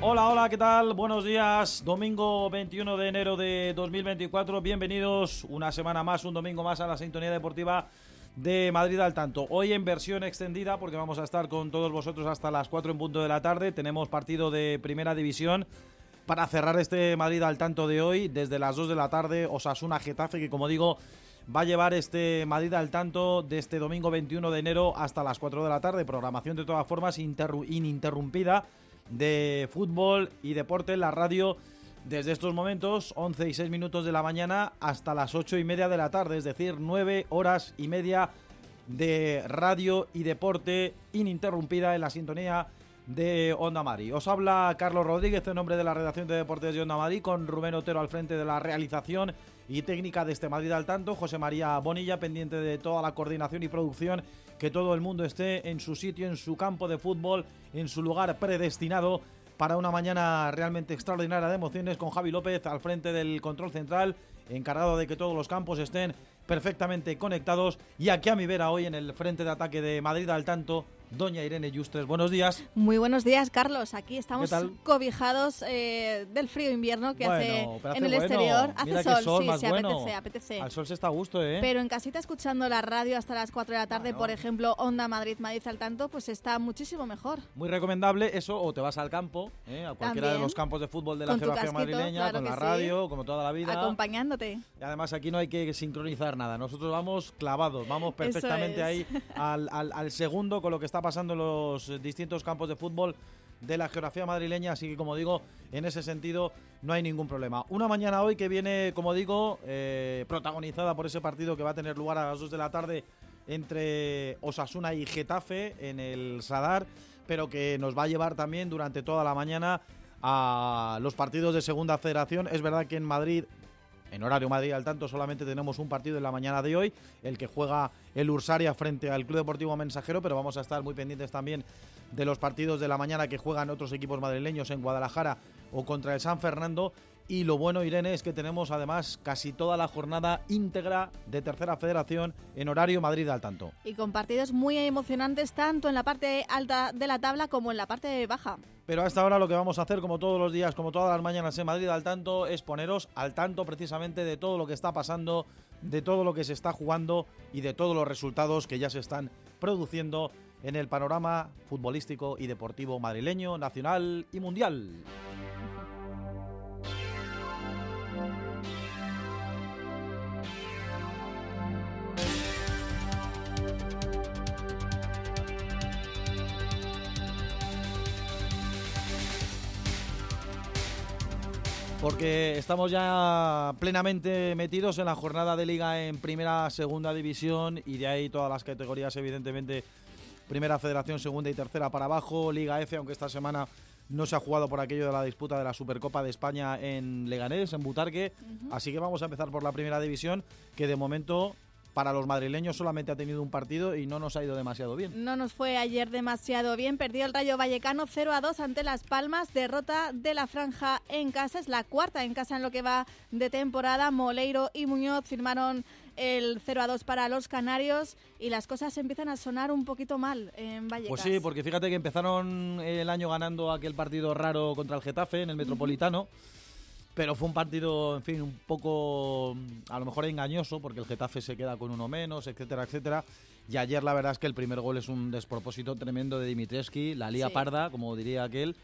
Hola, hola, ¿qué tal? Buenos días. Domingo 21 de enero de 2024. Bienvenidos una semana más, un domingo más a la sintonía deportiva de Madrid al tanto. Hoy en versión extendida porque vamos a estar con todos vosotros hasta las 4 en punto de la tarde. Tenemos partido de primera división para cerrar este Madrid al tanto de hoy. Desde las 2 de la tarde, Osasuna Getafe, que como digo, va a llevar este Madrid al tanto de este domingo 21 de enero hasta las 4 de la tarde. Programación de todas formas ininterrumpida de fútbol y deporte en la radio desde estos momentos, 11 y 6 minutos de la mañana hasta las 8 y media de la tarde, es decir, 9 horas y media de radio y deporte ininterrumpida en la sintonía de Onda Mari. Os habla Carlos Rodríguez en nombre de la redacción de deportes de Onda Mari con Rubén Otero al frente de la realización y técnica de este Madrid al tanto, José María Bonilla pendiente de toda la coordinación y producción, que todo el mundo esté en su sitio, en su campo de fútbol, en su lugar predestinado para una mañana realmente extraordinaria de emociones con Javi López al frente del control central, encargado de que todos los campos estén perfectamente conectados y aquí a mi vera hoy en el frente de ataque de Madrid al tanto doña Irene Justres. Buenos días. Muy buenos días, Carlos. Aquí estamos cobijados eh, del frío invierno que hace en el exterior. Hace sol, sí, se apetece, apetece. Al sol se está a gusto, ¿eh? Pero en casita escuchando la radio hasta las 4 de la tarde, por ejemplo, Onda Madrid, Madrid al tanto, pues está muchísimo mejor. Muy recomendable eso, o te vas al campo, ¿eh? a cualquiera de los campos de fútbol de la geografía madrileña, con la radio, como toda la vida. Acompañándote. Y además aquí no hay que sincronizar nada. Nosotros vamos clavados, vamos perfectamente ahí al, al, al segundo con lo que está pasando en los distintos campos de fútbol de la geografía madrileña, así que como digo, en ese sentido no hay ningún problema. Una mañana hoy que viene, como digo, eh, protagonizada por ese partido que va a tener lugar a las 2 de la tarde entre Osasuna y Getafe en el Sadar, pero que nos va a llevar también durante toda la mañana a los partidos de Segunda Federación. Es verdad que en Madrid en horario Madrid al tanto solamente tenemos un partido en la mañana de hoy, el que juega el Ursaria frente al Club Deportivo Mensajero, pero vamos a estar muy pendientes también de los partidos de la mañana que juegan otros equipos madrileños en Guadalajara o contra el San Fernando. Y lo bueno, Irene, es que tenemos además casi toda la jornada íntegra de Tercera Federación en horario Madrid al tanto. Y con partidos muy emocionantes tanto en la parte alta de la tabla como en la parte baja. Pero hasta ahora lo que vamos a hacer, como todos los días, como todas las mañanas en Madrid al tanto, es poneros al tanto precisamente de todo lo que está pasando, de todo lo que se está jugando y de todos los resultados que ya se están produciendo en el panorama futbolístico y deportivo madrileño, nacional y mundial. Porque estamos ya plenamente metidos en la jornada de liga en primera, segunda división y de ahí todas las categorías, evidentemente, primera federación, segunda y tercera para abajo, Liga F, aunque esta semana no se ha jugado por aquello de la disputa de la Supercopa de España en Leganés, en Butarque, así que vamos a empezar por la primera división, que de momento para los madrileños solamente ha tenido un partido y no nos ha ido demasiado bien. No nos fue ayer demasiado bien. Perdió el Rayo Vallecano 0 a 2 ante Las Palmas. Derrota de la Franja en casa. Es la cuarta en casa en lo que va de temporada. Moleiro y Muñoz firmaron el 0 a 2 para los canarios y las cosas empiezan a sonar un poquito mal en Vallecas. Pues sí, porque fíjate que empezaron el año ganando aquel partido raro contra el Getafe en el Metropolitano pero fue un partido, en fin, un poco a lo mejor engañoso porque el Getafe se queda con uno menos, etcétera, etcétera. Y ayer la verdad es que el primer gol es un despropósito tremendo de Dimitrescu, la lía parda, como diría aquel.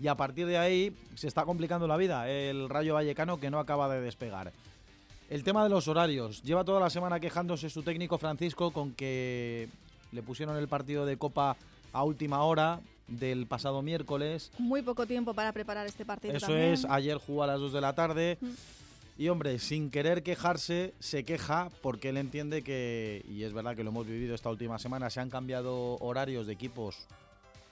Y a partir de ahí se está complicando la vida el Rayo Vallecano que no acaba de despegar. El tema de los horarios. Lleva toda la semana quejándose su técnico Francisco con que le pusieron el partido de Copa a última hora, del pasado miércoles. Muy poco tiempo para preparar este partido. Eso es, ayer jugó a las 2 de la tarde. Y hombre, sin querer quejarse, se queja porque él entiende que, y es verdad que lo hemos vivido esta última semana, se han cambiado horarios de equipos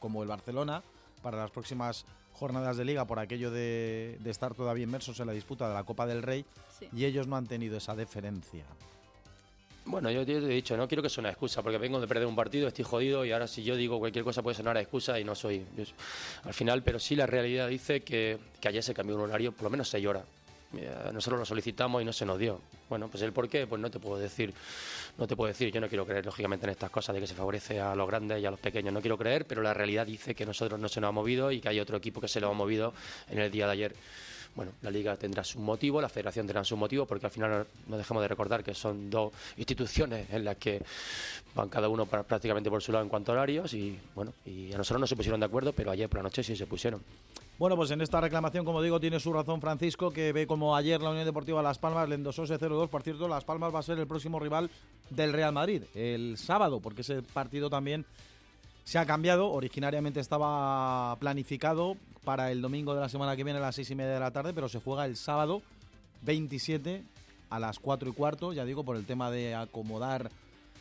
como el Barcelona para las próximas jornadas de liga por aquello de, estar todavía inmersos en la disputa de la Copa del Rey y ellos no han tenido esa deferencia. Bueno, yo te he dicho, no quiero que suene excusa, porque vengo de perder un partido, estoy jodido y ahora si yo digo cualquier cosa puede sonar a excusa y no soy. al final, pero sí la realidad dice que, que ayer se cambió un horario por lo menos seis horas. nosotros lo solicitamos y no se nos dio. Bueno, pues el por qué, pues no te puedo decir, no te puedo decir, yo no quiero creer lógicamente en estas cosas de que se favorece a los grandes y a los pequeños, no quiero creer, pero la realidad dice que nosotros no se nos ha movido y que hay otro equipo que se lo ha movido en el día de ayer. Bueno, la liga tendrá su motivo, la federación tendrá su motivo, porque al final no dejemos de recordar que son dos instituciones en las que van cada uno prácticamente por su lado en cuanto a horarios y bueno, y a nosotros no se pusieron de acuerdo, pero ayer por la noche sí se pusieron. Bueno, pues en esta reclamación, como digo, tiene su razón Francisco, que ve como ayer la Unión Deportiva Las Palmas le endosó ese 0-2. Por cierto, Las Palmas va a ser el próximo rival del Real Madrid el sábado, porque ese partido también se ha cambiado. Originariamente estaba planificado para el domingo de la semana que viene a las seis y media de la tarde, pero se juega el sábado 27 a las 4 y cuarto, ya digo, por el tema de acomodar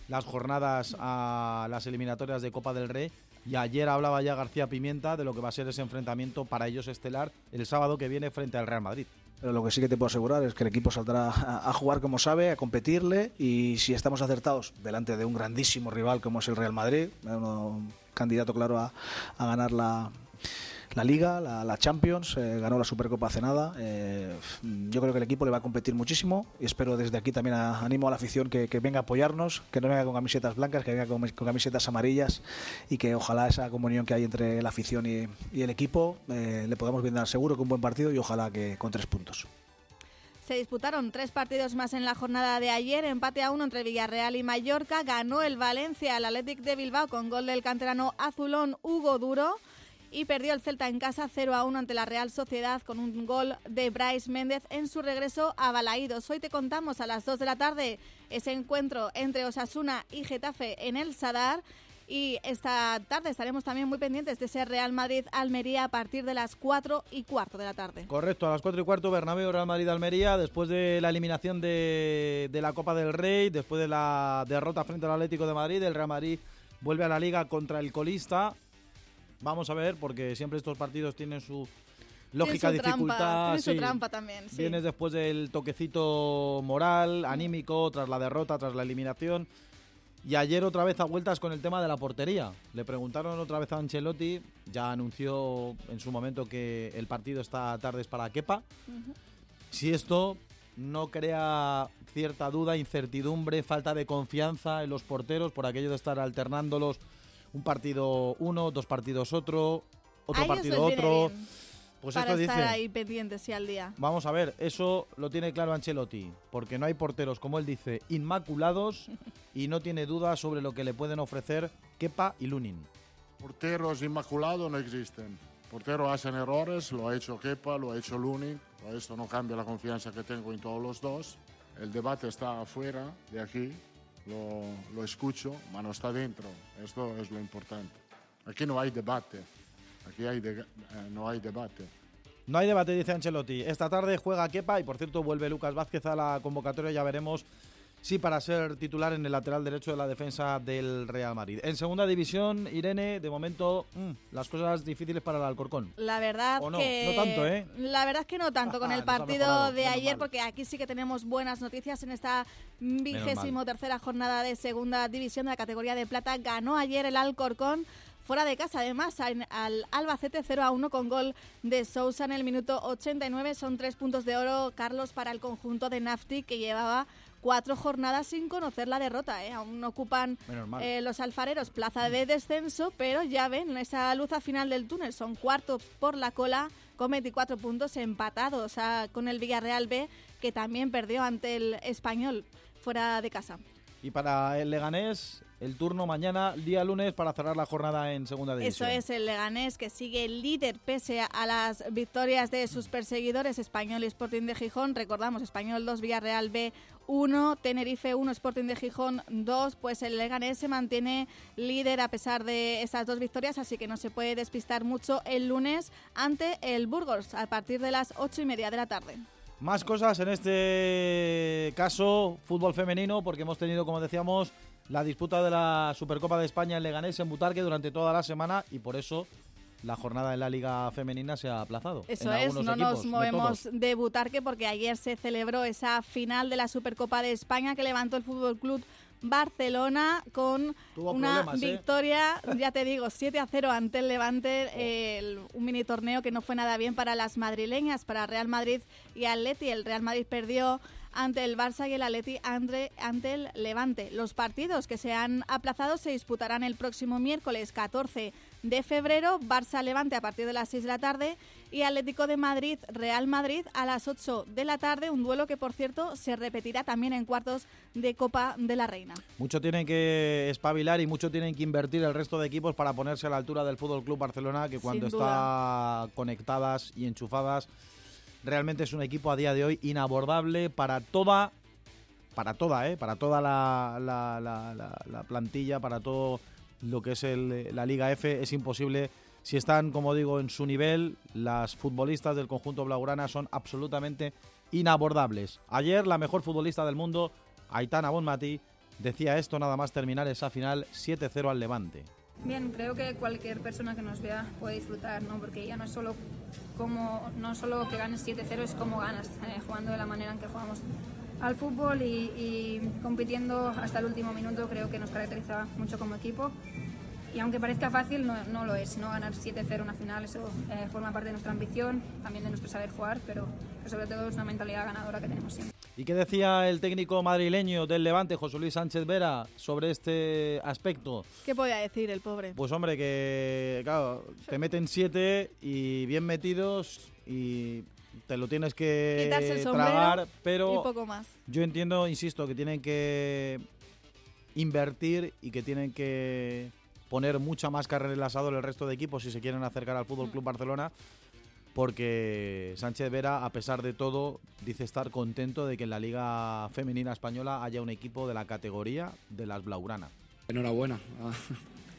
las jornadas a las eliminatorias de Copa del Rey. Y ayer hablaba ya García Pimienta de lo que va a ser ese enfrentamiento para ellos estelar el sábado que viene frente al Real Madrid. Pero lo que sí que te puedo asegurar es que el equipo saldrá a, jugar como sabe, a competirle y si estamos acertados delante de un grandísimo rival como es el Real Madrid, un candidato claro a ganar la, la Liga, la, Champions, eh, ganó la Supercopa hace nada. Eh, yo creo que el equipo le va a competir muchísimo y espero desde aquí también animo a la afición que, venga a apoyarnos, que no venga con camisetas blancas, que venga con, camisetas amarillas y que ojalá esa comunión que hay entre la afición y, el equipo eh, le podamos brindar seguro que un buen partido y ojalá que con tres puntos. Se disputaron tres partidos más en la jornada de ayer, empate a uno entre Villarreal y Mallorca, ganó el Valencia al Athletic de Bilbao con gol del canterano azulón Hugo Duro y perdió el Celta en casa 0 a 1 ante la Real Sociedad con un gol de Bryce Méndez en su regreso a Balaídos. Hoy te contamos a las 2 de la tarde ese encuentro entre Osasuna y Getafe en el Sadar. Y esta tarde estaremos también muy pendientes de ese Real Madrid-Almería a partir de las 4 y cuarto de la tarde. Correcto, a las 4 y cuarto Bernabéu Real Madrid-Almería, después de la eliminación de, de la Copa del Rey, después de la derrota frente al Atlético de Madrid, el Real Madrid vuelve a la liga contra el colista Vamos a ver, porque siempre estos partidos tienen su lógica dificultad. Tiene su trampa también. Sí. Vienes después del toquecito moral, anímico, tras la derrota, tras la eliminación. Y ayer otra vez a vueltas con el tema de la portería. Le preguntaron otra vez a Ancelotti, ya anunció en su momento que el partido está tardes para Kepa. Si esto no crea cierta duda, incertidumbre, falta de confianza en los porteros por aquello de estar alternándolos un partido uno, dos partidos otro, otro partido otro. Pues para estar ahí pendientes y al día. Vamos a ver, eso lo tiene claro Ancelotti, porque no hay porteros, como él dice, inmaculados y no tiene dudas sobre lo que le pueden ofrecer Kepa y Lunin. Porteros inmaculados no existen. Porteros hacen errores, lo ha hecho Kepa, lo ha hecho Lunin. Esto no cambia la confianza que tengo en todos los dos. El debate está afuera de aquí, lo, lo escucho, pero está dentro. Esto es lo importante. Aquí no hay debate. Aquí hay eh, no hay debate. No hay debate, dice Ancelotti. Esta tarde juega Kepa y por cierto vuelve Lucas Vázquez a la convocatoria. Ya veremos sí para ser titular en el lateral derecho de la defensa del Real Madrid. En segunda división, Irene, de momento, mm, las cosas difíciles para el Alcorcón. La verdad no? que no tanto, ¿eh? La verdad es que no tanto con el partido de ayer, porque aquí sí que tenemos buenas noticias en esta vigésimo tercera jornada de segunda división de la categoría de plata. Ganó ayer el Alcorcón fuera de casa. Además, al Albacete 0 a 1 con gol de Sousa en el minuto 89. Son tres puntos de oro, Carlos, para el conjunto de Nafti que llevaba cuatro jornadas sin conocer la derrota. ¿eh? Aún ocupan eh, los alfareros plaza de descenso, pero ya ven esa luz al final del túnel. Son cuartos por la cola con 24 puntos empatados con el Villarreal B, que también perdió ante el español fuera de casa. Y para el Leganés, el turno mañana, día lunes, para cerrar la jornada en segunda división. Eso es el Leganés, que sigue líder pese a las victorias de sus perseguidores, Español y Sporting de Gijón. Recordamos, Español 2, Villarreal B 1, Tenerife 1, Sporting de Gijón 2. Pues el Leganés se mantiene líder a pesar de esas dos victorias, así que no se puede despistar mucho el lunes ante el Burgos a partir de las 8 y media de la tarde. Más cosas en este caso, fútbol femenino, porque hemos tenido, como decíamos, la disputa de la Supercopa de España en Leganés en Butarque durante toda la semana y por eso la jornada en la Liga Femenina se ha aplazado. Eso es, no nos movemos de Butarque porque ayer se celebró esa final de la Supercopa de España que levantó el Fútbol Club Barcelona con una ¿eh? victoria, ya te digo, 7 a 0 ante el Levante, un mini torneo que no fue nada bien para las madrileñas, para Real Madrid y Atleti. El Real Madrid perdió ante el Barça y el Atleti ante, ante el Levante. Los partidos que se han aplazado se disputarán el próximo miércoles 14 de febrero, Barça-Levante a partir de las 6 de la tarde y Atlético de Madrid, Real Madrid a las 8 de la tarde, un duelo que por cierto se repetirá también en cuartos de Copa de la Reina. Mucho tienen que espabilar y mucho tienen que invertir el resto de equipos para ponerse a la altura del Fútbol Club Barcelona, que cuando está conectadas y enchufadas, realmente es un equipo a día de hoy inabordable para toda para toda, ¿eh? para toda la, la, la plantilla, para todo lo que es la Liga F, es imposible. Si están, como digo, en su nivel, las futbolistas del conjunto blaugrana son absolutamente inabordables. Ayer la mejor futbolista del mundo, Aitana Bonmati, decía esto nada más terminar esa final 7-0 al Levante. Bien, creo que cualquier persona que nos vea puede disfrutar, ¿no? Porque ya no es solo como no solo que ganes 7-0, es como ganas, eh, jugando de la manera en que jugamos al fútbol y, compitiendo hasta el último minuto creo que nos caracteriza mucho como equipo. Y aunque parezca fácil, no, lo es. No ganar 7-0 una final, eso eh, forma parte de nuestra ambición, también de nuestro saber jugar, pero, sobre todo es una mentalidad ganadora que tenemos siempre. ¿Y qué decía el técnico madrileño del Levante, José Luis Sánchez Vera, sobre este aspecto? ¿Qué podía decir el pobre? Pues hombre, que claro, te meten siete y bien metidos y te lo tienes que tragar, pero poco más. yo entiendo, insisto, que tienen que invertir y que tienen que poner mucha más carrera en el asado el resto de equipos si se quieren acercar al Fútbol Club mm. Barcelona porque Sánchez Vera, a pesar de todo, dice estar contento de que en la Liga Femenina Española haya un equipo de la categoría de las Blaugrana. Enhorabuena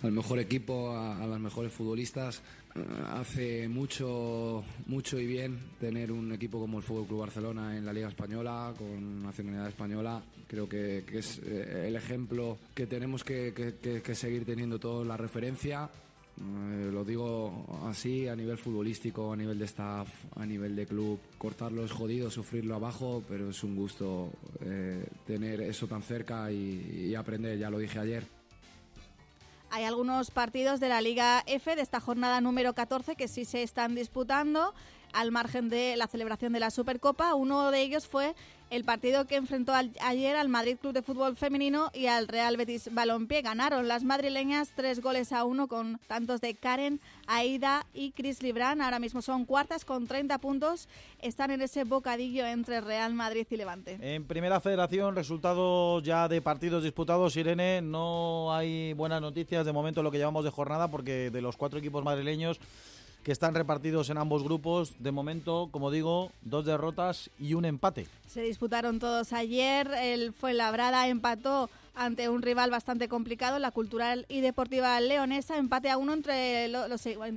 al mejor equipo, a, las mejores futbolistas. Eh, hace mucho, mucho y bien tener un equipo como el Fútbol Club Barcelona en la Liga Española, con nacionalidad española. Creo que, es eh, el ejemplo que tenemos que, seguir teniendo todos la referencia. Eh, lo digo así a nivel futbolístico, a nivel de staff, a nivel de club. Cortarlo es jodido, sufrirlo abajo, pero es un gusto tener eso tan cerca y aprender, ya lo dije ayer. Hay algunos partidos de la Liga F de esta jornada número 14 que sí se están disputando al margen de la celebración de la Supercopa. Uno de ellos fue el partido que enfrentó ayer al Madrid Club de Fútbol Femenino y al Real Betis Balompié. Ganaron las madrileñas tres goles a uno con tantos de Karen, Aida y Chris Librán. Ahora mismo son cuartas con 30 puntos. Están en ese bocadillo entre Real Madrid y Levante. En primera federación, resultados ya de partidos disputados. Irene, no hay buenas noticias de momento lo que llevamos de jornada porque de los cuatro equipos madrileños que están repartidos en ambos grupos. De momento, como digo, dos derrotas y un empate. Se disputaron todos ayer. El Fuenlabrada empató ante un rival bastante complicado, la Cultural y Deportiva Leonesa, empate a uno entre los,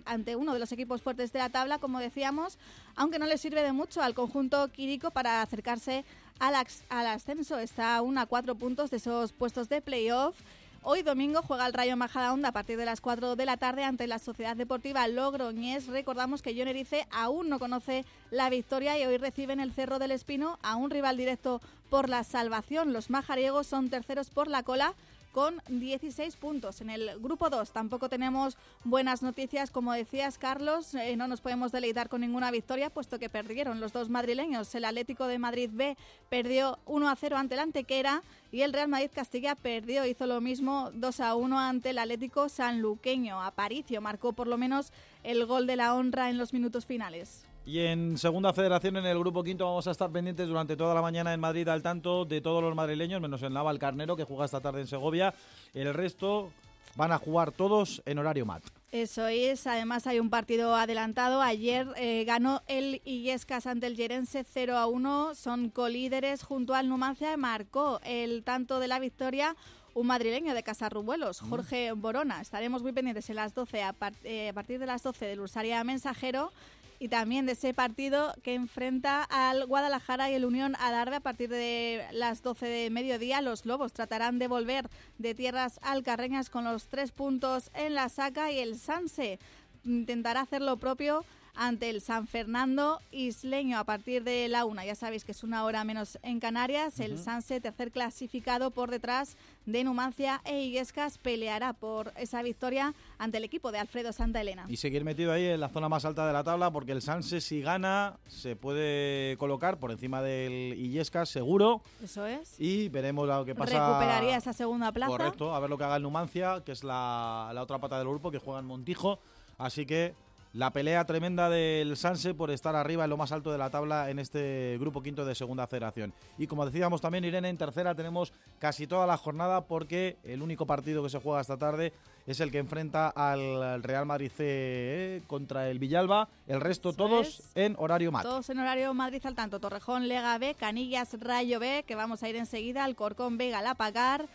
ante uno de los equipos fuertes de la tabla, como decíamos, aunque no le sirve de mucho al conjunto Quirico para acercarse al, al ascenso. Está aún a cuatro puntos de esos puestos de playoff Hoy domingo juega el Rayo Majadahonda a partir de las 4 de la tarde ante la Sociedad Deportiva Logroñés. Recordamos que John aún no conoce la victoria y hoy recibe en el Cerro del Espino a un rival directo por la salvación. Los majariegos son terceros por la cola con 16 puntos. En el grupo 2 tampoco tenemos buenas noticias, como decías Carlos, eh, no nos podemos deleitar con ninguna victoria, puesto que perdieron los dos madrileños. El Atlético de Madrid B perdió 1 a 0 ante el Antequera y el Real Madrid Castilla perdió, hizo lo mismo 2 a 1 ante el Atlético Sanluqueño. Aparicio marcó por lo menos el gol de la honra en los minutos finales. Y en Segunda Federación, en el Grupo Quinto, vamos a estar pendientes durante toda la mañana en Madrid al tanto de todos los madrileños, menos el Naval Carnero, que juega esta tarde en Segovia. El resto van a jugar todos en horario mat. Eso es, además hay un partido adelantado. Ayer eh, ganó el Illescas ante el Gerense 0 a 1. Son colíderes junto al Numancia. Marcó el tanto de la victoria un madrileño de Casarrubuelos, mm. Jorge Borona. Estaremos muy pendientes en las 12, a, eh, a partir de las 12 del Ursaria Mensajero y también de ese partido que enfrenta al Guadalajara y el Unión Adarve a partir de las 12 de mediodía. Los Lobos tratarán de volver de tierras alcarreñas con los tres puntos en la saca y el Sanse intentará hacer lo propio ante el San Fernando isleño a partir de la una. Ya sabéis que es una hora menos en Canarias. El Sanse, tercer clasificado por detrás de Numancia e Illescas, peleará por esa victoria ante el equipo de Alfredo Santa Elena. Y seguir metido ahí en la zona más alta de la tabla porque el Sanse si gana se puede colocar por encima del Illescas seguro. Eso es. Y veremos lo que pasa. Recuperaría esa segunda plaza. Correcto, a ver lo que haga el Numancia, que es la, la otra pata del grupo que juega en Montijo. Así que la pelea tremenda del Sanse por estar arriba en lo más alto de la tabla en este grupo quinto de segunda federación. Y como decíamos también, Irene, en tercera tenemos casi toda la jornada porque el único partido que se juega esta tarde es el que enfrenta al Real Madrid C contra el Villalba. El resto Eso todos es. en horario mat. Todos en horario Madrid al tanto. Torrejón, Lega B, Canillas, Rayo B, que vamos a ir enseguida, Alcorcón, Vega, La Pagar,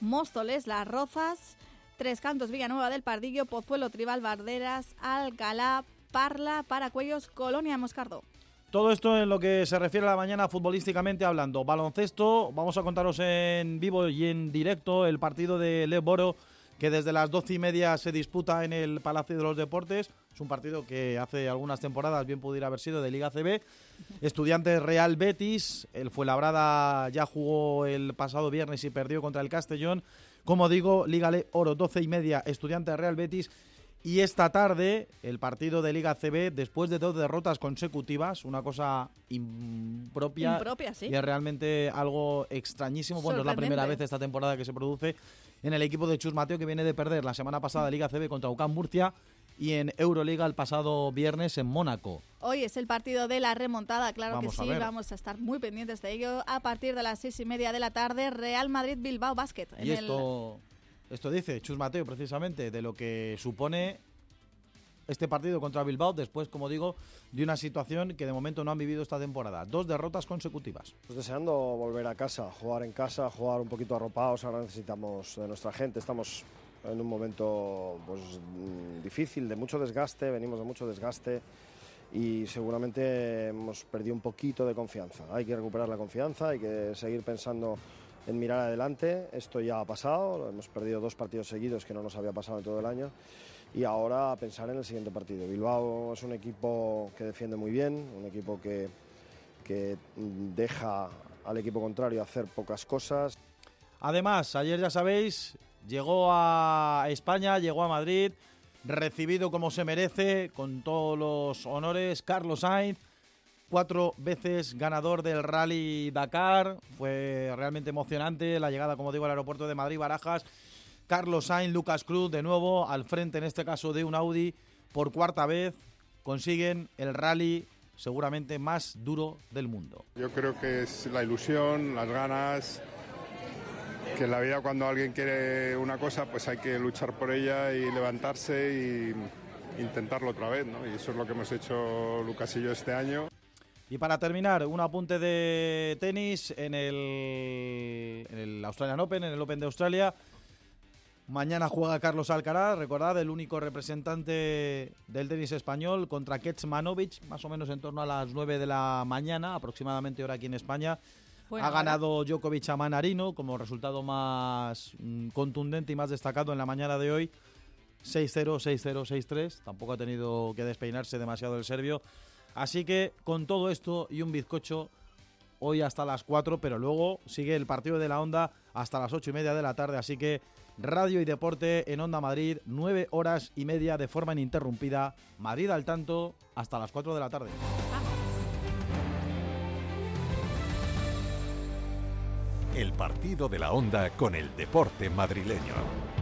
Móstoles, Las Rozas, Tres Cantos, Villanueva del Pardillo, Pozuelo, Tribal, Barderas, Alcalá, Parla, Paracuellos, Colonia, Moscardo. Todo esto en lo que se refiere a la mañana futbolísticamente hablando. Baloncesto, vamos a contaros en vivo y en directo el partido de Leo Boro que desde las doce y media se disputa en el Palacio de los Deportes. Es un partido que hace algunas temporadas bien pudiera haber sido de Liga CB. Estudiantes Real Betis, el Fuenlabrada ya jugó el pasado viernes y perdió contra el Castellón. Como digo, Liga Le Oro, doce y media, Estudiantes Real Betis. Y esta tarde, el partido de Liga CB, después de dos derrotas consecutivas, una cosa impropia, Impropia, sí. y es realmente algo extrañísimo. Bueno, es la primera vez esta temporada que se produce en el equipo de Chus Mateo, que viene de perder la semana pasada Liga CB contra UCAM Murcia y en Euroliga el pasado viernes en Mónaco. Hoy es el partido de la remontada, claro Vamos que sí, ver. vamos a estar muy pendientes de ello. A partir de las seis y media de la tarde, Real Madrid-Bilbao Basket. en Y el- esto, esto dice Chus Mateo precisamente de lo que supone este partido contra Bilbao después, como digo, de una situación que de momento no han vivido esta temporada. Dos derrotas consecutivas. Pues deseando volver a casa, jugar en casa, jugar un poquito arropados. Ahora necesitamos de nuestra gente. Estamos en un momento pues, mm, difícil, de mucho desgaste. Venimos de mucho desgaste y seguramente hemos perdido un poquito de confianza. Hay que recuperar la confianza, hay que seguir pensando en mirar adelante. Esto ya ha pasado. Hemos perdido dos partidos seguidos que no nos había pasado en todo el año. Y ahora a pensar en el siguiente partido. Bilbao es un equipo que defiende muy bien, un equipo que, que deja al equipo contrario hacer pocas cosas. Además, ayer ya sabéis, llegó a España, llegó a Madrid, recibido como se merece, con todos los honores, Carlos Sainz, cuatro veces ganador del Rally Dakar. Fue realmente emocionante la llegada, como digo, al aeropuerto de Madrid-Barajas. Carlos Sainz, Lucas Cruz, de nuevo al frente, en este caso de un Audi, por cuarta vez consiguen el rally seguramente más duro del mundo. Yo creo que es la ilusión, las ganas, que en la vida cuando alguien quiere una cosa pues hay que luchar por ella y levantarse y intentarlo otra vez, ¿no? Y eso es lo que hemos hecho Lucas y yo este año. Y para terminar, un apunte de tenis en el, en el Australian Open, en el Open de Australia. Mañana juega Carlos Alcaraz, recordad, el único representante del tenis español contra Kecmanovic, más o menos en torno a las 9 de la mañana, aproximadamente hora aquí en España. Bueno, ha ganado Djokovic a Manarino como resultado más mm, contundente y más destacado en la mañana de hoy. 6-0, 6-0, 6-3. Tampoco ha tenido que despeinarse demasiado el serbio. Así que con todo esto y un bizcocho, hoy hasta las 4, pero luego sigue el partido de la Onda hasta las 8 y media de la tarde. Así que radio y deporte en Onda Madrid, 9 horas y media de forma ininterrumpida. Madrid al tanto hasta las 4 de la tarde. El partido de la onda con el deporte madrileño.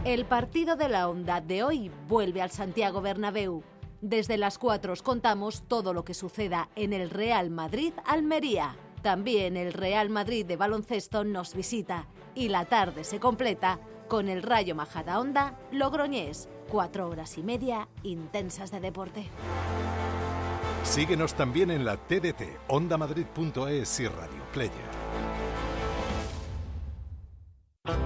El partido de la onda de hoy vuelve al Santiago Bernabéu. Desde las 4 os contamos todo lo que suceda en el Real Madrid Almería. También el Real Madrid de baloncesto nos visita y la tarde se completa con el Rayo Majadahonda Logroñés. Cuatro horas y media intensas de deporte. Síguenos también en la TDT, ondamadrid.es y Radio Player.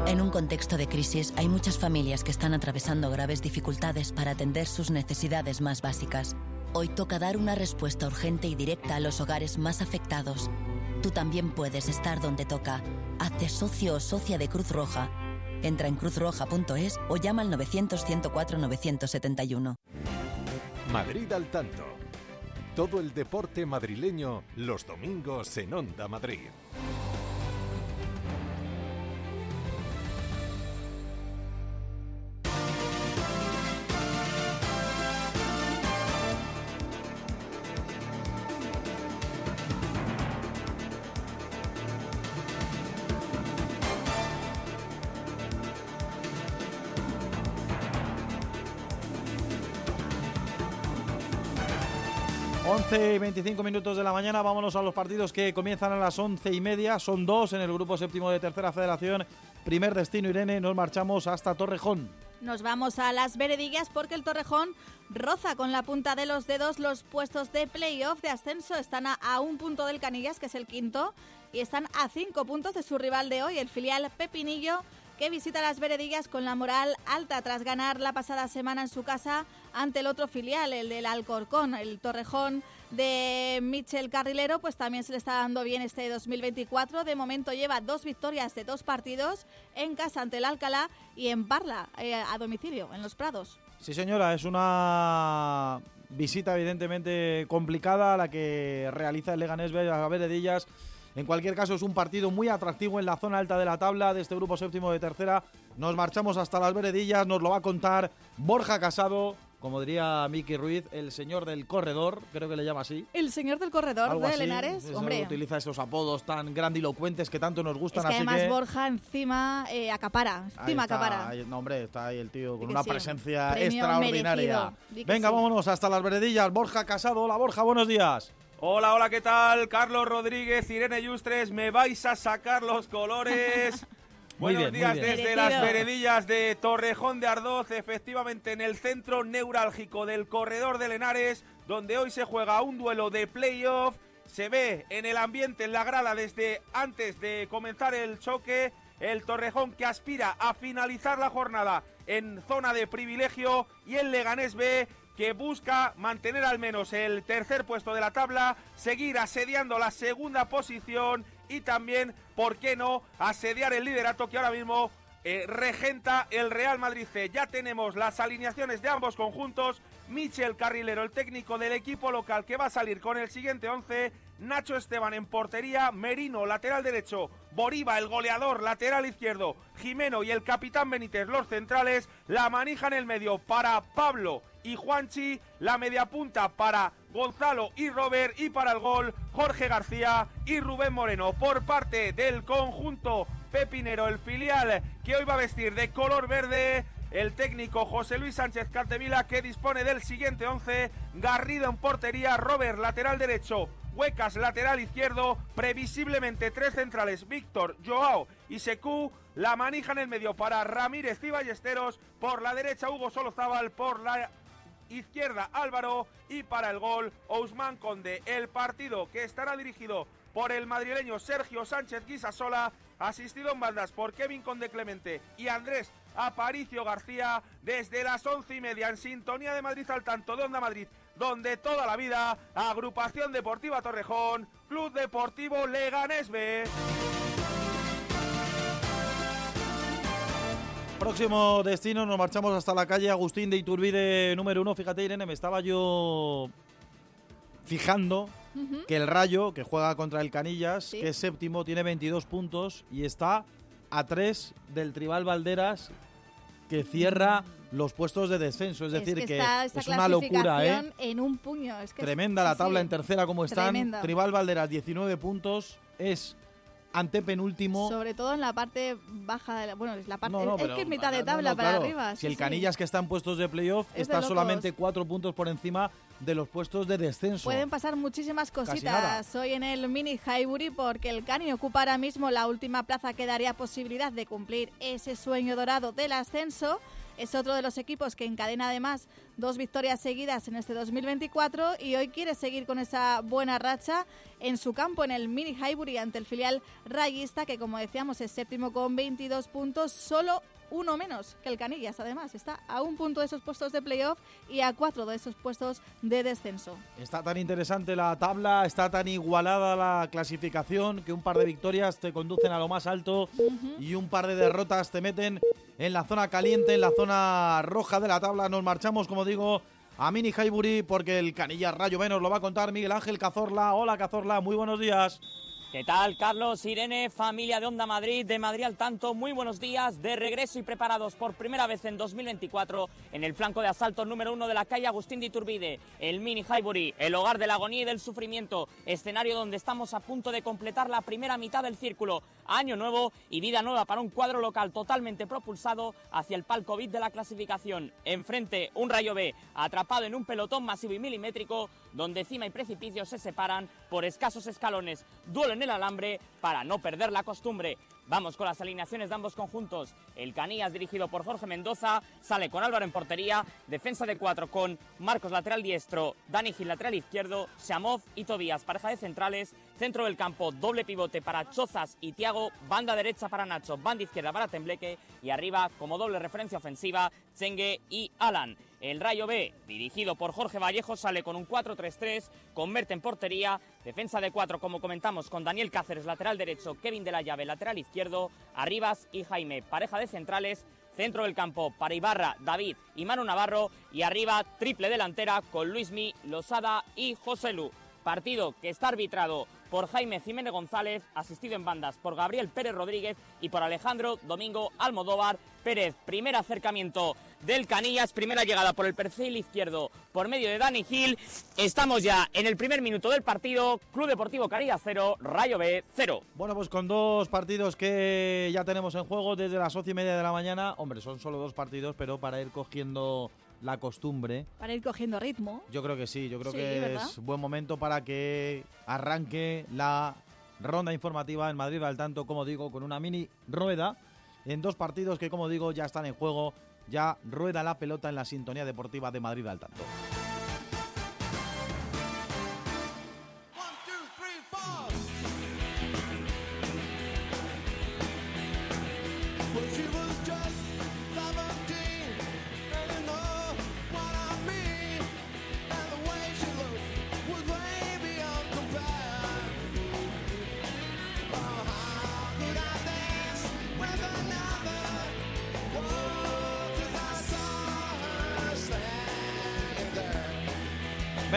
En un contexto de crisis hay muchas familias que están atravesando graves dificultades para atender sus necesidades más básicas. Hoy toca dar una respuesta urgente y directa a los hogares más afectados. Tú también puedes estar donde toca. Hazte socio o socia de Cruz Roja. Entra en cruzroja.es o llama al 900 104 971. Madrid al tanto. Todo el deporte madrileño los domingos en Onda Madrid. 25 minutos de la mañana, vámonos a los partidos que comienzan a las 11 y media. Son dos en el grupo séptimo de Tercera Federación. Primer destino, Irene, nos marchamos hasta Torrejón. Nos vamos a las veredillas porque el Torrejón roza con la punta de los dedos los puestos de playoff de ascenso. Están a, un punto del Canillas, que es el quinto, y están a cinco puntos de su rival de hoy, el filial Pepinillo, que visita las veredillas con la moral alta tras ganar la pasada semana en su casa ante el otro filial, el del Alcorcón, el Torrejón de Michel Carrilero, pues también se le está dando bien este 2024. De momento lleva dos victorias de dos partidos en casa ante el Alcalá y en Parla, eh, a domicilio, en Los Prados. Sí, señora, es una visita evidentemente complicada la que realiza el Leganés a Veredillas en cualquier caso, es un partido muy atractivo en la zona alta de la tabla de este grupo séptimo de tercera. Nos marchamos hasta las veredillas, nos lo va a contar Borja Casado, como diría Miki Ruiz, el señor del corredor, creo que le llama así. El señor del corredor de Lenares, hombre. Utiliza esos apodos tan grandilocuentes que tanto nos gustan. Es que además Borja encima eh, acapara, encima acapara. no, hombre, está ahí el tío con una presencia extraordinaria. Venga, vámonos hasta las veredillas. Borja Casado, hola Borja, buenos días. Hola, hola, ¿qué tal? Carlos Rodríguez, Irene Yustres, me vais a sacar los colores. Buenos días desde las veredillas de Torrejón de Ardoz, efectivamente en el centro neurálgico del corredor de Lenares, donde hoy se juega un duelo de playoff. Se ve en el ambiente, en la grada, desde antes de comenzar el choque, el Torrejón que aspira a finalizar la jornada en zona de privilegio y el Leganés B que busca mantener al menos el tercer puesto de la tabla, seguir asediando la segunda posición y también, ¿por qué no?, asediar el liderato que ahora mismo eh, regenta el Real Madrid C. Ya tenemos las alineaciones de ambos conjuntos. Michel Carrilero, el técnico del equipo local que va a salir con el siguiente 11. Nacho Esteban en portería, Merino lateral derecho, Boriba el goleador lateral izquierdo, Jimeno y el capitán Benítez los centrales, la manija en el medio para Pablo y Juanchi, la media punta para Gonzalo y Robert y para el gol Jorge García y Rubén Moreno por parte del conjunto Pepinero, el filial que hoy va a vestir de color verde. El técnico José Luis Sánchez Cantevila que dispone del siguiente 11. Garrido en portería, Robert lateral derecho, Huecas lateral izquierdo, previsiblemente tres centrales, Víctor, Joao y Secu. La manija en el medio para Ramírez y Ballesteros. Por la derecha Hugo Solozábal, por la izquierda Álvaro y para el gol Ousmán Conde. El partido que estará dirigido por el madrileño Sergio Sánchez Guisasola, asistido en bandas por Kevin Conde Clemente y Andrés Aparicio García, desde las once y media en sintonía de Madrid al tanto de Onda Madrid, donde toda la vida, Agrupación Deportiva Torrejón, Club Deportivo Leganés B. Próximo destino, nos marchamos hasta la calle Agustín de Iturbide número uno. Fíjate, Irene, me estaba yo fijando que el Rayo, que juega contra el Canillas, que es séptimo, tiene 22 puntos y está a 3 del Tribal Valderas, que cierra los puestos de descenso. Es, decir, que, es una locura, ¿eh? En un puño. Es Tremenda la tabla en tercera como están. Tribal Valderas, 19 puntos. Es antepenúltimo. Sobre todo en la parte baja de la. Bueno, es la parte. es que es mitad de tabla para arriba. Si el Canillas que está en puestos de playoff está solamente cuatro puntos por encima de los puestos de descenso. Pueden pasar muchísimas cositas hoy en el Mini Highbury porque el Cani ocupa ahora mismo la última plaza que daría posibilidad de cumplir ese sueño dorado del ascenso. Es otro de los equipos que encadena además dos victorias seguidas en este 2024 y hoy quiere seguir con esa buena racha en su campo en el Mini Highbury ante el filial rayista que como decíamos es séptimo con 22 puntos, solo uno menos que el Canillas, además. Está a un punto de esos puestos de playoff y a cuatro de esos puestos de descenso. Está tan interesante la tabla, está tan igualada la clasificación que un par de victorias te conducen a lo más alto y un par de derrotas te meten en la zona caliente, en la zona roja de la tabla. Nos marchamos, como digo, a Mini Highbury porque el Canilla Rayo Menos lo va a contar Miguel Ángel Cazorla. Hola Cazorla, muy buenos días. ¿Qué tal, Carlos, Irene, familia de Onda Madrid, de Madrid al tanto? Muy buenos días, de regreso y preparados por primera vez en 2024 en el flanco de asalto número uno de la calle Agustín de Iturbide, el Mini Highbury, el hogar de la agonía y del sufrimiento, escenario donde estamos a punto de completar la primera mitad del círculo. Año nuevo y vida nueva para un cuadro local totalmente propulsado hacia el palco COVID de la clasificación. Enfrente, un Rayo B, atrapado en un pelotón masivo y milimétrico, donde cima y precipicio se separan por escasos escalones. Duelo en el alambre para no perder la costumbre. Vamos con las alineaciones de ambos conjuntos. El Canillas, dirigido por Jorge Mendoza, sale con Álvaro en portería. Defensa de cuatro con Marcos lateral diestro, Dani Gil lateral izquierdo, Shamoz y Tobías, pareja de centrales. Centro del campo, doble pivote para Chozas y Tiago. Banda derecha para Nacho, banda izquierda para Tembleque. Y arriba, como doble referencia ofensiva, Chengue y Alan. El Rayo B, dirigido por Jorge Vallejo, sale con un 4-3-3, convierte en portería, defensa de cuatro, como comentamos, con Daniel Cáceres, lateral derecho, Kevin de la Llave, lateral izquierdo, Arribas y Jaime, pareja de centrales, centro del campo para Ibarra, David y Manu Navarro, y arriba triple delantera con Luismi, Losada y José Lu. Partido que está arbitrado por Jaime Jiménez González, asistido en bandas por Gabriel Pérez Rodríguez y por Alejandro Domingo Almodóvar Pérez. Primer acercamiento del Canillas, primera llegada por el perfil izquierdo por medio de Dani Gil. Estamos ya en el primer minuto del partido. Club Deportivo Canillas 0, Rayo B 0. Bueno, pues con dos partidos que ya tenemos en juego desde las 11 y media de la mañana. Hombre, son solo dos partidos, pero para ir cogiendo la costumbre. Para ir cogiendo ritmo. Yo creo que sí, yo creo que es buen momento para que arranque la ronda informativa en Madrid al tanto, como digo, con una mini rueda en dos partidos que, como digo, ya están en juego. Ya rueda la pelota en la sintonía deportiva de Madrid al tanto.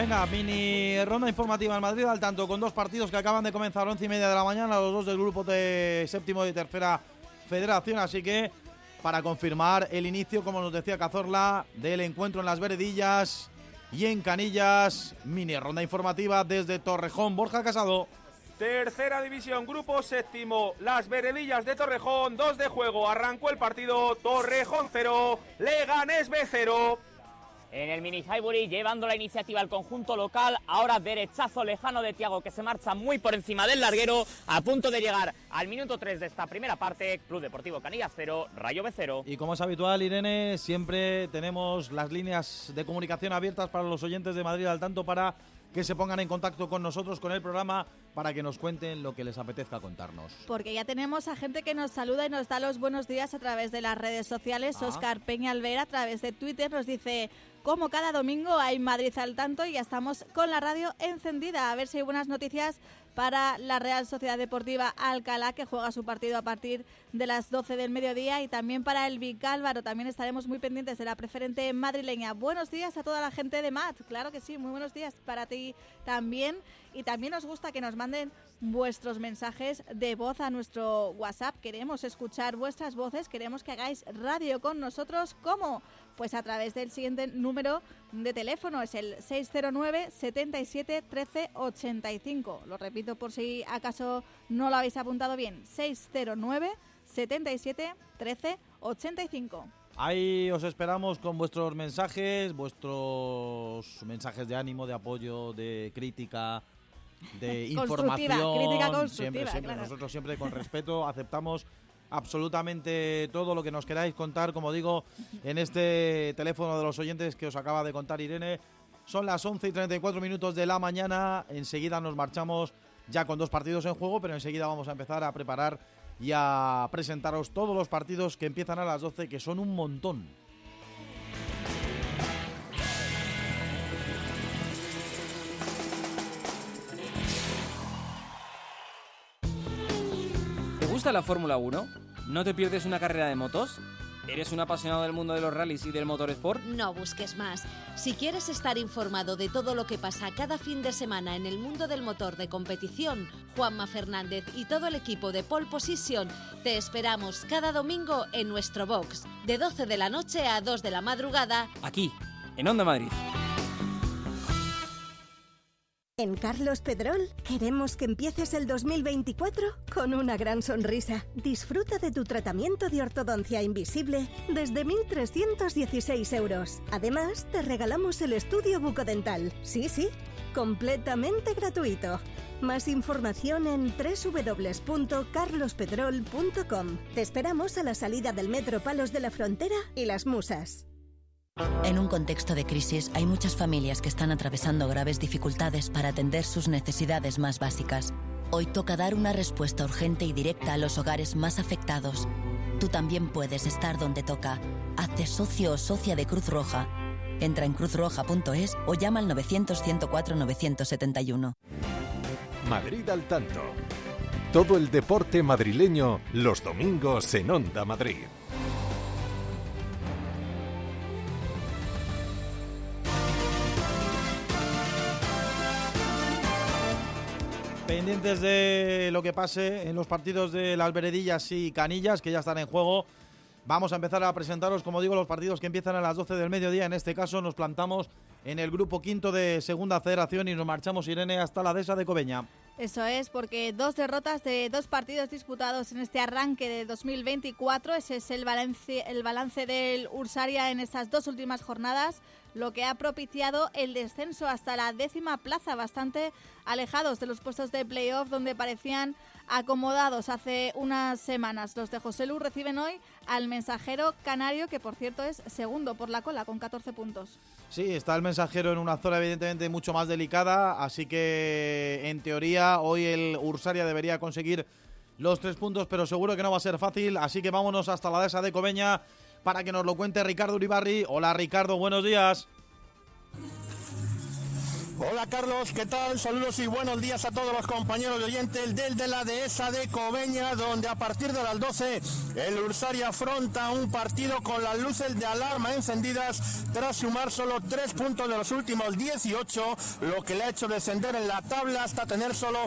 Venga, mini ronda informativa en Madrid al tanto con dos partidos que acaban de comenzar a once y media de la mañana, los dos del grupo de séptimo y tercera federación, así que para confirmar el inicio, como nos decía Cazorla, del encuentro en las Veredillas y en Canillas, mini ronda informativa desde Torrejón, Borja Casado. Tercera división, grupo séptimo, las Veredillas de Torrejón, dos de juego, arrancó el partido, Torrejón 0, Leganés B 0 en el Mini Highbury, llevando la iniciativa al conjunto local. Ahora derechazo lejano de Tiago que se marcha muy por encima del larguero, a punto de llegar al minuto 3 de esta primera parte. Club Deportivo Canillas 0, Rayo B 0. Y como es habitual, Irene, siempre tenemos las líneas de comunicación abiertas para los oyentes de Madrid al tanto para que se pongan en contacto con nosotros, con el programa, para que nos cuenten lo que les apetezca contarnos. Porque ya tenemos a gente que nos saluda y nos da los buenos días a través de las redes sociales. Ah. Oscar Peña Alvera a través de Twitter nos dice, como cada domingo hay Madrid al tanto y ya estamos con la radio encendida. A ver si hay buenas noticias para la Real Sociedad Deportiva Alcalá, que juega su partido a partir de las 12 del mediodía, y también para el Vicálvaro. También estaremos muy pendientes de la preferente madrileña. Buenos días a toda la gente de MAT. Claro que sí, muy buenos días para ti también. Y también nos gusta que nos manden vuestros mensajes de voz a nuestro WhatsApp. Queremos escuchar vuestras voces, queremos que hagáis radio con nosotros. ¿Cómo? Pues a través del siguiente número de teléfono, es el 609 77 13 85. Lo repito por si acaso no lo habéis apuntado bien, 609 77 13 85. Ahí os esperamos con vuestros mensajes, vuestros mensajes de ánimo, de apoyo, de crítica, de información. Crítica siempre, siempre. Nosotros siempre con respeto aceptamos absolutamente todo lo que nos queráis contar, como digo, en este teléfono de los oyentes que os acaba de contar Irene. Son las 11 y 34 minutos de la mañana. Enseguida nos marchamos ya con dos partidos en juego, pero enseguida vamos a empezar a preparar y a presentaros todos los partidos que empiezan a las 12, que son un montón. Gusta la Fórmula 1? ¿No te pierdes una carrera de motos? ¿Eres un apasionado del mundo de los rallies y del motorsport? No busques más. Si quieres estar informado de todo lo que pasa cada fin de semana en el mundo del motor de competición, Juanma Fernández y todo el equipo de Pole Position te esperamos cada domingo en nuestro box, de 12 de la noche a 2 de la madrugada, aquí, en Onda Madrid. En Carlos Pedrol queremos que empieces el 2024 con una gran sonrisa. Disfruta de tu tratamiento de ortodoncia invisible desde 1.316 euros. Además, te regalamos el estudio bucodental. Sí, sí, completamente gratuito. Más información en www.carlospedrol.com. Te esperamos a la salida del Metro Palos de la Frontera y Las Musas. En un contexto de crisis hay muchas familias que están atravesando graves dificultades para atender sus necesidades más básicas. Hoy toca dar una respuesta urgente y directa a los hogares más afectados. Tú también puedes estar donde toca. Hazte socio o socia de Cruz Roja. Entra en cruzroja.es o llama al 900-104-971. Madrid al tanto. Todo el deporte madrileño los domingos en Onda Madrid. Pendientes de lo que pase en los partidos de las Veredillas y Canillas, que ya están en juego. Vamos a empezar a presentaros, como digo, los partidos que empiezan a las 12 del mediodía. En este caso nos plantamos en el grupo quinto de Segunda Federación y nos marchamos, Irene, hasta la Dehesa de Cobeña. Eso es, porque dos derrotas de dos partidos disputados en este arranque de 2024. Ese es el balance, el balance del Ursaria en estas dos últimas jornadas lo que ha propiciado el descenso hasta la décima plaza, bastante alejados de los puestos de playoff donde parecían acomodados hace unas semanas. Los de José Lu reciben hoy al mensajero canario, que por cierto es segundo por la cola con 14 puntos. Sí, está el mensajero en una zona evidentemente mucho más delicada, así que en teoría hoy el Ursaria debería conseguir los tres puntos, pero seguro que no va a ser fácil, así que vámonos hasta la dehesa de Cobeña para que nos lo cuente Ricardo Uribarri. Hola Ricardo, buenos días. Hola Carlos, ¿qué tal? Saludos y buenos días a todos los compañeros de oyentes del de la dehesa de Cobeña, donde a partir de las 12 el Ursaria afronta un partido con las luces de alarma encendidas tras sumar solo tres puntos de los últimos 18, lo que le ha hecho descender en la tabla hasta tener solo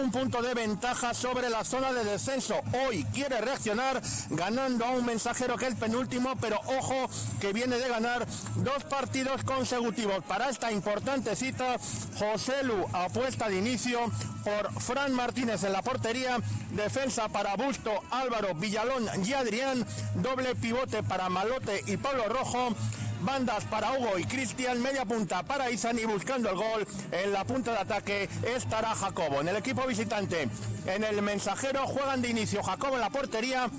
un punto de ventaja sobre la zona de descenso. Hoy quiere reaccionar ganando a un mensajero que es penúltimo, pero ojo que viene de ganar dos partidos consecutivos. Para esta importante cita José Lu apuesta de inicio por Fran Martínez en la portería, defensa para Busto, Álvaro, Villalón y Adrián, doble pivote para Malote y Pablo Rojo. Bandas para Hugo y Cristian, media punta para Isani buscando el gol. En la punta de ataque estará Jacobo. En el equipo visitante, en el mensajero juegan de inicio Jacobo en la portería,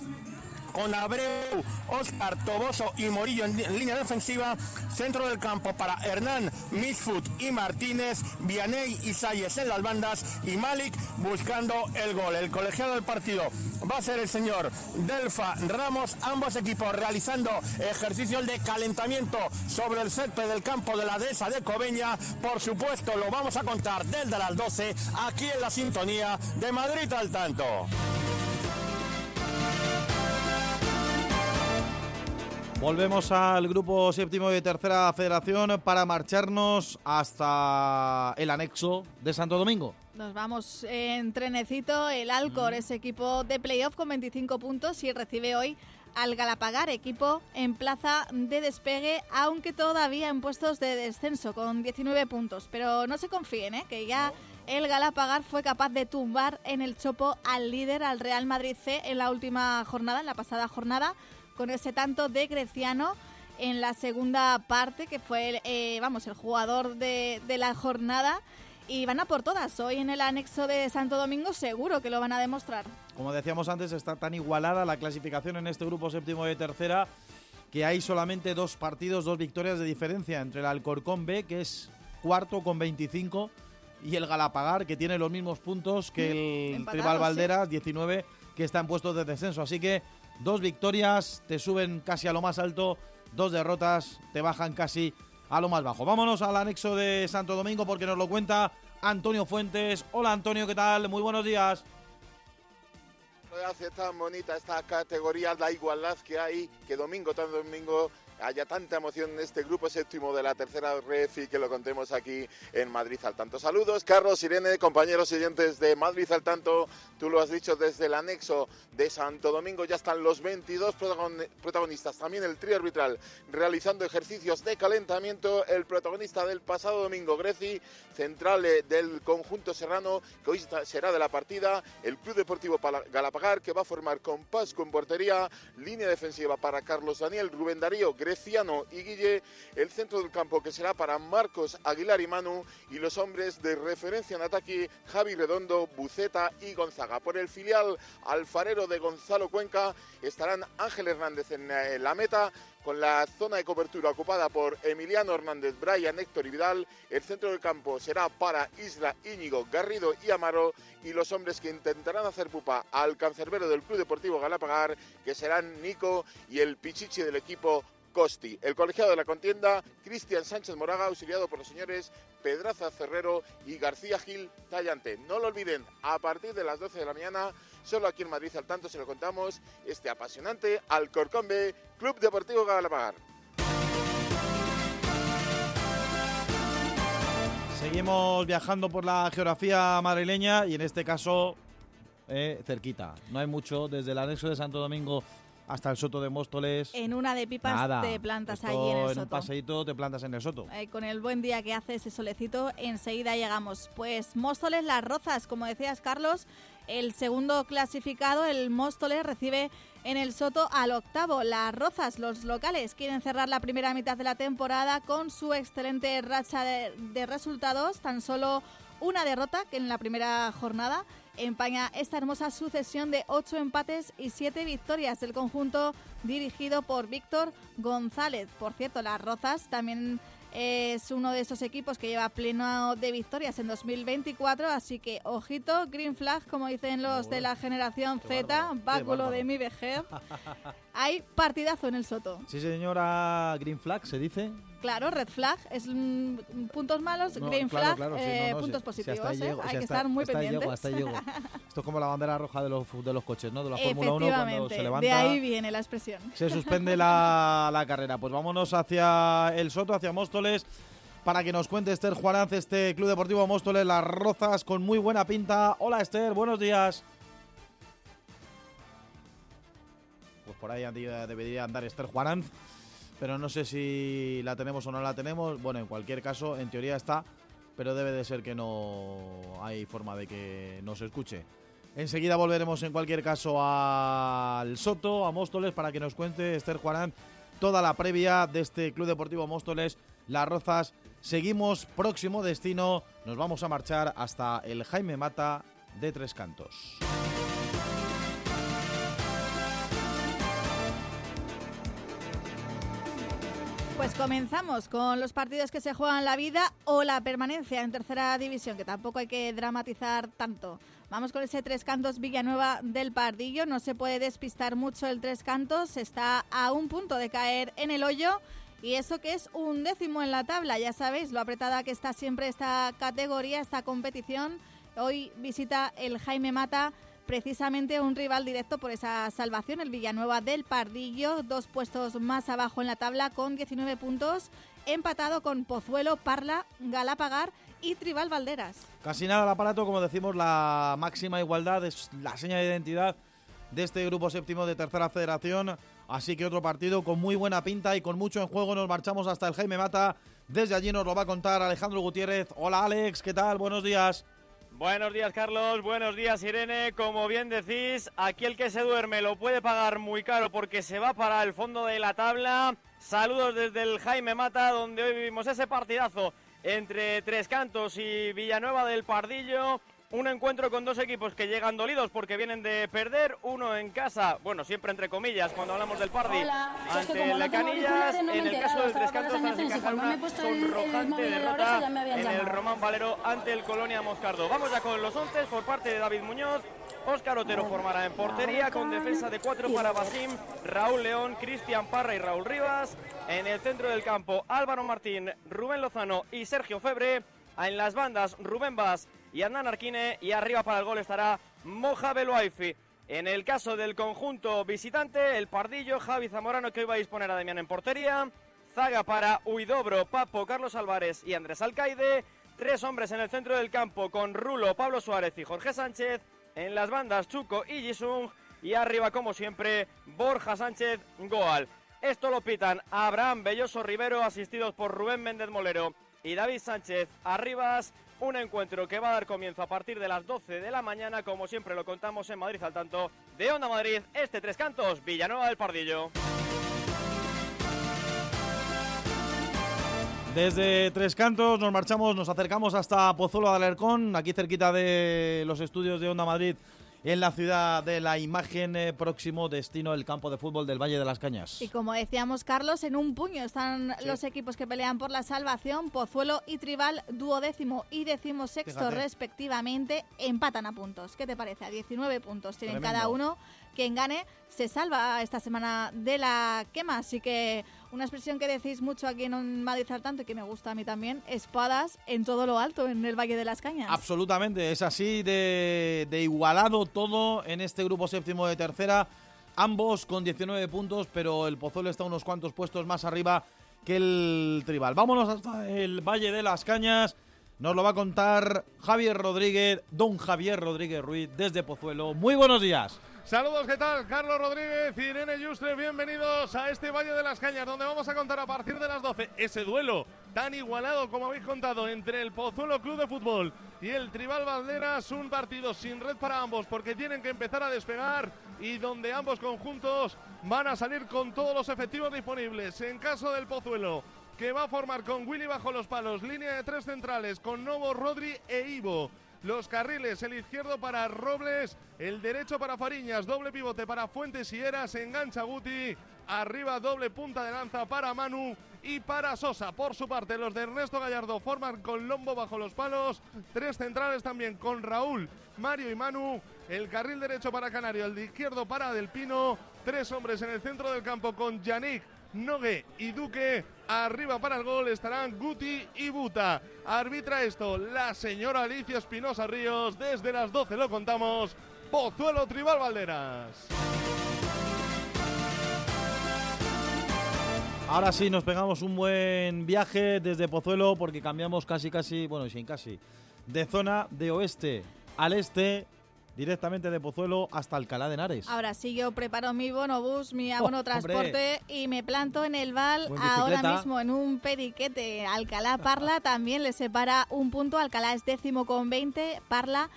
con Abreu, Oscar, Toboso y Morillo en, línea defensiva. Centro del campo para Hernán, Misfut y Martínez, Vianey y Sayes en las bandas y Malik buscando el gol. El colegiado del partido va a ser el señor Delfa Ramos, ambos equipos realizando ejercicios de calentamiento sobre el césped del campo de la dehesa de Cobeña. Por supuesto, lo vamos a contar desde las 12 aquí en la sintonía de Madrid al tanto. Volvemos al grupo séptimo de tercera federación para marcharnos hasta el anexo de Santo Domingo. Nos vamos en trenecito. El Alcor es equipo de playoff con 25 puntos y recibe hoy al Galapagar, equipo en plaza de despegue, aunque todavía en puestos de descenso con 19 puntos. Pero no se confíen, ¿eh? que ya el Galapagar fue capaz de tumbar en el chopo al líder, al Real Madrid C, en la última jornada, en la pasada jornada con ese tanto de Greciano en la segunda parte, que fue, el, eh, vamos, el jugador de, de la jornada. Y van a por todas. Hoy en el anexo de Santo Domingo seguro que lo van a demostrar. Como decíamos antes, está tan igualada la clasificación en este grupo séptimo de tercera que hay solamente dos partidos, dos victorias de diferencia entre el Alcorcón B, que es cuarto con 25, y el Galapagar, que tiene los mismos puntos que el Tribal sí. Valderas, 19, que está en puestos de descenso. Así que dos victorias te suben casi a lo más alto, dos derrotas te bajan casi a lo más bajo. Vámonos al anexo de Santo Domingo porque nos lo cuenta Antonio Fuentes. Hola Antonio, ¿qué tal? Muy buenos días. hace tan bonita esta categoría, la igualdad que hay, que domingo tras domingo haya tanta emoción en este grupo séptimo de la tercera red y que lo contemos aquí en Madrid al tanto. Saludos, Carlos, Irene, compañeros siguientes de Madrid al tanto. Tú lo has dicho desde el anexo de Santo Domingo, ya están los 22 protagonistas, también el trío arbitral realizando ejercicios de calentamiento. El protagonista del pasado domingo, Greci, central eh, del conjunto serrano, que hoy será de la partida, el Club Deportivo Galapagar, que va a formar con Pasco en portería, línea defensiva para Carlos Daniel, Rubén Darío, Greciano y Guille, el centro del campo que será para Marcos Aguilar y Manu y los hombres de referencia en ataque Javi Redondo, Buceta y Gonzaga. Por el filial alfarero de Gonzalo Cuenca estarán Ángel Hernández en eh, la meta, con la zona de cobertura ocupada por Emiliano Hernández, Brian, Héctor y Vidal. El centro del campo será para Isla, Íñigo, Garrido y Amaro. Y los hombres que intentarán hacer pupa al cancerbero del Club Deportivo Galapagar, que serán Nico y el pichichi del equipo Costi. El colegiado de la contienda, Cristian Sánchez Moraga, auxiliado por los señores Pedraza Ferrero y García Gil Tallante. No lo olviden, a partir de las 12 de la mañana, solo aquí en Madrid al tanto se lo contamos, este apasionante Alcorcón Club Deportivo Galapagar. Seguimos viajando por la geografía madrileña y en este caso eh, cerquita. No hay mucho desde el anexo de Santo Domingo hasta el Soto de Móstoles. En una de pipas te plantas allí en el Soto. En un paseíto te plantas en el Soto. Eh, con el buen día que hace ese solecito, enseguida llegamos. Pues Móstoles, Las Rozas, como decías Carlos, el segundo clasificado, el Móstoles, recibe en el Soto al octavo. Las Rozas, los locales, quieren cerrar la primera mitad de la temporada con su excelente racha de, de resultados. Tan solo una derrota que en la primera jornada empaña esta hermosa sucesión de ocho empates y siete victorias del conjunto dirigido por Víctor González. Por cierto, las Rozas también es uno de esos equipos que lleva pleno de victorias en 2024, así que ojito, green flag, como dicen los de la generación Z, báculo de mi vejez. Hay partidazo en el Soto. Sí, señora, green flag, se dice. Claro, red flag es puntos malos, green flag, eh, puntos positivos. ¿eh? Hay que estar muy pendientes. Esto es como la bandera roja de los, de los coches, ¿no? De la Fórmula 1 cuando se levanta. De ahí viene la expresión. Se suspende la, la carrera. Pues vámonos hacia el Soto, hacia Móstoles para que nos cuente Esther Juaranz, este Club Deportivo Móstoles, Las Rozas, con muy buena pinta. Hola Esther, buenos días. Pues por ahí debería andar Esther Juaranz pero no sé si la tenemos o no la tenemos. Bueno, en cualquier caso, en teoría está, pero debe de ser que no hay forma de que nos escuche. Enseguida volveremos en cualquier caso al Soto, a Móstoles, para que nos cuente Esther Juarán toda la previa de este Club Deportivo Móstoles, Las Rozas. Seguimos próximo destino, nos vamos a marchar hasta el Jaime Mata de Tres Cantos. Pues comenzamos con los partidos que se juegan la vida o la permanencia en tercera división, que tampoco hay que dramatizar tanto. Vamos con ese Tres Cantos Villanueva del Pardillo. No se puede despistar mucho el Tres Cantos. Está a un punto de caer en el hoyo. Y eso que es un décimo en la tabla. Ya sabéis lo apretada que está siempre esta categoría, esta competición. Hoy visita el Jaime Mata precisamente un rival directo por esa salvación, el Villanueva del Pardillo, dos puestos más abajo en la tabla con 19 puntos, empatado con Pozuelo, Parla, Galapagar y Tribal Valderas. Casi nada al aparato, como decimos, la máxima igualdad es la seña de identidad de este grupo séptimo de tercera federación. Así que otro partido con muy buena pinta y con mucho en juego. Nos marchamos hasta el Jaime Mata. Desde allí nos lo va a contar Alejandro Gutiérrez. Hola Alex, ¿qué tal? Buenos días. Buenos días Carlos, buenos días Irene. Como bien decís, aquí el que se duerme lo puede pagar muy caro porque se va para el fondo de la tabla. Saludos desde el Jaime Mata, donde hoy vivimos ese partidazo entre Tres Cantos y Villanueva del Pardillo. Un encuentro con dos equipos que llegan dolidos porque vienen de perder, uno en casa, bueno, siempre entre comillas, cuando hablamos del Pardi, ante la Canillas, en el caso del Tres Cantos, tras encajar una sonrojante derrota en el Román Valero ante el Colonia Moscardo. Vamos ya con los once por parte de David Muñoz. Óscar Otero formará en portería con defensa de cuatro para Basim, Raúl León, Cristian Parra y Raúl Rivas. En el centro del campo, Álvaro Martín, Rubén Lozano y Sergio Febre. En las bandas, Rubén Vaz y Hernán Arquine. Y arriba para el gol estará Moja Beloaifi. En el caso del conjunto visitante, el Pardillo, Javi Zamorano, que hoy va a disponer a Demián en portería. Zaga para Huidobro, Papo, Carlos Álvarez y Andrés Alcaide. Tres hombres en el centro del campo con Rulo, Pablo Suárez y Jorge Sánchez. En las bandas Chuco y Jisung. Y arriba, como siempre, Borja Sánchez Goal. Esto lo pitan Abraham Belloso Rivero, asistidos por Rubén Méndez Molero y David Sánchez Arribas. Un encuentro que va a dar comienzo a partir de las 12 de la mañana, como siempre lo contamos en Madrid al tanto de Onda Madrid, este Tres Cantos, Villanueva del Pardillo. Desde Tres Cantos nos marchamos, nos acercamos hasta Pozuelo de Alercón, aquí cerquita de los estudios de Onda Madrid en la ciudad de la imagen eh, próximo destino del campo de fútbol del Valle de las Cañas. Y como decíamos, Carlos, en un puño están los equipos que pelean por la salvación. Pozuelo y Tribal, duodécimo y décimo sexto respectivamente, empatan a puntos. ¿Qué te parece? A 19 puntos tienen cada uno. Quien gane se salva esta semana de la quema. Así que una expresión que decís mucho aquí en Madrid al tanto y que me gusta a mí también, espadas en todo lo alto, en el Valle de las Cañas. Absolutamente, es así de, de igualado todo en este grupo séptimo de tercera. Ambos con 19 puntos, pero el Pozuelo está unos cuantos puestos más arriba que el Tribal. Vámonos hasta el Valle de las Cañas. Nos lo va a contar Javier Rodríguez, don Javier Rodríguez Ruiz, desde Pozuelo. Muy buenos días. Saludos, ¿qué tal? Carlos Rodríguez y Irene Yustre, bienvenidos a este Valle de las Cañas, donde vamos a contar a partir de las 12 ese duelo tan igualado como habéis contado entre el Pozuelo Club de Fútbol y el Tribal Valderas, un partido sin red para ambos porque tienen que empezar a despegar y donde ambos conjuntos van a salir con todos los efectivos disponibles. En caso del Pozuelo, que va a formar con Willy bajo los palos, línea de tres centrales con Novo, Rodri e Ivo los carriles, el izquierdo para Robles, el derecho para Fariñas, doble pivote para Fuentes y Eras, engancha Guti, arriba doble punta de lanza para Manu y para Sosa. Por su parte, los de Ernesto Gallardo forman con Lombo bajo los palos, tres centrales también con Raúl, Mario y Manu, el carril derecho para Canario, el de izquierdo para Del Pino, tres hombres en el centro del campo con Yannick Nogue y Duque. Arriba para el gol estarán Guti y Buta. Arbitra esto la señora Alicia Espinosa Ríos. Desde las 12 lo contamos. Pozuelo Tribal Valderas. Ahora sí nos pegamos un buen viaje desde Pozuelo porque cambiamos casi casi, bueno, sin casi, de zona de oeste al este directamente de Pozuelo hasta Alcalá de Henares. Ahora sí, yo preparo mi bonobús, mi oh, abono transporte y me planto en el Val ahora mismo en un periquete. Alcalá Parla también le separa un punto. Alcalá es décimo con 20, Parla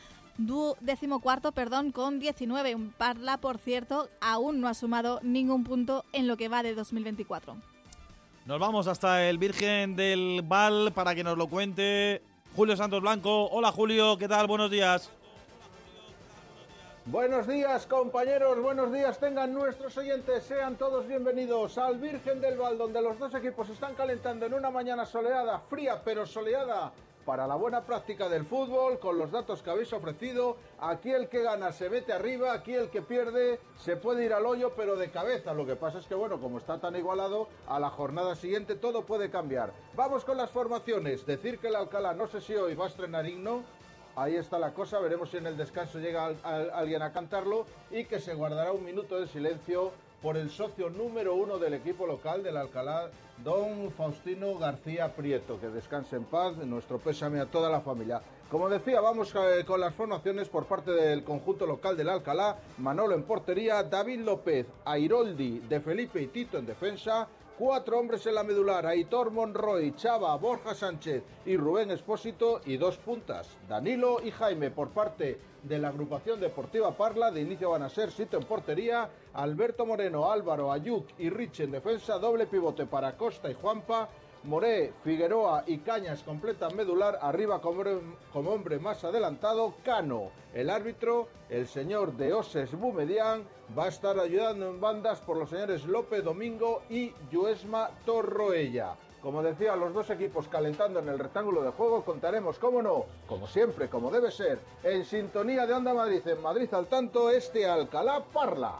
décimo cuarto, perdón, con 19. Parla, por cierto, aún no ha sumado ningún punto en lo que va de 2024. Nos vamos hasta el Virgen del Val para que nos lo cuente Julio Santos Blanco. Hola Julio, ¿qué tal? Buenos días. Buenos días compañeros, buenos días tengan nuestros oyentes, sean todos bienvenidos al Virgen del Val, donde los dos equipos están calentando en una mañana soleada, fría pero soleada, para la buena práctica del fútbol, con los datos que habéis ofrecido. Aquí el que gana se mete arriba, aquí el que pierde se puede ir al hoyo, pero de cabeza. Lo que pasa es que, bueno, como está tan igualado, a la jornada siguiente todo puede cambiar. Vamos con las formaciones. Decir que el Alcalá, no sé si hoy va a estrenar himno, Ahí está la cosa, veremos si en el descanso llega alguien a cantarlo y que se guardará un minuto de silencio por el socio número uno del equipo local del Alcalá, don Faustino García Prieto. Que descanse en paz, nuestro pésame a toda la familia. Como decía, vamos eh, con las formaciones por parte del conjunto local del Alcalá. Manolo en portería, David López, Airoldi de Felipe y Tito en defensa, Cuatro hombres en la medular, Aitor Monroy, Chava, Borja Sánchez y Rubén Espósito y dos puntas, Danilo y Jaime por parte de la agrupación deportiva Parla. De inicio van a ser Sito en portería, Alberto Moreno, Álvaro, Ayuk y Rich en defensa, doble pivote para Costa y Juanpa, Moré, Figueroa y Cañas completan medular, arriba como, hombre más adelantado, Cano. El árbitro, el señor de Oses Bumedián, va a estar ayudando en bandas por los señores López Domingo y Yuesma Torroella. Como decía, los dos equipos calentando en el rectángulo de juego, contaremos, cómo no, como siempre, como debe ser, en sintonía de Onda Madrid, en Madrid al tanto, este Alcalá Parla.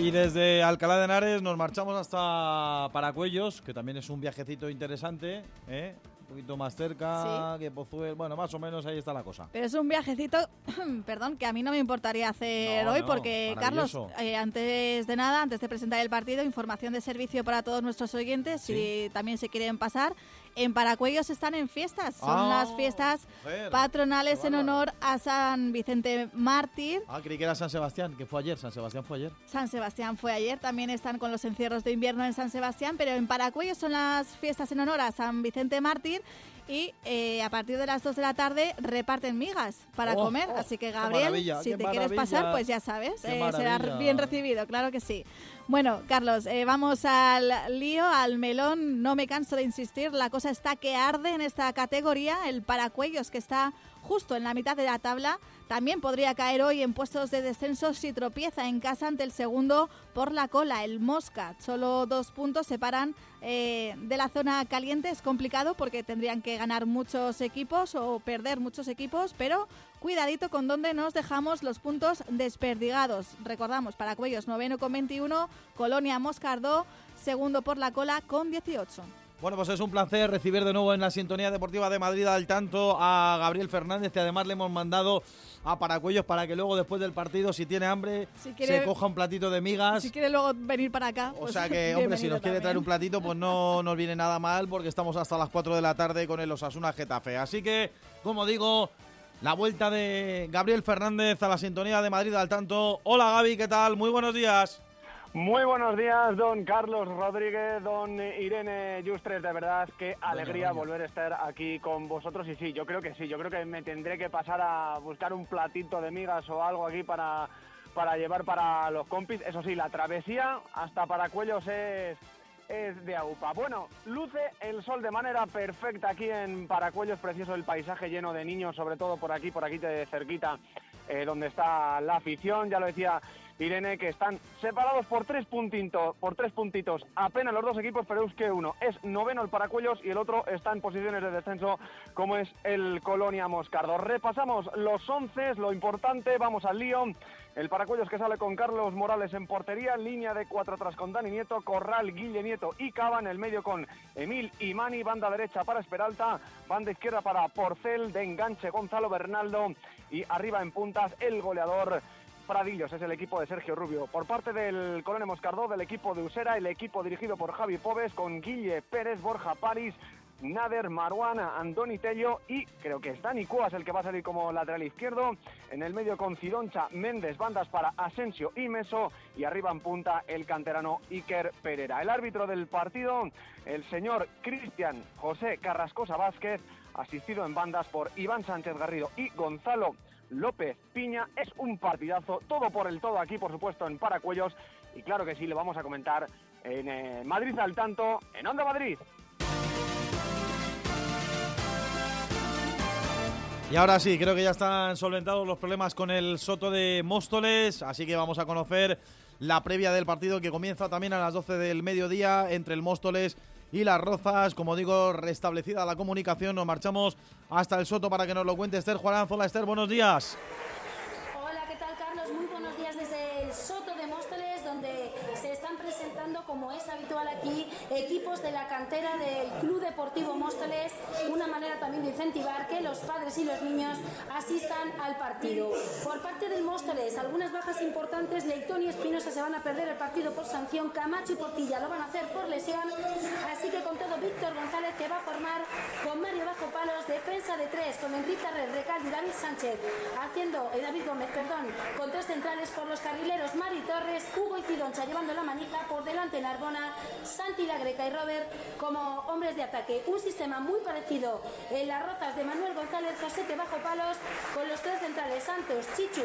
Y desde Alcalá de Henares nos marchamos hasta Paracuellos, que también es un viajecito interesante, ¿eh? poquito más cerca que Pozuelo. Bueno, más o menos ahí está la cosa. Pero es un viajecito, perdón, que a mí no me importaría hacer hoy porque, Carlos, eh, antes de nada, antes de presentar el partido, información de servicio para todos nuestros oyentes, si también se quieren pasar. En Paracuellos están en fiestas, son Ah, las fiestas patronales en honor a San Vicente Mártir. Ah, creí que era San Sebastián, que fue ayer. San Sebastián fue ayer. San Sebastián fue ayer, también están con los encierros de invierno en San Sebastián, pero en Paracuellos son las fiestas en honor a San Vicente Mártir y eh, a partir de las 2 de la tarde reparten migas para Oh, comer. oh, Así que Gabriel, si te quieres pasar, pues ya sabes, eh, será bien recibido, claro que sí. Bueno, Carlos, eh, vamos al lío, al melón. No me canso de insistir, la cosa está que arde en esta categoría. El paracuellos que está justo en la mitad de la tabla. También podría caer hoy en puestos de descenso si tropieza en casa ante el segundo por la cola, el Mosca. Solo dos puntos separan eh, de la zona caliente. Es complicado porque tendrían que ganar muchos equipos o perder muchos equipos, pero cuidadito con dónde nos dejamos los puntos desperdigados. Recordamos, Paracuellos noveno con 21, Colonia Moscardó segundo por la cola con 18. Bueno, pues es un placer recibir de nuevo en la sintonía deportiva de Madrid al tanto a Gabriel Fernández, que además le hemos mandado a Paracuellos para que luego después del partido, si tiene hambre, Si quiere- se coja un platito de migas. Si quiere luego venir para acá. O pues sea que, hombre, si nos quiere traer también. un platito, pues no nos viene nada mal porque estamos hasta las 4 de la tarde con el Osasuna Getafe. Así que, como digo, la vuelta de Gabriel Fernández a la sintonía de Madrid al tanto. Hola Gaby, ¿qué tal? Muy buenos días. Muy buenos días, don Carlos Rodríguez, don Irene Justres. De verdad, qué alegría volver a estar aquí con vosotros. Y sí, yo creo que sí, yo creo que me tendré que pasar a buscar un platito de migas o algo aquí para, para llevar para los compis. Eso sí, la travesía hasta Paracuellos es, es de AUPA. Bueno, luce el sol de manera perfecta aquí en Paracuellos, precioso el paisaje lleno de niños, sobre todo por aquí, por aquí de cerquita, eh, donde está la afición. Ya lo decía Irene, que están separados por tres puntitos, por tres puntitos, apenas los dos equipos, pero es que uno es noveno el Paracuellos y el otro está en posiciones de descenso, como es el Colonia Moscardo. Repasamos los once, lo importante, vamos al lío. El Paracuellos que sale con Carlos Morales en portería, línea de cuatro atrás con Dani Nieto, Corral, Guille Nieto y Cava en el medio con Emil y Mani, banda derecha para Esperalta, banda izquierda para Porcel, de enganche Gonzalo Bernaldo y arriba en puntas el goleador Pradillos, es el equipo de Sergio Rubio. Por parte del Colone Moscardó, del equipo de Usera, el equipo dirigido por Javi Pobes con Guille Pérez, Borja París, Nader, Maruana, Andoni Tello y creo que es Dani Cuas el que va a salir como lateral izquierdo. En el medio con Cidoncha, Méndez, bandas para Asensio y Meso y arriba en punta el canterano Iker Pereira. El árbitro del partido, el señor Cristian José Carrascosa Vázquez, asistido en bandas por Iván Sánchez Garrido y Gonzalo López Piña. Es un partidazo, todo por el todo aquí, por supuesto, en Paracuellos. Y claro que sí, le vamos a comentar en eh, Madrid al tanto, en Onda Madrid. Y ahora sí, creo que ya están solventados los problemas con el Soto de Móstoles, así que vamos a conocer la previa del partido que comienza también a las 12 del mediodía entre el Móstoles y las Rozas. Como digo, restablecida la comunicación, nos marchamos hasta el Soto para que nos lo cuente Esther Juaranzo. Hola Esther, buenos días. Hola, ¿qué tal Carlos? Muy buenos días desde el Soto como es habitual aquí, equipos de la cantera del Club Deportivo Móstoles, una manera también de incentivar que los padres y los niños asistan al partido. Por parte del Móstoles, algunas bajas importantes, Leitón y Espinosa se van a perder el partido por sanción, Camacho y Portilla lo van a hacer por lesión, así que con todo Víctor González que va a formar con Mario Bajo Palos, defensa de tres, con Enrique Red, Recalde y David Sánchez, haciendo, eh, David Gómez, perdón, con tres centrales por los carrileros Mari Torres, Hugo y Cidoncha llevando la manija, por delante Narbona, Santi La Greca y Robert como hombres de ataque. Un sistema muy parecido en las rotas de Manuel González, José Bajo Palos, con los tres centrales Santos, Chichu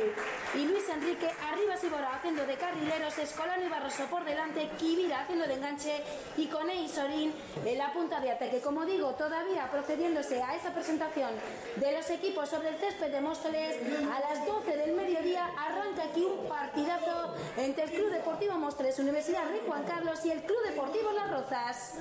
y Luis Enrique, arriba Sibora haciendo de carrileros, Escolano y Barroso por delante, Kibira haciendo de enganche y con Ei Sorín en la punta de ataque. Como digo, todavía procediéndose a esa presentación de los equipos sobre el césped de Móstoles, a las 12 del mediodía arranca aquí un partidazo entre el Club Deportivo Móstoles, Universidad Rey Carlos y el Club Deportivo Las Rozas.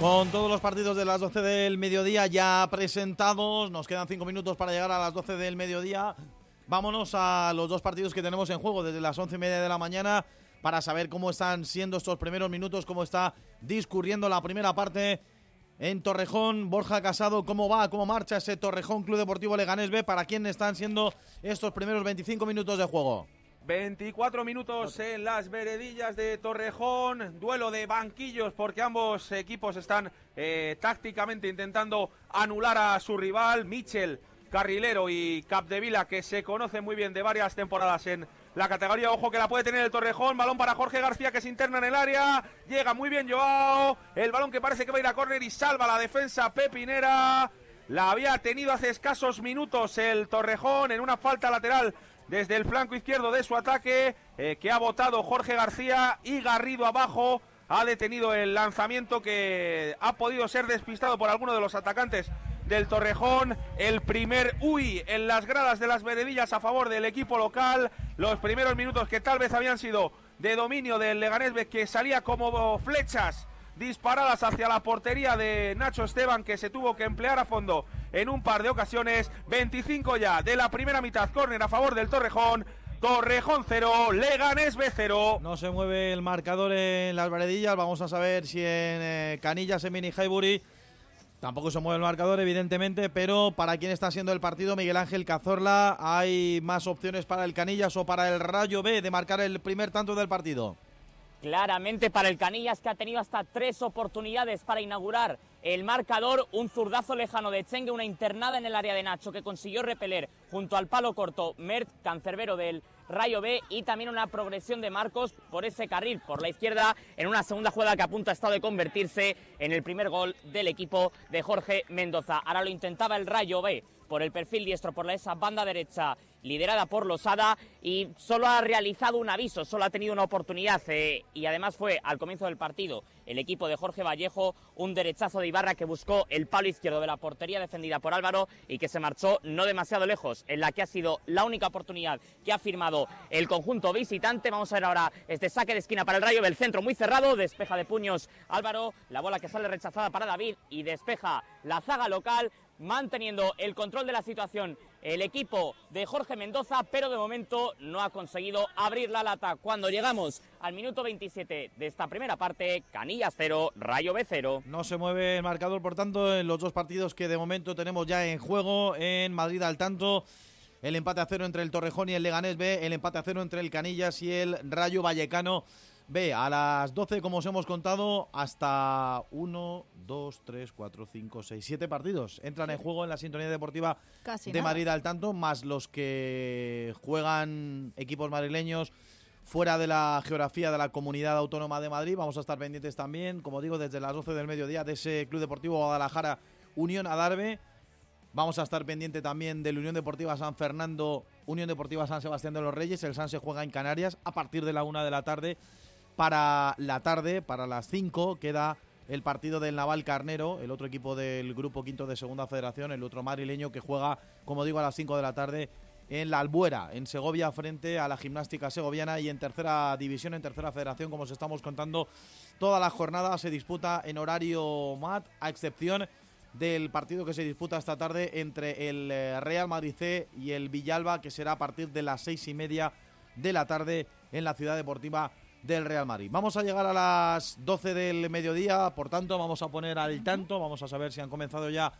Con todos los partidos de las 12 del mediodía ya presentados, nos quedan 5 minutos para llegar a las 12 del mediodía. Vámonos a los dos partidos que tenemos en juego desde las 11 y media de la mañana para saber cómo están siendo estos primeros minutos, cómo está discurriendo la primera parte en Torrejón. Borja Casado, ¿cómo va? ¿Cómo marcha ese Torrejón Club Deportivo Leganés B? ¿Para quién están siendo estos primeros 25 minutos de juego? 24 minutos en las veredillas de Torrejón, duelo de banquillos porque ambos equipos están eh, tácticamente intentando anular a su rival, Michel Carrilero y Capdevila, que se conocen muy bien de varias temporadas en la categoría. Ojo que la puede tener el Torrejón. Balón para Jorge García que se interna en el área. Llega muy bien Joao. El balón que parece que va a ir a córner y salva la defensa Pepinera. La había tenido hace escasos minutos el Torrejón en una falta lateral desde el flanco izquierdo de su ataque, eh, que ha votado Jorge García y Garrido abajo ha detenido el lanzamiento que ha podido ser despistado por alguno de los atacantes del Torrejón. El primer uy en las gradas de las veredillas a favor del equipo local. Los primeros minutos que tal vez habían sido de dominio del Leganés que salía como flechas disparadas hacia la portería de Nacho Esteban que se tuvo que emplear a fondo en un par de ocasiones. 25 ya de la primera mitad, córner a favor del Torrejón. Torrejón 0, Leganés B 0. No se mueve el marcador en las varedillas. Vamos a saber si en eh, Canillas, en Mini Highbury. Tampoco se mueve el marcador, evidentemente, pero para quién está siendo el partido, Miguel Ángel Cazorla, ¿hay más opciones para el Canillas o para el Rayo B de marcar el primer tanto del partido? Claramente para el Canillas que ha tenido hasta tres oportunidades para inaugurar el marcador, un zurdazo lejano de Chengue, una internada en el área de Nacho que consiguió repeler junto al palo corto Mert, cancerbero del Rayo B y también una progresión de Marcos por ese carril por la izquierda en una segunda jugada que a punto ha estado de convertirse en el primer gol del equipo de Jorge Mendoza. Ahora lo intentaba el Rayo B por el perfil diestro, por esa banda derecha liderada por Losada y solo ha realizado un aviso, solo ha tenido una oportunidad eh, y además fue al comienzo del partido el equipo de Jorge Vallejo un derechazo de Ibarra que buscó el palo izquierdo de la portería defendida por Álvaro y que se marchó no demasiado lejos en la que ha sido la única oportunidad que ha firmado el conjunto visitante. Vamos a ver ahora este saque de esquina para el Rayo del centro muy cerrado, despeja de puños Álvaro, la bola que sale rechazada para David y despeja la zaga local manteniendo el control de la situación el equipo de Jorge Mendoza, pero de momento no ha conseguido abrir la lata. Cuando llegamos al minuto 27 de esta primera parte, Canillas 0, Rayo B 0. No se mueve el marcador, por tanto, en los dos partidos que de momento tenemos ya en juego en Madrid al tanto. El empate a cero entre el Torrejón y el Leganés B, el empate a cero entre el Canillas y el Rayo Vallecano. B, a las 12, como os hemos contado, hasta 1, 2, 3, 4, 5, 6, 7 partidos entran en juego en la sintonía deportiva de Madrid al tanto, más los que juegan equipos madrileños fuera de la geografía de la comunidad autónoma de Madrid. Vamos a estar pendientes también, como digo, desde las 12 del mediodía de ese Club Deportivo Guadalajara Unión Adarve. Vamos a estar pendiente también del Unión Deportiva San Fernando, Unión Deportiva San Sebastián de los Reyes. El San se juega en Canarias a partir de la una de la tarde para la tarde, para las 5, queda el partido del Naval Carnero, el otro equipo del grupo quinto de Segunda Federación, el otro madrileño que juega, como digo, a las 5 de la tarde en la Albuera, en Segovia, frente a la gimnástica segoviana y en tercera división, en tercera federación, como os estamos contando, toda la jornada se disputa en horario MAT, a excepción del partido que se disputa esta tarde entre el eh, Real Madrid C y el Villalba, que será a partir de las seis y media de la tarde en la ciudad deportiva del Real Madrid. Vamos a llegar a las 12 del mediodía, por tanto vamos a poner al tanto, vamos a saber si han comenzado ya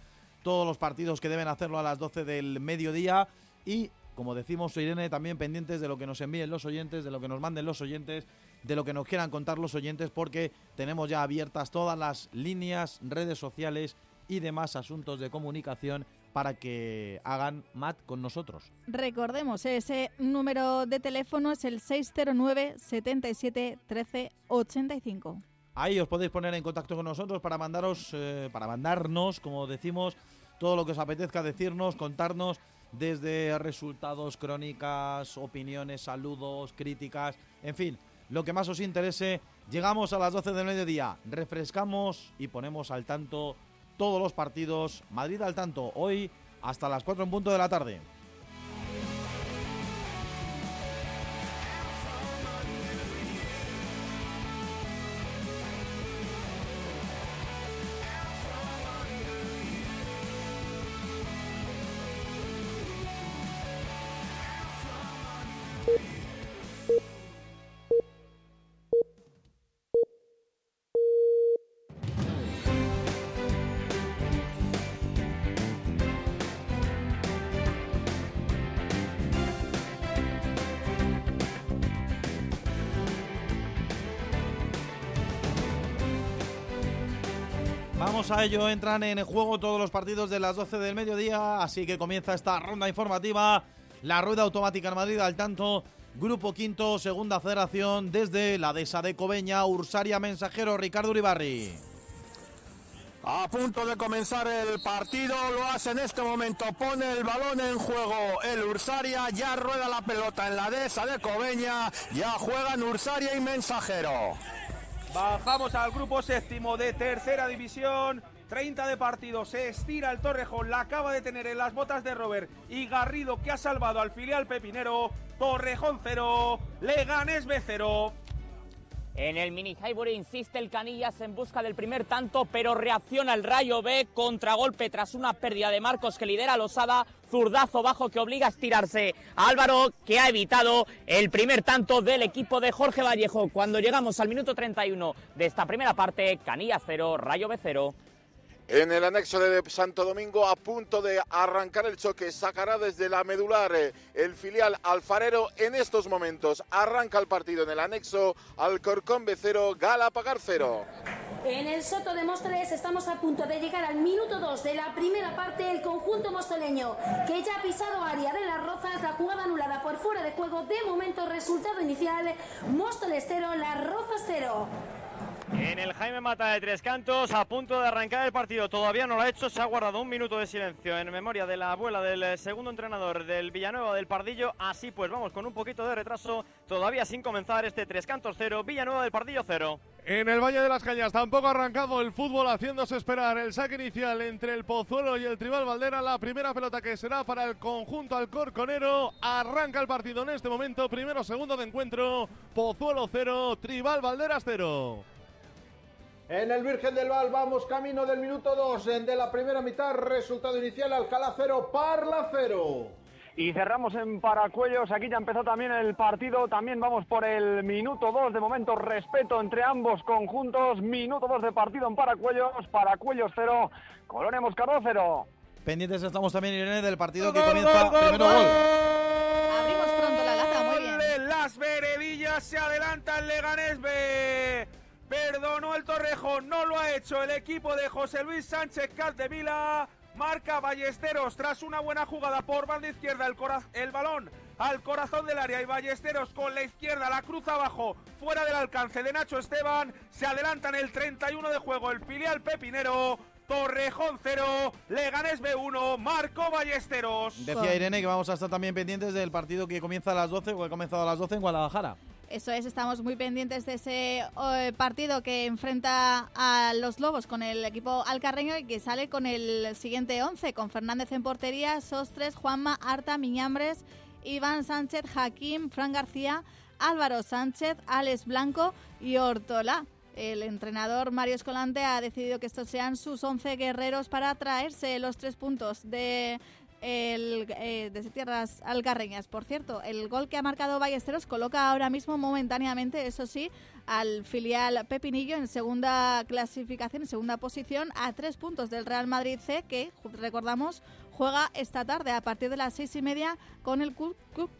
todos los partidos que deben hacerlo a las 12 del mediodía y como decimos Irene también pendientes de lo que nos envíen los oyentes, de lo que nos manden los oyentes, de lo que nos quieran contar los oyentes porque tenemos ya abiertas todas las líneas, redes sociales y demás asuntos de comunicación para que hagan MAT con nosotros. Recordemos, ese número de teléfono es el 609 77 13 85. Ahí os podéis poner en contacto con nosotros para mandaros, eh, para mandarnos, como decimos, todo lo que os apetezca decirnos, contarnos desde resultados, crónicas, opiniones, saludos, críticas, en fin, lo que más os interese. Llegamos a las 12 del mediodía, refrescamos y ponemos al tanto todos los partidos. Madrid al tanto, hoy hasta las 4 en punto de la tarde. A ello. Entran en juego todos los partidos de las 12 del mediodía, así que comienza esta ronda informativa. La rueda automática en Madrid al tanto. Grupo Quinto, Segunda Federación, desde la Dehesa de Cobeña, Ursaria Mensajero, Ricardo Uribarri. A punto de comenzar el partido, lo hace en este momento, pone el balón en juego el Ursaria, ya rueda la pelota en la dehesa de Cobeña, ya juegan Ursaria y Mensajero. Bajamos al grupo séptimo de tercera división. 30 de partido, se estira el Torrejón, la acaba de tener en las botas de Robert y Garrido que ha salvado al filial pepinero. Torrejón 0, Leganés B 0. En el mini Highbury insiste el Canillas en busca del primer tanto, pero reacciona el Rayo B, contragolpe tras una pérdida de Marcos que lidera Losada, zurdazo bajo que obliga a estirarse a Álvaro, que ha evitado el primer tanto del equipo de Jorge Vallejo. Cuando llegamos al minuto 31 de esta primera parte, Canillas 0, Rayo B 0. En el anexo de Santo Domingo, a punto de arrancar el choque, sacará desde la medular eh, el filial alfarero en estos momentos. Arranca el partido en el anexo, Alcorcón B0, Gala Pagar 0. En el Soto de Móstoles estamos a punto de llegar al minuto 2 de la primera parte. El conjunto mostoleño que ya ha pisado área de las Rozas, la jugada anulada por fuera de juego. De momento, resultado inicial: Móstoles 0, Las Rozas 0. En el Jaime Mata de Tres Cantos, a punto de arrancar el partido, todavía no lo ha hecho, se ha guardado un minuto de silencio en memoria de la abuela del segundo entrenador del Villanueva del Pardillo. Así pues, vamos con un poquito de retraso, todavía sin comenzar este Tres Cantos 0, Villanueva del Pardillo 0. En el Valle de las Cañas tampoco ha arrancado el fútbol haciéndose esperar el saque inicial entre el Pozuelo y el Tribal Valdera. La primera pelota que será para el conjunto alcorconero. Arranca el partido en este momento. Primero, segundo de encuentro. Pozuelo 0, Tribal Valderas 0. En el Virgen del Val vamos camino del minuto 2 de la primera mitad. Resultado inicial Alcalá 0, Parla 0. Y cerramos en Paracuellos. Aquí ya empezó también el partido. También vamos por el minuto 2. De momento, respeto entre ambos conjuntos. Minuto 2 de partido en Paracuellos. Paracuellos 0. Colonia Moscardó 0. Pendientes estamos también, Irene, del partido que comienza. Primero gol. Abrimos pronto la lata, muy bien. Las veredillas se adelanta el Leganés B. Perdonó el Torrejón, no lo ha hecho el equipo de José Luis Sánchez Caldevila. Marca Ballesteros tras una buena jugada por banda izquierda el, balón al corazón del área y Ballesteros con la izquierda la cruz abajo fuera del alcance de Nacho Esteban. Se adelantan el 31 de juego el filial pepinero. Torrejón 0, Leganés B1, Marco Ballesteros. Decía Irene que vamos a estar también pendientes del partido que comienza a las 12 o que ha comenzado a las 12 en Guadalajara. Eso es, estamos muy pendientes de ese eh, partido que enfrenta a los Lobos con el equipo alcarreño y que sale con el siguiente 11, con Fernández en portería, Sostres, Juanma, Arta, Miñambres, Iván Sánchez, Jaquín, Fran García, Álvaro Sánchez, Alex Blanco y Ortola. El entrenador Mario Escolante ha decidido que estos sean sus 11 guerreros para traerse los tres puntos de el, eh, desde tierras alcarreñas. Por cierto, el gol que ha marcado Ballesteros coloca ahora mismo momentáneamente, eso sí, al filial Pepinillo en segunda clasificación, en segunda posición, a tres puntos del Real Madrid C, que recordamos juega esta tarde a partir de las seis y media con el Cook,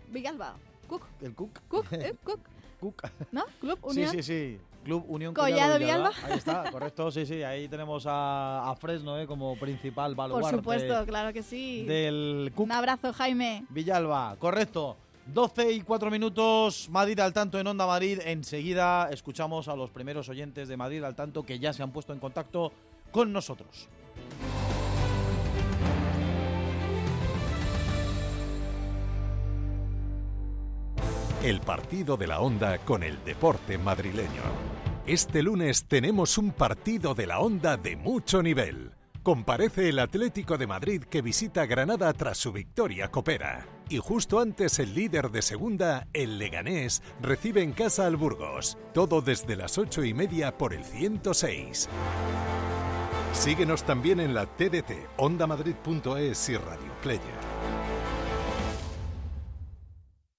Villalba. Cook. El Cook. Cook, ¿eh? Cook. Cook. ¿No? Club Unión. Sí, sí, sí. Club Unión Collado Villalba. Ahí está, correcto, sí, sí. Ahí tenemos a, a Fresno ¿eh? como principal baluarte. Por supuesto, claro que sí. Del. Un abrazo, Jaime. Villalba, correcto. 12 y 4 minutos, Madrid al tanto en Onda Madrid. Enseguida escuchamos a los primeros oyentes de Madrid al tanto que ya se han puesto en contacto con nosotros. El partido de la Onda con el deporte madrileño. Este lunes tenemos un partido de la Onda de mucho nivel. Comparece el Atlético de Madrid que visita Granada tras su victoria copera. Y justo antes el líder de segunda, el Leganés, recibe en casa al Burgos. Todo desde las ocho y media por el 106. Síguenos también en la TDT, ondamadrid.es y Radio Player.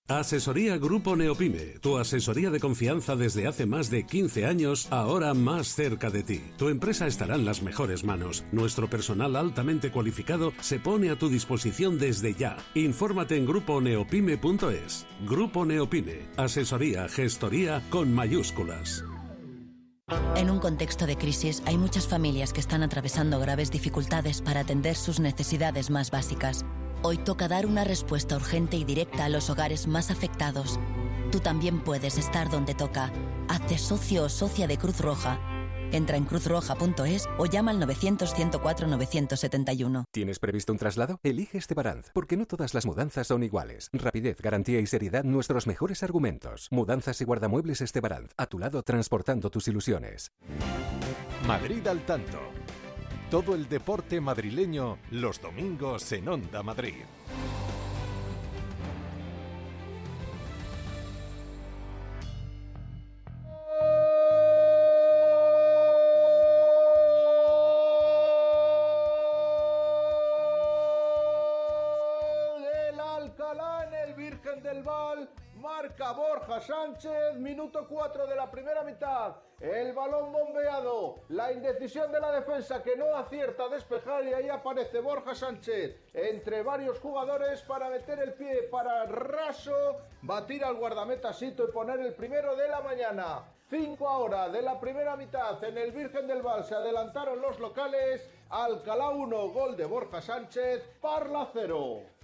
Asesoría Grupo Neopime, tu asesoría de confianza desde hace más de 15 años, ahora más cerca de ti. Tu empresa estará en las mejores manos. Nuestro personal altamente cualificado se pone a tu disposición desde ya. Infórmate en gruponeopime.es. Grupo Neopime, asesoría, gestoría con mayúsculas. En un contexto de crisis hay muchas familias que están atravesando graves dificultades para atender sus necesidades más básicas. Hoy toca dar una respuesta urgente y directa a los hogares más afectados. Tú también puedes estar donde toca. Hazte socio o socia de Cruz Roja. Entra en cruzroja.es o llama al 900-104-971. ¿Tienes previsto un traslado? Elige Estebaranz, porque no todas las mudanzas son iguales. Rapidez, garantía y seriedad nuestros mejores argumentos. Mudanzas y guardamuebles Estebaranz, a tu lado transportando tus ilusiones. Madrid al tanto. Todo el deporte madrileño los domingos en Onda Madrid. Marca Borja Sánchez, minuto 4 de la primera mitad. El balón bombeado, la indecisión de la defensa que no acierta a despejar y ahí aparece Borja Sánchez entre varios jugadores para meter el pie para Raso, batir al guardameta Sito y poner el primero de la mañana. 5 ahora de la primera mitad en el Virgen del Val se adelantaron los locales. Alcalá 1, gol de Borja Sánchez, Parla 0.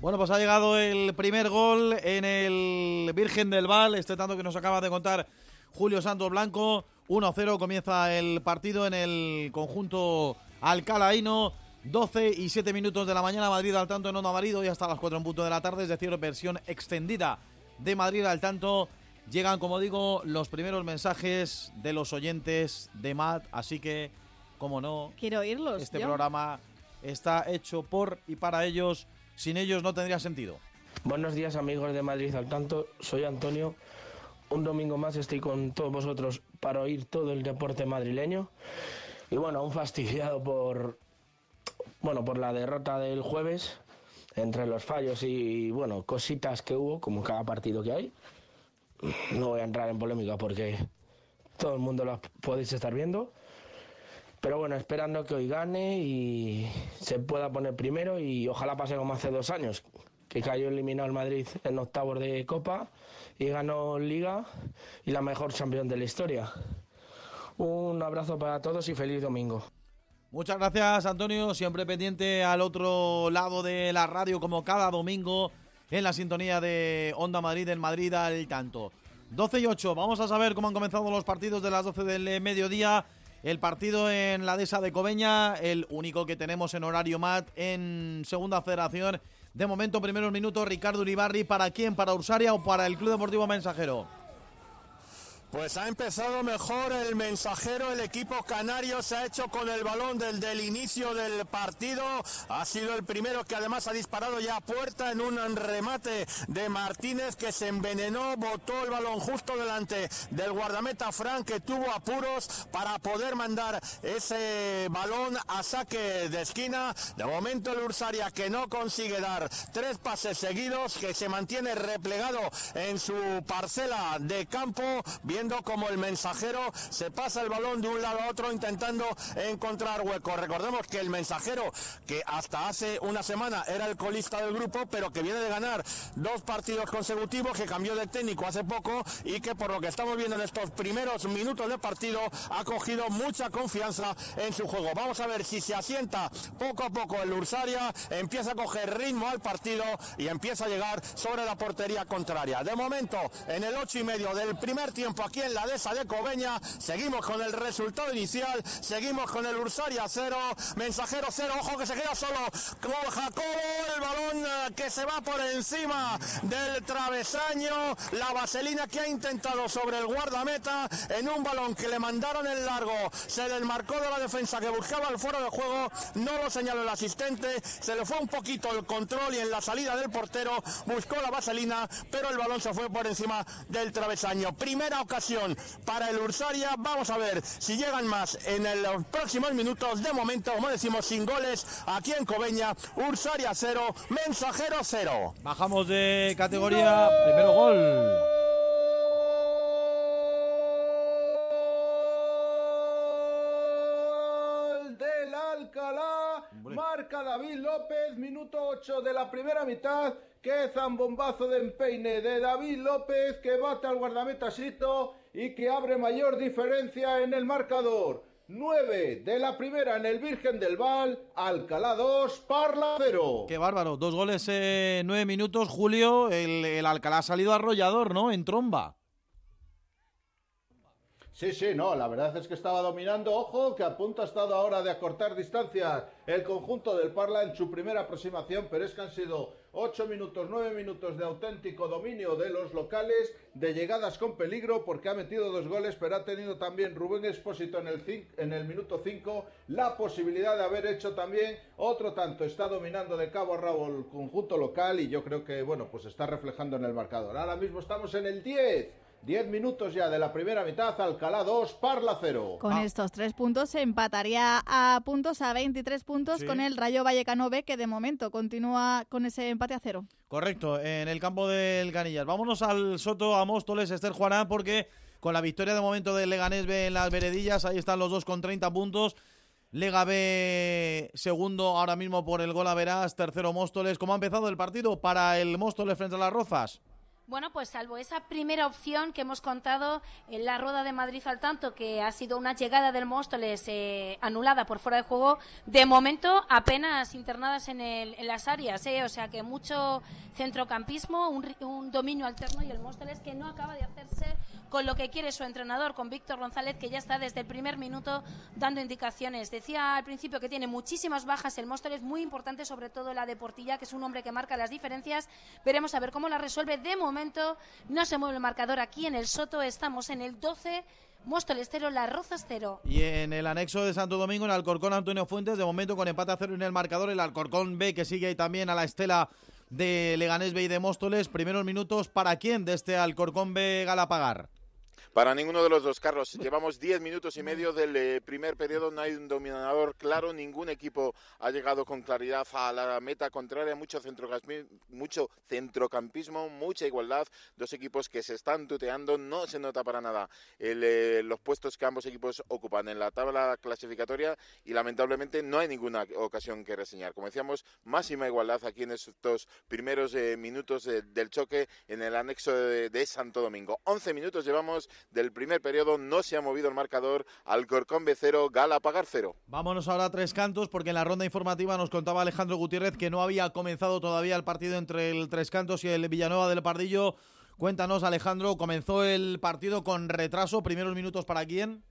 Bueno, pues ha llegado el primer gol en el Virgen del Val, este tanto que nos acaba de contar Julio Santos Blanco. 1-0 comienza el partido en el conjunto alcalaíno. 12 y 7 minutos de la mañana, Madrid al tanto en Onda Madrid, y hasta las 4 en punto de la tarde, es decir, versión extendida de Madrid al tanto. Llegan, como digo, los primeros mensajes de los oyentes de MAT, así que, como no, Quiero oírlos. este yo. programa está hecho por y para ellos. Sin ellos no tendría sentido. Buenos días amigos de Madrid al tanto, soy Antonio. Un domingo más estoy con todos vosotros para oír todo el deporte madrileño. Y bueno, aún fastidiado por bueno, por la derrota del jueves, entre los fallos y bueno, cositas que hubo, como cada partido que hay. No voy a entrar en polémica porque todo el mundo lo podéis estar viendo. Pero bueno, esperando que hoy gane y se pueda poner primero y ojalá pase como hace dos años, que cayó eliminado el Madrid en octavos de Copa y ganó Liga y la mejor campeón de la historia. Un abrazo para todos y feliz domingo. Muchas gracias, Antonio. Siempre pendiente al otro lado de la radio, como cada domingo, en la sintonía de Onda Madrid, en Madrid al tanto. 12 y 8. Vamos a saber cómo han comenzado los partidos de las 12 del mediodía. El partido en la Dehesa de Cobeña, el único que tenemos en horario MAT en Segunda Federación. De momento, primeros minutos, Ricardo Uribarri. ¿Para quién? ¿Para Ursaria o para el Club Deportivo Mensajero? Pues ha empezado mejor el mensajero, el equipo canario se ha hecho con el balón desde el inicio del partido, ha sido el primero que además ha disparado ya a puerta en un remate de Martínez que se envenenó, botó el balón justo delante del guardameta Frank que tuvo apuros para poder mandar ese balón a saque de esquina. De momento el Ursaria que no consigue dar tres pases seguidos, que se mantiene replegado en su parcela de campo, como el mensajero se pasa el balón de un lado a otro intentando encontrar hueco. Recordemos que el mensajero, que hasta hace una semana era el colista del grupo, pero que viene de ganar dos partidos consecutivos, que cambió de técnico hace poco y que por lo que estamos viendo en estos primeros minutos de partido ha cogido mucha confianza en su juego. Vamos a ver si se asienta poco a poco el Ursaria, empieza a coger ritmo al partido y empieza a llegar sobre la portería contraria. De momento, en el ocho y medio del primer tiempo aquí en la Dehesa de Cobeña. Seguimos con el resultado inicial, seguimos con el Ursaria 0, Mensajero 0, ojo que se queda solo. Con Jacobo, el balón eh, que se va por encima del travesaño, la vaselina que ha intentado sobre el guardameta en un balón que le mandaron en largo, se desmarcó de la defensa que buscaba el fuera de juego, no lo señaló el asistente, se le fue un poquito el control y en la salida del portero buscó la vaselina, pero el balón se fue por encima del travesaño. Primera ocasión para el Ursaria. Vamos a ver si llegan más en los próximos minutos. De momento, como decimos, sin goles aquí en Cobeña. Ursaria 0, Mensajero 0. Bajamos de categoría. Primero gol. del Marca David López, minuto 8 de la primera mitad. Qué zambombazo de empeine de David López que bate al guardameta Sito y que abre mayor diferencia en el marcador. 9 de la primera en el Virgen del Val, Alcalá 2, Parla 0. Qué bárbaro, dos goles en nueve minutos, Julio. El, el Alcalá ha salido arrollador, ¿no? En tromba. Sí, sí, no, la verdad es que estaba dominando. Ojo, que a punto ha estado ahora de acortar distancias el conjunto del Parla en su primera aproximación, pero es que han sido 8 minutos, 9 minutos de auténtico dominio de los locales, de llegadas con peligro, porque ha metido dos goles, pero ha tenido también Rubén Expósito en el, cin- en el minuto 5 la posibilidad de haber hecho también otro tanto. Está dominando de cabo a rabo el conjunto local y yo creo que, bueno, pues está reflejando en el marcador. Ahora mismo estamos en el 10. 10 minutos ya de la primera mitad, Alcalá 2, Parla 0. Con estos tres puntos se empataría a puntos a 23 puntos Sí. con el Rayo Vallecano B, que de momento continúa con ese empate a cero. Correcto, en el campo del Canillas. Vámonos al Soto, a Móstoles, Esther Juarán, porque con la victoria de momento del Leganés B en las veredillas, ahí están los dos con 30 puntos. Lega B segundo ahora mismo por el gol a Verás, tercero Móstoles. ¿Cómo ha empezado el partido para el Móstoles frente a las Rozas? Bueno, pues salvo esa primera opción que hemos contado en la rueda de Madrid al tanto, que ha sido una llegada del Móstoles eh, anulada por fuera de juego, de momento apenas internadas en, el- en las áreas, eh, o sea que mucho centrocampismo, un, un dominio alterno y el Móstoles que no acaba de hacerse con lo que quiere su entrenador, con Víctor González, que ya está desde el primer minuto dando indicaciones. Decía al principio que tiene muchísimas bajas el Móstoles, muy importante, sobre todo la de Portilla, que es un hombre que marca las diferencias. Veremos a ver cómo la resuelve. De momento no se mueve el marcador aquí en el Soto, estamos en el 12. Móstoles 0, Las Rozas 0. Y en el anexo de Santo Domingo, en Alcorcón, Antonio Fuentes, de momento con empate a cero en el marcador, el Alcorcón B que sigue ahí también a la estela de Leganés B y de Móstoles. Primeros minutos, ¿para quién de este Alcorcón B Galapagar? Para ninguno de los dos, Carlos. Llevamos 10 minutos y medio del eh, primer periodo. No hay un dominador claro. Ningún equipo ha llegado con claridad a la meta contraria. Mucho, centrocampi- mucho centrocampismo, mucha igualdad. Dos equipos que se están tuteando. No se nota para nada el, eh, los puestos que ambos equipos ocupan en la tabla clasificatoria. Y lamentablemente no hay ninguna ocasión que reseñar. Como decíamos, máxima igualdad aquí en estos primeros eh, minutos de- del choque en el anexo de, de Santo Domingo. 11 minutos llevamos del primer periodo. No se ha movido el marcador. Alcorcón B0, Gala Pagar 0. Vámonos ahora a tres cantos porque en la ronda informativa nos contaba Alejandro Gutiérrez que no había comenzado todavía el partido entre el Tres Cantos y el Villanueva del Pardillo. Cuéntanos, Alejandro, comenzó el partido con retraso. Primeros minutos para quién?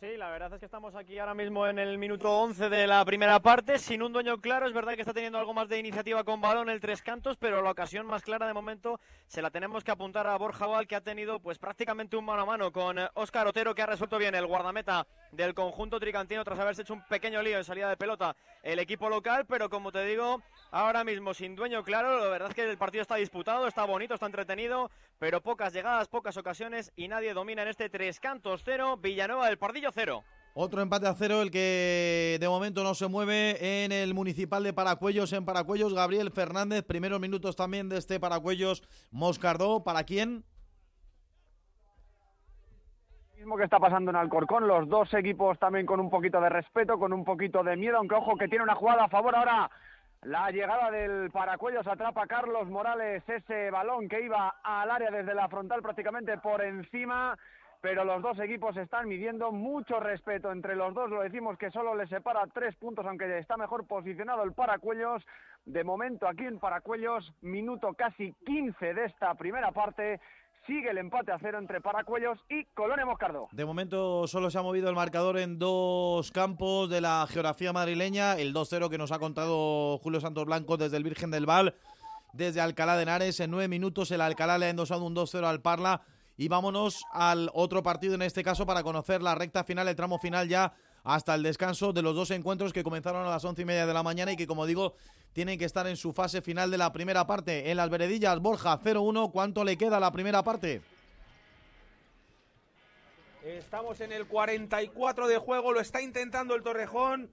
Sí, la verdad es que estamos aquí ahora mismo en el minuto 11 de la primera parte, sin un dueño claro. Es verdad que está teniendo algo más de iniciativa con balón el Tres Cantos, pero la ocasión más clara de momento se la tenemos que apuntar a Borja Val, que ha tenido pues prácticamente un mano a mano con Óscar Otero, que ha resuelto bien el guardameta del conjunto tricantino tras haberse hecho un pequeño lío en salida de pelota el equipo local, pero como te digo, ahora mismo sin dueño claro, la verdad es que el partido está disputado, está bonito, está entretenido, pero pocas llegadas, pocas ocasiones y nadie domina en este Tres Cantos 0, Villanueva del Pardillo 0. Otro empate a cero, el que de momento no se mueve en el municipal de Paracuellos. En Paracuellos, Gabriel Fernández. Primeros minutos también de este Paracuellos Moscardó. ¿Para quién? mismo que está pasando en Alcorcón, los dos equipos también con un poquito de respeto, con un poquito de miedo, aunque ojo que tiene una jugada a favor ahora. La llegada del Paracuellos atrapa a Carlos Morales ese balón que iba al área desde la frontal prácticamente por encima, pero los dos equipos están midiendo mucho respeto entre los dos, lo decimos que solo les separa tres puntos, aunque está mejor posicionado el Paracuellos. De momento aquí en Paracuellos, minuto casi 15 de esta primera parte, sigue el empate a cero entre Paracuellos y Colonia Moscardo. De momento solo se ha movido el marcador en dos campos de la geografía madrileña. El 2-0 que nos ha contado Julio Santos Blanco desde el Virgen del Val, desde Alcalá de Henares. En nueve minutos el Alcalá le ha endosado un 2-0 al Parla. Y vámonos al otro partido en este caso para conocer la recta final, el tramo final ya hasta el descanso de los dos encuentros que comenzaron a las once y media de la mañana y que, como digo, tienen que estar en su fase final de la primera parte. En las veredillas, Borja 0-1, ¿cuánto le queda a la primera parte? Estamos en el 44 de juego, lo está intentando el Torrejón,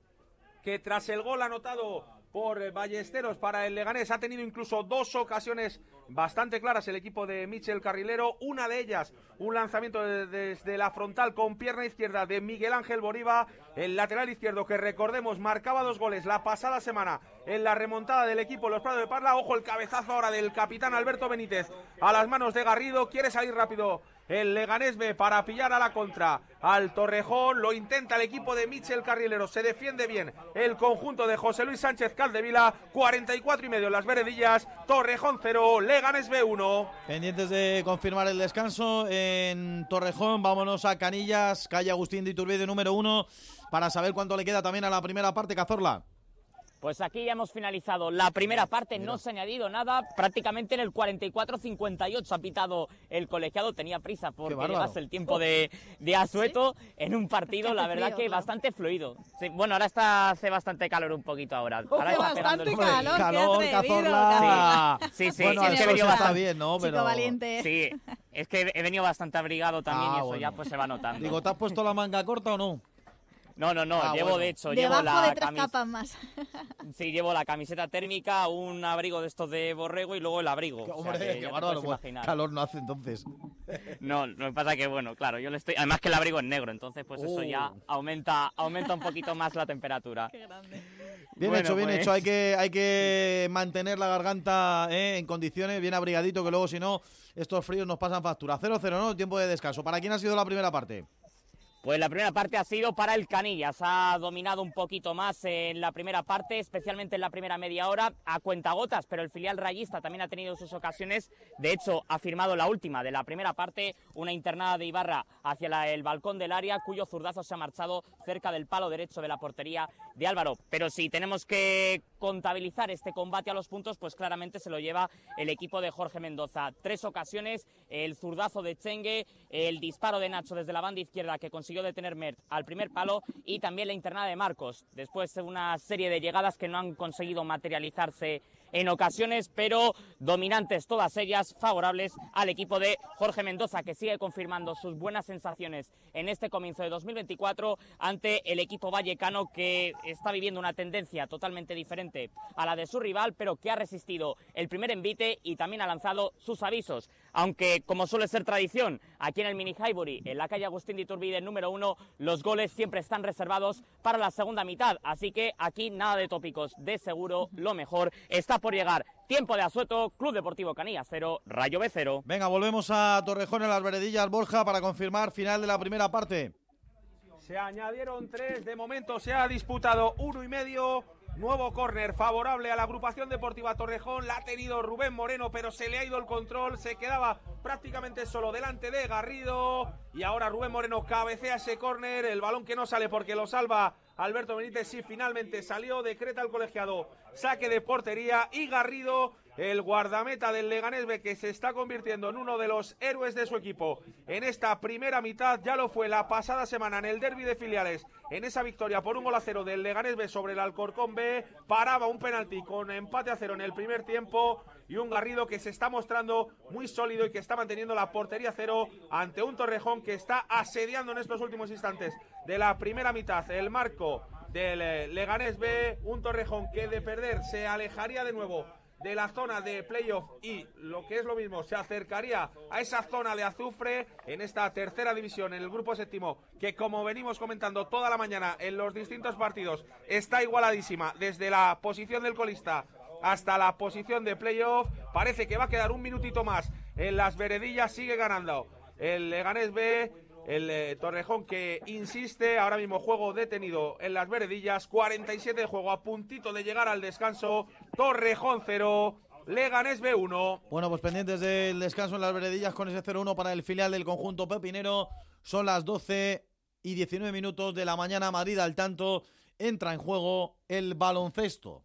que tras el gol anotado por Ballesteros para el Leganés. Ha tenido incluso dos ocasiones bastante claras el equipo de Michel Carrilero. Una de ellas, un lanzamiento desde la frontal con pierna izquierda de Miguel Ángel Boriva, el lateral izquierdo que recordemos marcaba dos goles la pasada semana en la remontada del equipo Los Prados de Parla. Ojo el cabezazo ahora del capitán Alberto Benítez a las manos de Garrido. Quiere salir rápido el Leganés B para pillar a la contra al Torrejón. Lo intenta el equipo de Michel Carrilero. Se defiende bien el conjunto de José Luis Sánchez Caldevila. 44 y medio en las veredillas. Torrejón 0, Leganés B 1. Pendientes de confirmar el descanso en Torrejón. Vámonos a Canillas, calle Agustín de Iturbide número 1 para saber cuánto le queda también a la primera parte, Cazorla. Pues aquí ya hemos finalizado la primera parte, no se ha añadido nada, prácticamente en el 44-58 ha pitado el colegiado, tenía prisa porque llegase el tiempo de, de Asueto en un partido, la verdad que bastante fluido. bueno, ahora está hace bastante calor un poquito ahora. ahora está bastante el... calor, calor, Cazorla. Sí, sí, sí, bueno, es que he venido bastante bien, ¿no? Pero... valiente. Sí, es que he venido bastante abrigado también Ah, y eso bueno. ya pues se va notando. Digo, ¿te has puesto la manga corta o no? No, no, no, Ah, llevo bueno. de hecho, llevo Debajo la de tres camisa. capas más. Sí, llevo la camiseta térmica, un abrigo de estos de borrego y luego el abrigo. O sea, que qué te bárbaro, pues, calor no hace entonces. No, lo que pasa que, bueno, claro, yo le estoy... Además que el abrigo es negro, entonces pues eso ya Oh. aumenta, aumenta un poquito más la temperatura. Bien Bueno, hecho, bien pues- hecho. Hay que, hay que mantener la garganta eh, en condiciones, bien abrigadito, que luego si no, estos fríos nos pasan factura. 0-0, ¿no? Tiempo de descanso. ¿Para quién ha sido la primera parte? Pues la primera parte ha sido para el Canillas. Ha dominado un poquito más en la primera parte, especialmente en la primera media hora, a cuentagotas, pero el filial rayista también ha tenido sus ocasiones. De hecho, ha firmado la última de la primera parte, una internada de Ibarra hacia la- el balcón del área, cuyo zurdazo se ha marchado cerca del palo derecho de la portería de Álvaro. Pero si tenemos que contabilizar este combate a los puntos, pues claramente se lo lleva el equipo de Jorge Mendoza. Tres ocasiones, el zurdazo de Chengue, el disparo de Nacho desde la banda izquierda que consiguió detener Mert al primer palo y también la internada de Marcos. Después una serie de llegadas que no han conseguido materializarse en ocasiones, pero dominantes todas ellas, favorables al equipo de Jorge Mendoza, que sigue confirmando sus buenas sensaciones en este comienzo de 2024 ante el equipo vallecano que está viviendo una tendencia totalmente diferente a la de su rival, pero que ha resistido el primer envite y también ha lanzado sus avisos. Aunque, como suele ser tradición, aquí en el Mini Highbury, en la calle Agustín de Iturbide número uno, los goles siempre están reservados para la segunda mitad. Así que aquí nada de tópicos. De seguro, lo mejor está por llegar. Tiempo de asueto, Club Deportivo Canillas 0, Rayo B 0. Venga, volvemos a Torrejón en las veredillas, Borja, para confirmar final de la primera parte. Se añadieron tres, de momento se ha disputado uno y medio. Nuevo córner favorable a la agrupación deportiva Torrejón. La ha tenido Rubén Moreno, pero se le ha ido el control. Se quedaba prácticamente solo delante de Garrido. Y ahora Rubén Moreno cabecea ese córner. El balón que no sale porque lo salva Alberto Benítez. Sí, finalmente salió. Decreta el colegiado saque de portería. Y Garrido, el guardameta del Leganés B, que se está convirtiendo en uno de los héroes de su equipo en esta primera mitad. Ya lo fue la pasada semana en el derby de filiales. En esa victoria por un gol a cero del Leganés B sobre el Alcorcón B, paraba un penalti con empate a cero en el primer tiempo y un Garrido que se está mostrando muy sólido y que está manteniendo la portería cero ante un Torrejón que está asediando en estos últimos instantes de la primera mitad el marco del eh, Leganés B, un Torrejón que de perder se alejaría de nuevo de la zona de playoff y lo que es lo mismo, se acercaría a esa zona de azufre en esta tercera división, en el grupo séptimo, que como venimos comentando toda la mañana en los distintos partidos, está igualadísima desde la posición del colista hasta la posición de playoff. Parece que va a quedar un minutito más en las veredillas, sigue ganando el Leganés B. El eh, Torrejón que insiste, ahora mismo juego detenido en las veredillas, 47 de juego, a puntito de llegar al descanso. Torrejón 0, Leganés B1. Bueno, pues pendientes del descanso en las veredillas con ese 0-1 para el filial del conjunto pepinero. Son las 12 y 19 minutos de la mañana. Madrid al tanto. Entra en juego el baloncesto.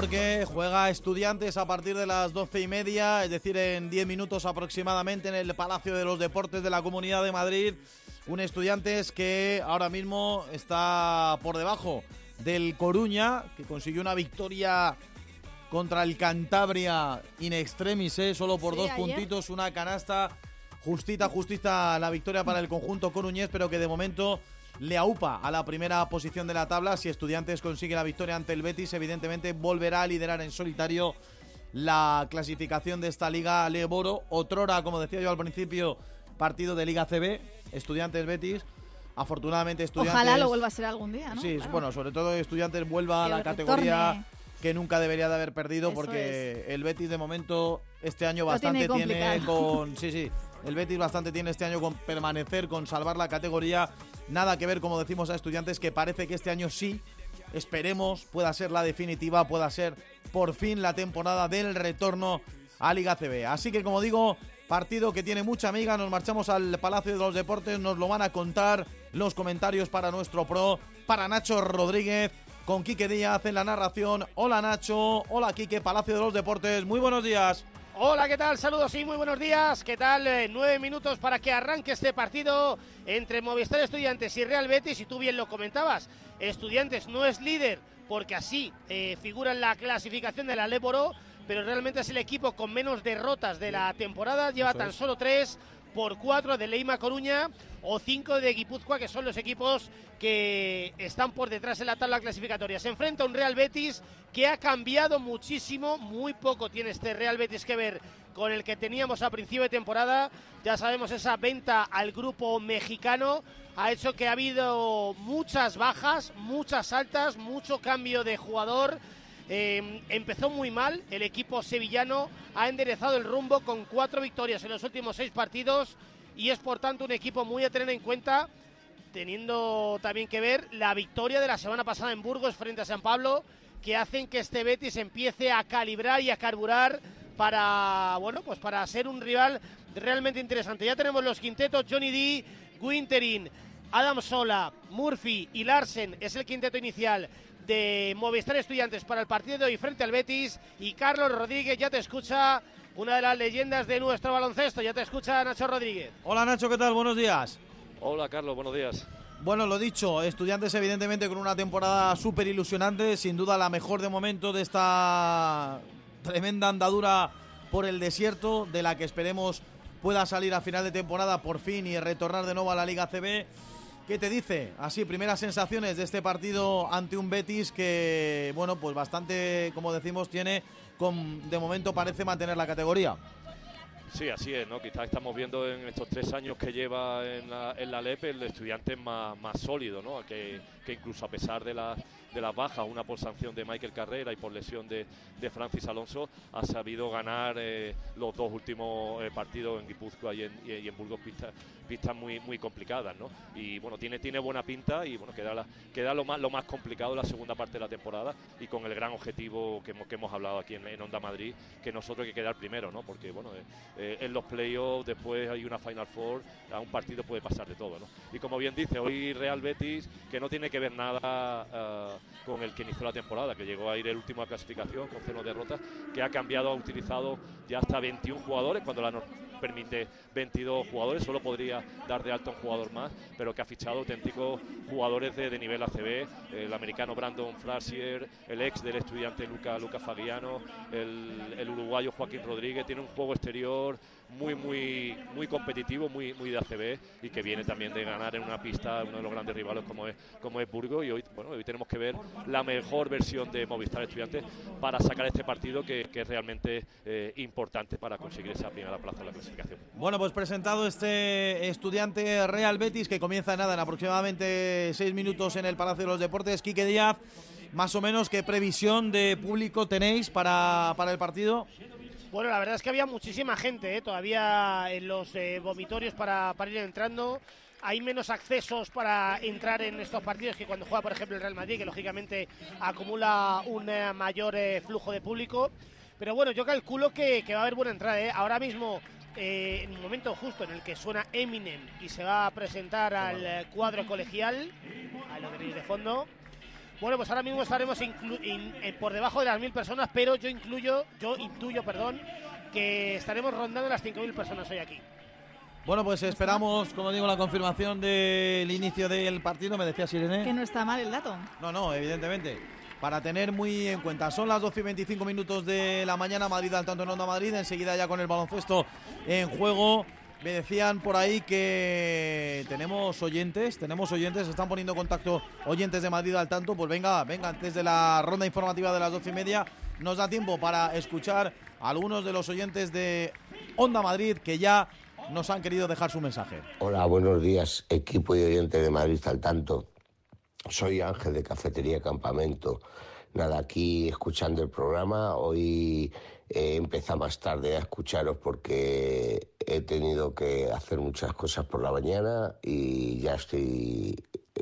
Porque juega Estudiantes a partir de las doce y media, es decir, en 10 minutos aproximadamente en el Palacio de los Deportes de la Comunidad de Madrid. Un Estudiantes que ahora mismo está por debajo del Coruña, que consiguió una victoria contra el Cantabria in extremis, ¿eh? solo por Sí, dos ayer. puntitos, una canasta justita, justita la victoria para el conjunto coruñés, pero que de momento le aupa a la primera posición de la tabla. Si Estudiantes consigue la victoria ante el Betis, evidentemente volverá a liderar en solitario la clasificación de esta Liga Leboro. Otrora, como decía yo al principio, partido de Liga CB, Estudiantes Betis. Afortunadamente Estudiantes... Ojalá lo vuelva a ser algún día, ¿no? Sí, Claro. bueno, sobre todo Estudiantes vuelva a la retorne. categoría que nunca debería de haber perdido Eso porque el Betis de momento este año bastante tiene tiene, con sí, sí, el Betis bastante tiene este año con permanecer, con salvar la categoría, nada que ver como decimos a Estudiantes que parece que este año sí esperemos pueda ser la definitiva, pueda ser por fin la temporada del retorno a Liga CB. Así que como digo, partido que tiene mucha amiga, nos marchamos al Palacio de los Deportes, nos lo van a contar los comentarios para nuestro pro, para Nacho Rodríguez, con Quique Díaz en la narración. Hola Nacho, hola Quique, Palacio de los Deportes, muy buenos días. Hola, ¿qué tal? Saludos y muy buenos días. ¿Qué tal? Eh, nueve minutos para que arranque este partido entre Movistar Estudiantes y Real Betis. Y tú bien lo comentabas, Estudiantes no es líder porque así eh, figura en la clasificación de la Leboro, pero realmente es el equipo con menos derrotas de la temporada. Lleva tan solo tres por cuatro de Leima Coruña o cinco de Guipúzcoa, que son los equipos que están por detrás en la tabla clasificatoria. Se enfrenta a un Real Betis que ha cambiado muchísimo, muy poco tiene este Real Betis que ver con el que teníamos a principio de temporada. Ya sabemos esa venta al grupo mexicano ha hecho que ha habido muchas bajas, muchas altas, mucho cambio de jugador. Eh, empezó muy mal, el equipo sevillano ha enderezado el rumbo con cuatro victorias en los últimos seis partidos y es por tanto un equipo muy a tener en cuenta, teniendo también que ver la victoria de la semana pasada en Burgos frente a San Pablo, que hacen que este Betis empiece a calibrar y a carburar para, bueno, pues para ser un rival realmente interesante. Ya tenemos los quintetos, Johnny D, Winterin, Adam Sola, Murphy y Larsen es el quinteto inicial de Movistar Estudiantes para el partido de hoy frente al Betis y Carlos Rodríguez ya te escucha, una de las leyendas de nuestro baloncesto, ya te escucha Nacho Rodríguez. Hola Nacho, ¿qué tal? Buenos días. Hola Carlos, buenos días. Bueno, lo dicho, estudiantes evidentemente con una temporada súper ilusionante, sin duda la mejor de momento de esta tremenda andadura por el desierto, de la que esperemos pueda salir a final de temporada por fin y retornar de nuevo a la Liga CB. ¿Qué te dice? Así, primeras sensaciones de este partido ante un Betis que, bueno, pues bastante, como decimos, tiene, de momento parece mantener la categoría. Sí, así es, ¿no? Quizás estamos viendo en estos tres años que lleva en la, en LEP el estudiante más, más sólido, ¿no? Que, que incluso a pesar de las, de las bajas, una por sanción de Michael Carrera y por lesión de, de Francis Alonso, ha sabido ganar eh, los dos últimos eh, partidos en Guipúzcoa y en, y, en Burgos pistas, pistas muy, muy complicadas, ¿no? Y bueno, tiene, tiene buena pinta y bueno, queda, la- queda lo, más, lo más complicado la segunda parte de la temporada y con el gran objetivo que hemos, que hemos hablado aquí en, en Onda Madrid, que nosotros hay que quedar primero, ¿no? Porque bueno, eh, en los playoffs después hay una Final Four, a un partido puede pasar de todo, ¿no? Y como bien dice, hoy Real Betis, que no tiene que ver nada eh, con el que inició la temporada, que llegó a ir el último a clasificación con cero derrotas, que ha cambiado, ha utilizado ya hasta 21 jugadores, cuando la permite 22 jugadores, solo podría dar de alto a un jugador más, pero que ha fichado auténticos jugadores de, de nivel ACB, el americano Brandon Frasier, el ex del estudiante Luca, Luca el, el uruguayo Joaquín Rodríguez, tiene un juego exterior muy muy muy competitivo, muy muy de ACB y que viene también de ganar en una pista uno de los grandes rivales como es como es Burgos y hoy bueno hoy tenemos que ver la mejor versión de Movistar Estudiantes para sacar este partido que, que es realmente eh, importante para conseguir esa primera plaza en la clasificación. Bueno, pues presentado este estudiante Real Betis que comienza nada en aproximadamente seis minutos en el Palacio de los Deportes. Quique Díaz, más o menos, ¿qué previsión de público tenéis para, para el partido? Bueno, la verdad es que había muchísima gente ¿eh? todavía en los eh, vomitorios para, para ir entrando. Hay menos accesos para entrar en estos partidos que cuando juega, por ejemplo, el Real Madrid, que lógicamente acumula un eh, mayor eh, flujo de público. Pero bueno, yo calculo que, que va a haber buena entrada. ¿eh? Ahora mismo, eh, en un momento justo en el que suena Eminem y se va a presentar al cuadro colegial, a lo que veis de fondo, Bueno, pues ahora mismo estaremos in- eh, por debajo de las mil personas, pero yo incluyo, yo intuyo, perdón, que estaremos rondando las 5.000 personas hoy aquí. Bueno, pues esperamos, como digo, la confirmación del inicio del partido. Me decía Sirene. Que no está mal el dato. No, no, evidentemente. Para tener muy en cuenta. Son las 12 y 25 minutos de la mañana. Madrid al tanto en Onda Madrid. Enseguida ya con el baloncesto en juego. Me decían por ahí que tenemos oyentes, tenemos oyentes, se están poniendo en contacto oyentes de Madrid al tanto. Pues venga, venga, antes de la ronda informativa de las 12 y media, nos da tiempo para escuchar a algunos de los oyentes de Onda Madrid que ya nos han querido dejar su mensaje. Hola, buenos días, equipo y oyente de Madrid al tanto. Soy Ángel de Cafetería Campamento. Nada, aquí escuchando el programa. Hoy he empezado más tarde a escucharos porque he tenido que hacer muchas cosas por la mañana y ya estoy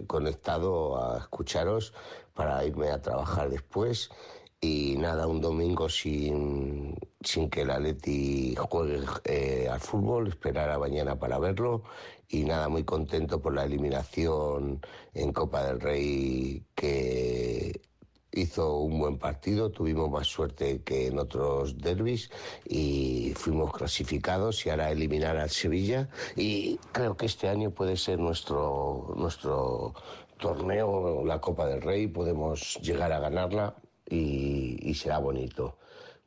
conectado a escucharos para irme a trabajar después. Y nada, un domingo sin, sin que el Atleti juegue eh, al fútbol, esperar a mañana para verlo. Y nada, muy contento por la eliminación en Copa del Rey que hizo un buen partido, tuvimos más suerte que en otros derbis y fuimos clasificados y ahora eliminar al Sevilla y creo que este año puede ser nuestro, nuestro torneo, la Copa del Rey, podemos llegar a ganarla y, y será bonito.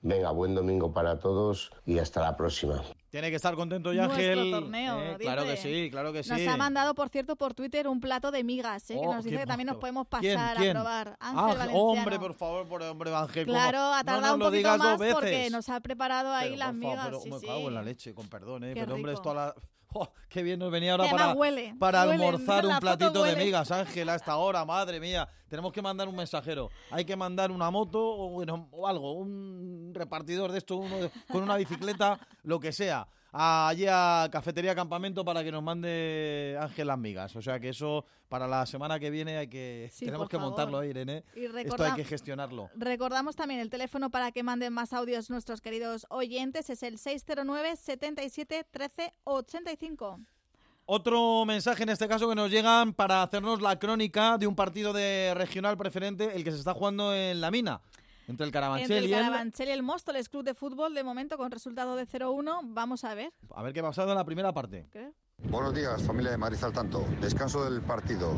Venga, buen domingo para todos y hasta la próxima. Tiene que estar contento ya, Nuestro Ángel. torneo, Eh, claro que sí, claro que sí. Nos ha mandado, por cierto, por Twitter un plato de migas, ¿eh? que Oh, nos dice que también nos podemos pasar ¿Quién? a probar. Ángel Valenciano. hombre, por favor, por hombre, Ángel. ¿cómo? Claro, ha No tardado nos un poquito más porque nos ha preparado ahí Pero, las migas. favor, sí, me sí. cago en la leche, con perdón, ¿eh? Qué pero hombre, rico. esto a la... ¡Oh, qué bien nos venía ahora para, huele, para huele, almorzar un platito de migas, Ángel, a esta hora, madre mía. Tenemos que mandar un mensajero. Hay que mandar una moto o, bueno, o algo, un repartidor de esto, uno de- con una bicicleta, lo que sea. Allí a Cafetería Campamento para que nos mande Ángel las migas. O sea que eso para la semana que viene hay que Sí, tenemos que favor. montarlo, Irene. Y Esto hay que gestionarlo. Recordamos también el teléfono para que manden más audios nuestros queridos oyentes. Es el 609 77 13 85. Otro mensaje en este caso que nos llegan para hacernos la crónica de un partido de regional preferente, el que se está jugando en la mina, entre el Entre Carabanchel el y el... Carabanchel y el Móstoles Club de Fútbol, de momento con resultado de 0-1. Vamos a ver. A ver qué ha pasado en la primera parte. ¿Qué? Buenos días, familia de Madrid al tanto. Descanso del partido.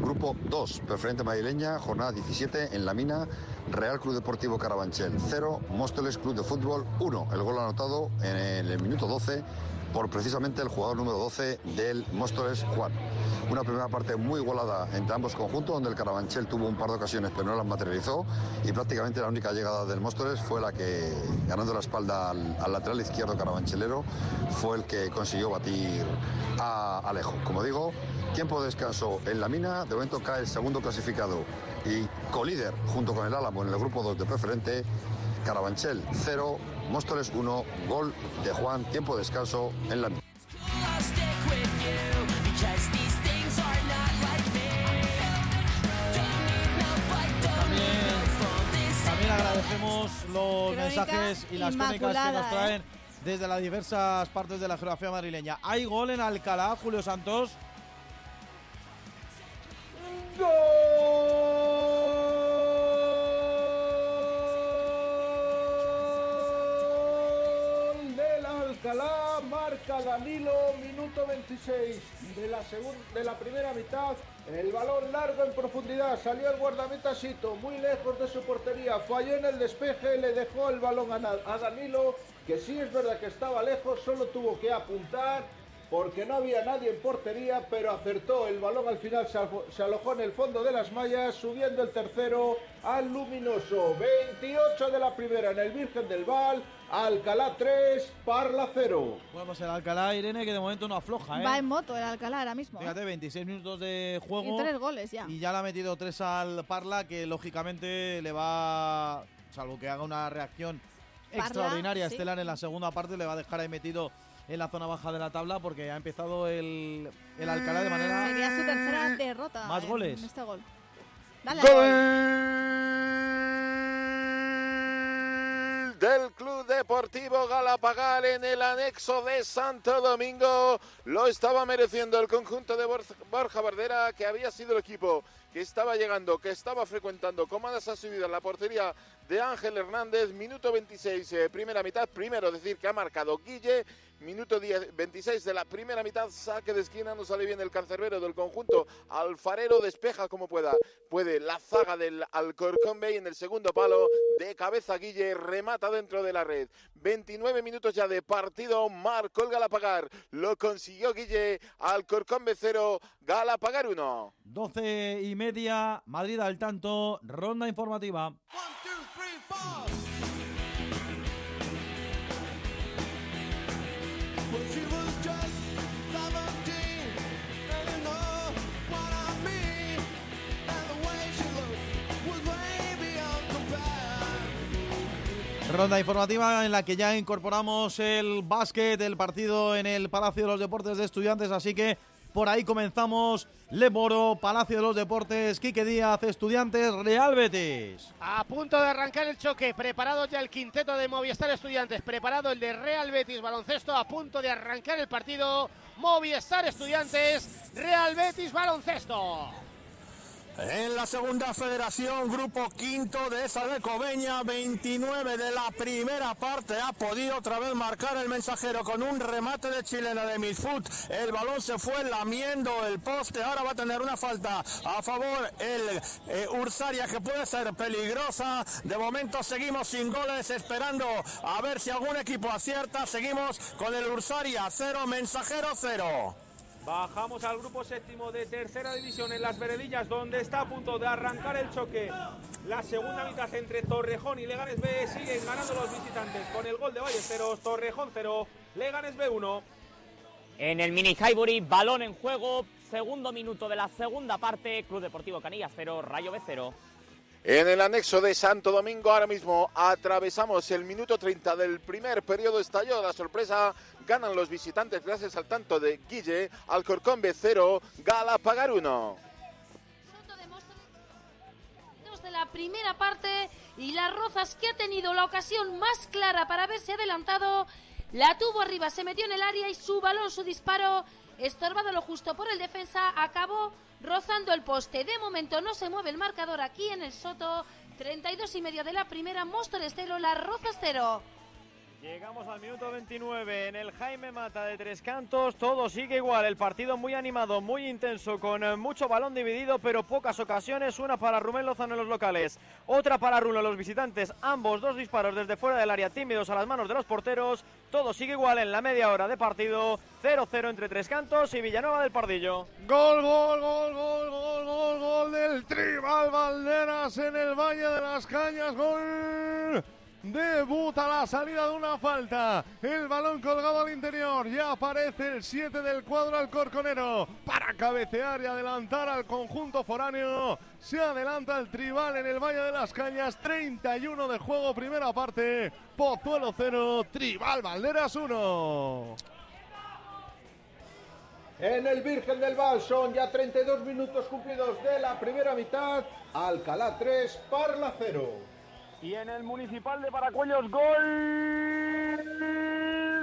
Grupo 2, preferente madrileña, jornada 17 en la mina, Real Club Deportivo Carabanchel 0, Móstoles Club de Fútbol 1. El gol anotado en el minuto 12 por precisamente el jugador número 12 del Móstoles, Juan. Una primera parte muy igualada entre ambos conjuntos, donde el Carabanchel tuvo un par de ocasiones pero no las materializó y prácticamente la única llegada del Móstoles fue la que, ganando la espalda al, al lateral izquierdo carabanchelero, fue el que consiguió batir a Alejo. Como digo, tiempo de descanso en la mina, de momento cae el segundo clasificado y colíder junto con el Álamo en el grupo 2 de preferente, Carabanchel 0, Móstoles 1, gol de Juan, tiempo de descanso en la mina. Agradecemos los Crónica mensajes y las crónicas que nos traen desde las diversas partes de la geografía madrileña. Hay gol en Alcalá, Julio Santos. Gol del Alcalá, marca Danilo, minuto 26 de la, segun- de la primera mitad. El balón largo en profundidad, salió el guardameta Sito, muy lejos de su portería, falló en el despeje, le dejó el balón a, Danilo, que sí es verdad que estaba lejos, solo tuvo que apuntar porque no había nadie en portería, pero acertó el balón al final, se, alojó en el fondo de las mallas, subiendo el tercero al luminoso. 28 de la primera en el Virgen del Val, Alcalá 3, Parla 0. Bueno, pues el Alcalá, Irene, que de momento no afloja, ¿eh? Va en moto el Alcalá ahora mismo. ¿eh? Fíjate, 26 minutos de juego. Y tres goles ya. Y ya le ha metido tres al Parla, que lógicamente le va, salvo que haga una reacción Parla, extraordinaria, sí. estelar en la segunda parte, le va a dejar ahí metido en la zona baja de la tabla porque ha empezado el, el Alcalá de manera... Sería su tercera derrota. Más en goles. este gol. Dale, Gol gol. del Club Deportivo Galapagar en el anexo de Santo Domingo. Lo estaba mereciendo el conjunto de Borja Bardera, que había sido el equipo que estaba llegando, que estaba frecuentando con más en la portería de Ángel Hernández, minuto 26, eh, primera mitad, primero decir que ha marcado Guille, minuto 10, 26 de la primera mitad, saque de esquina, no sale bien el cancerbero del conjunto, Alfarero despeja como pueda, puede la zaga del Alcorcón y en el segundo palo, de cabeza Guille, remata dentro de la red, 29 minutos ya de partido, marcó el Galapagar, lo consiguió Guille, Alcorcón B 0, Galapagar 1. 12 y media, Madrid al tanto, ronda informativa. Ronda informativa en la que ya incorporamos el básquet, el partido en el Palacio de los Deportes de Estudiantes, así que por ahí comenzamos. Leboro, Palacio de los Deportes, Quique Díaz, Estudiantes, Real Betis. A punto de arrancar el choque, preparado ya el quinteto de Movistar Estudiantes, preparado el de Real Betis Baloncesto, a punto de arrancar el partido. Movistar Estudiantes, Real Betis Baloncesto. En la segunda federación, grupo quinto de esa de Cobeña, 29 de la primera parte, ha podido otra vez marcar el mensajero con un remate de chilena de Midfoot. El balón se fue lamiendo el poste, ahora va a tener una falta a favor el eh, Ursaria que puede ser peligrosa. De momento seguimos sin goles, esperando a ver si algún equipo acierta. Seguimos con el Ursaria cero, mensajero cero. Bajamos al grupo séptimo de tercera división en las Veredillas, donde está a punto de arrancar el choque. La segunda mitad entre Torrejón y Leganes B siguen ganando los visitantes con el gol de Ballesteros. Torrejón 0, Leganes B 1. En el mini Highbury, balón en juego, segundo minuto de la segunda parte, Club Deportivo Canillas 0, Rayo B 0. En el anexo de Santo Domingo, ahora mismo atravesamos el minuto 30 del primer periodo. Estalló la sorpresa. Ganan los visitantes gracias al tanto de Guille. Alcorcón B 0, Galapagar 1. de la primera parte y las Rozas que ha tenido la ocasión más clara para haberse adelantado la tuvo arriba, se metió en el área y su balón, su disparo, estorbado lo justo por el defensa, acabó rozando el poste. De momento no se mueve el marcador aquí en el Soto. 32 y medio de la primera, Móstoles 0, Las Rozas 0. Llegamos al minuto 29 en el Jaime Mata de Tres Cantos. Todo sigue igual. El partido muy animado, muy intenso, con eh, mucho balón dividido, pero pocas ocasiones. Una para Rubén Lozano en los locales, otra para Rulo en los visitantes. Ambos dos disparos desde fuera del área, tímidos a las manos de los porteros. Todo sigue igual en la media hora de partido. 0-0 entre Tres Cantos y Villanueva del Pardillo. Gol, gol, gol, gol, gol, gol, gol del Tribal Valderas en el Valle de las Cañas. Gol Debuta la salida de una falta. El balón colgado al interior. Ya aparece el 7 del cuadro al corconero. Para cabecear y adelantar al conjunto foráneo. Se adelanta el tribal en el Valle de las Cañas. 31 de juego, primera parte. Pozuelo 0, Tribal Valderas 1. En el Virgen del Val son ya 32 minutos cumplidos de la primera mitad. Alcalá 3, Parla 0. Y en el Municipal de Paracuellos, gol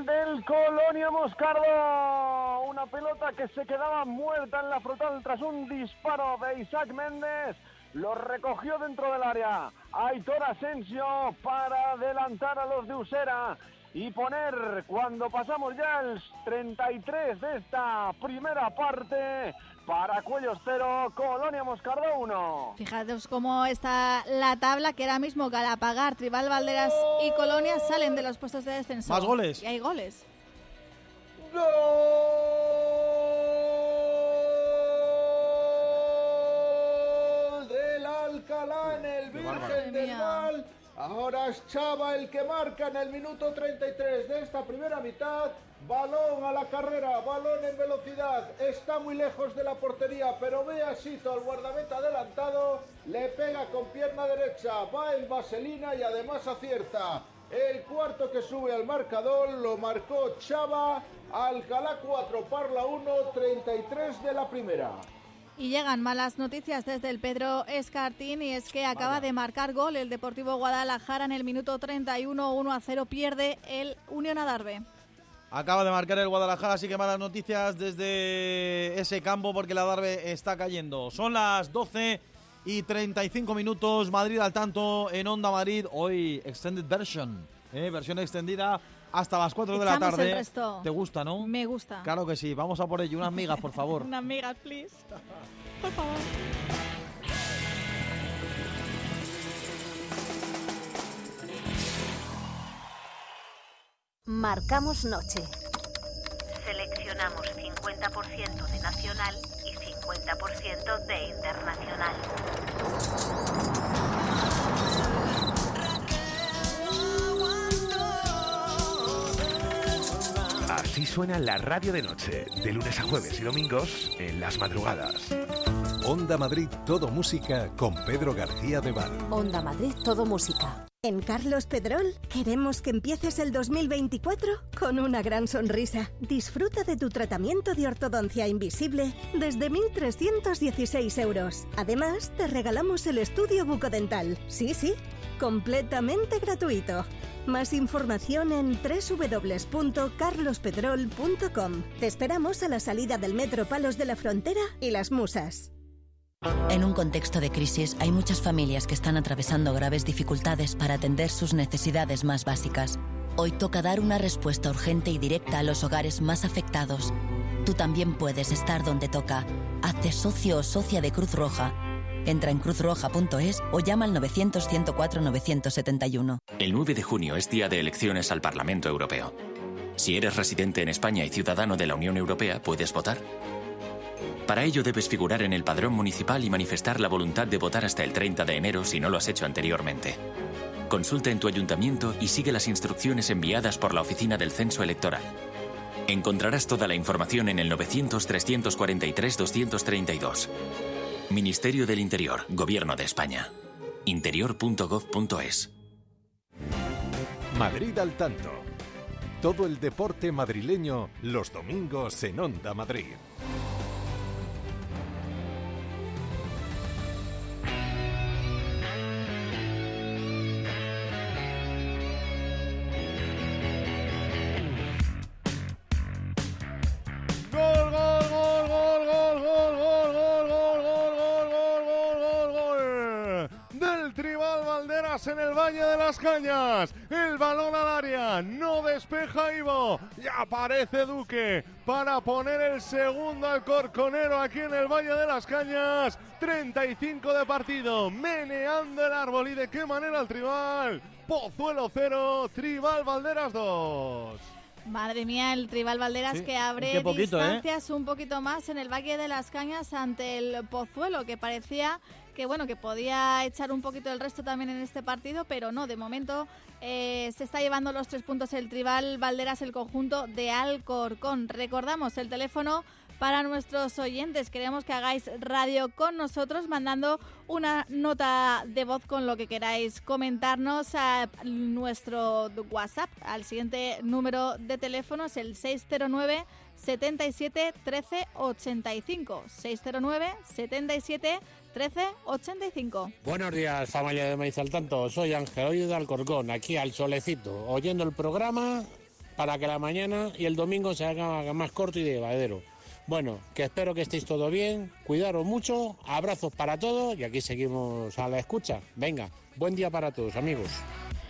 del Colonia Moscardo. Una pelota que se quedaba muerta en la frontal tras un disparo de Isaac Méndez. Lo recogió dentro del área. Aitor Asensio para adelantar a los de Usera y poner cuando pasamos ya el 33 de esta primera parte para Cuellos 0, Colonia Moscardo 1. Fijaos cómo está la tabla que ahora mismo Galapagar, Tribal Valderas y Colonia salen de los puestos de descenso. Más goles. Y hay goles. Gol del Alcalá en el Virgen del Val. Ahora es Chava el que marca en el minuto 33 de esta primera mitad. Balón a la carrera, balón en velocidad. Está muy lejos de la portería, pero ve a Sito al guardameta adelantado. Le pega con pierna derecha, va en vaselina y además acierta. El cuarto que sube al marcador lo marcó Chava. Alcalá 4, Parla 1, 33 de la primera. Y llegan malas noticias desde el Pedro Escartín y es que acaba de marcar gol el Deportivo Guadalajara en el minuto 31, 1 a 0 pierde el Unión Adarve. Acaba de marcar el Guadalajara, así que malas noticias desde ese campo porque la Darbe está cayendo. Son las 12 y 35 minutos. Madrid al tanto en Onda Madrid. Hoy extended version, ¿eh? versión extendida hasta las 4 de la el tarde. resto. ¿Te gusta, no? Me gusta. Claro que sí. Vamos a por ello. Unas migas, por favor. Unas migas, please. Por favor. Marcamos noche. Seleccionamos 50% de nacional y 50% de internacional. Así suena la radio de noche, de lunes a jueves y domingos en las madrugadas. Onda Madrid Todo Música con Pedro García de Val. Onda Madrid, todo música. En Carlos Pedrol queremos que empieces el 2024 con una gran sonrisa. Disfruta de tu tratamiento de ortodoncia invisible desde 1.316 euros. Además, te regalamos el estudio bucodental. Sí, sí, completamente gratuito. Más información en www.carlospedrol.com. Te esperamos a la salida del Metro Palos de la Frontera y Las Musas. En un contexto de crisis hay muchas familias que están atravesando graves dificultades para atender sus necesidades más básicas. Hoy toca dar una respuesta urgente y directa a los hogares más afectados. Tú también puedes estar donde toca. Hazte socio o socia de Cruz Roja. Entra en cruzroja.es o llama al 900-104-971. El 9 de junio es día de elecciones al Parlamento Europeo. Si eres residente en España y ciudadano de la Unión Europea, puedes votar. Para ello debes figurar en el padrón municipal y manifestar la voluntad de votar hasta el 30 de enero si no lo has hecho anteriormente. Consulta en tu ayuntamiento y sigue las instrucciones enviadas por la Oficina del Censo Electoral. Encontrarás toda la información en el 900-343-232. Ministerio del Interior, Gobierno de España. interior.gov.es. Madrid al tanto. Todo el deporte madrileño los domingos en Onda Madrid. Tribal Valderas en el Valle de las Cañas. El balón al área. No despeja Ivo. Y aparece Duque para poner el segundo al Corconero aquí en el Valle de las Cañas. 35 de partido. Meneando el árbol. ¿Y de qué manera el Tribal? Pozuelo 0, Tribal Valderas 2. Madre mía, el Tribal Valderas Sí, que abre ¿eh? distancias un poquito más en el Valle de las Cañas ante el Pozuelo, que parecía que bueno que podía echar un poquito el resto también en este partido, pero no, de momento eh, se está llevando los tres puntos el Tribal Valderas, el conjunto de Alcorcón. Recordamos el teléfono para nuestros oyentes. Queremos que hagáis radio con nosotros mandando una nota de voz con lo que queráis comentarnos a nuestro WhatsApp. Al siguiente número de teléfono es el 609 77 13 85. 609 77 13 85. Buenos días, familia de Maíz al Tanto. Soy Ángel Hoyo de Alcorcón, aquí al solecito, oyendo el programa para que la mañana y el domingo se haga más corto y de llevadero. Bueno, que espero que estéis todo bien, cuidaros mucho, abrazos para todos y aquí seguimos a la escucha. Venga, buen día para todos, amigos.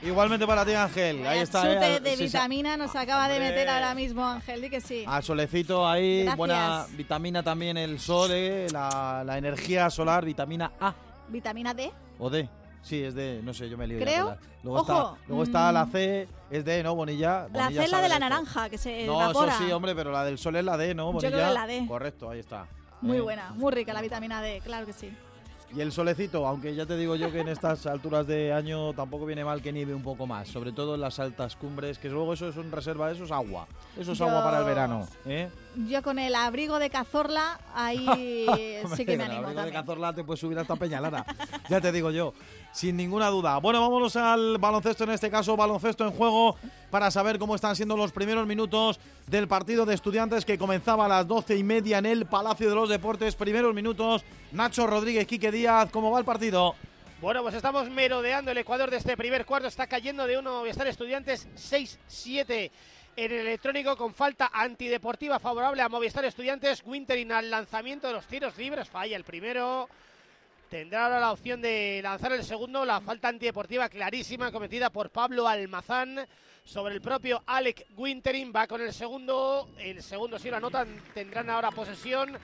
Igualmente para ti, Ángel. Ahí está. Chute eh, de sí, vitamina nos acaba de meter ahora mismo, Ángel, di que sí. Al solecito ahí, Gracias. buena vitamina también el sol, eh, la, la energía solar, vitamina A Vitamina D. o D. Sí, es D, no sé, yo me lío. Creo. Luego, Ojo, está, luego está mm. la C, es D, ¿no, Bonilla? La C es la de la esto. naranja, que se No, evapora. eso sí, hombre, pero la del sol es la D, ¿no, Yo Bonilla? creo que la D. Correcto, ahí está. Muy Eh, buena, muy rica la vitamina D, claro que sí. Y el solecito, aunque ya te digo yo que en estas alturas de año tampoco viene mal que nieve un poco más, sobre todo en las altas cumbres, que luego eso es un reserva, eso es agua. Eso es Yo- agua para el verano, ¿eh? Yo con el abrigo de Cazorla, ahí sí que me animo el abrigo de también. Cazorla te puedes subir hasta Peñalara, ya te digo yo, sin ninguna duda. Bueno, vámonos al baloncesto, en este caso baloncesto en juego, para saber cómo están siendo los primeros minutos del partido de estudiantes que comenzaba a las doce y media en el Palacio de los Deportes. Primeros minutos, Nacho Rodríguez, Quique Díaz, ¿cómo va el partido? Bueno, pues estamos merodeando el Ecuador de este primer cuarto. Está cayendo de uno Movistar Estudiantes 6-7 en el electrónico con falta antideportiva favorable a Movistar Estudiantes. Wintering al lanzamiento de los tiros libres, falla el primero. Tendrá ahora la opción de lanzar el segundo. La falta antideportiva clarísima cometida por Pablo Almazán sobre el propio Alec Wintering. Va con el segundo. El segundo, si lo anotan, tendrán ahora posesión.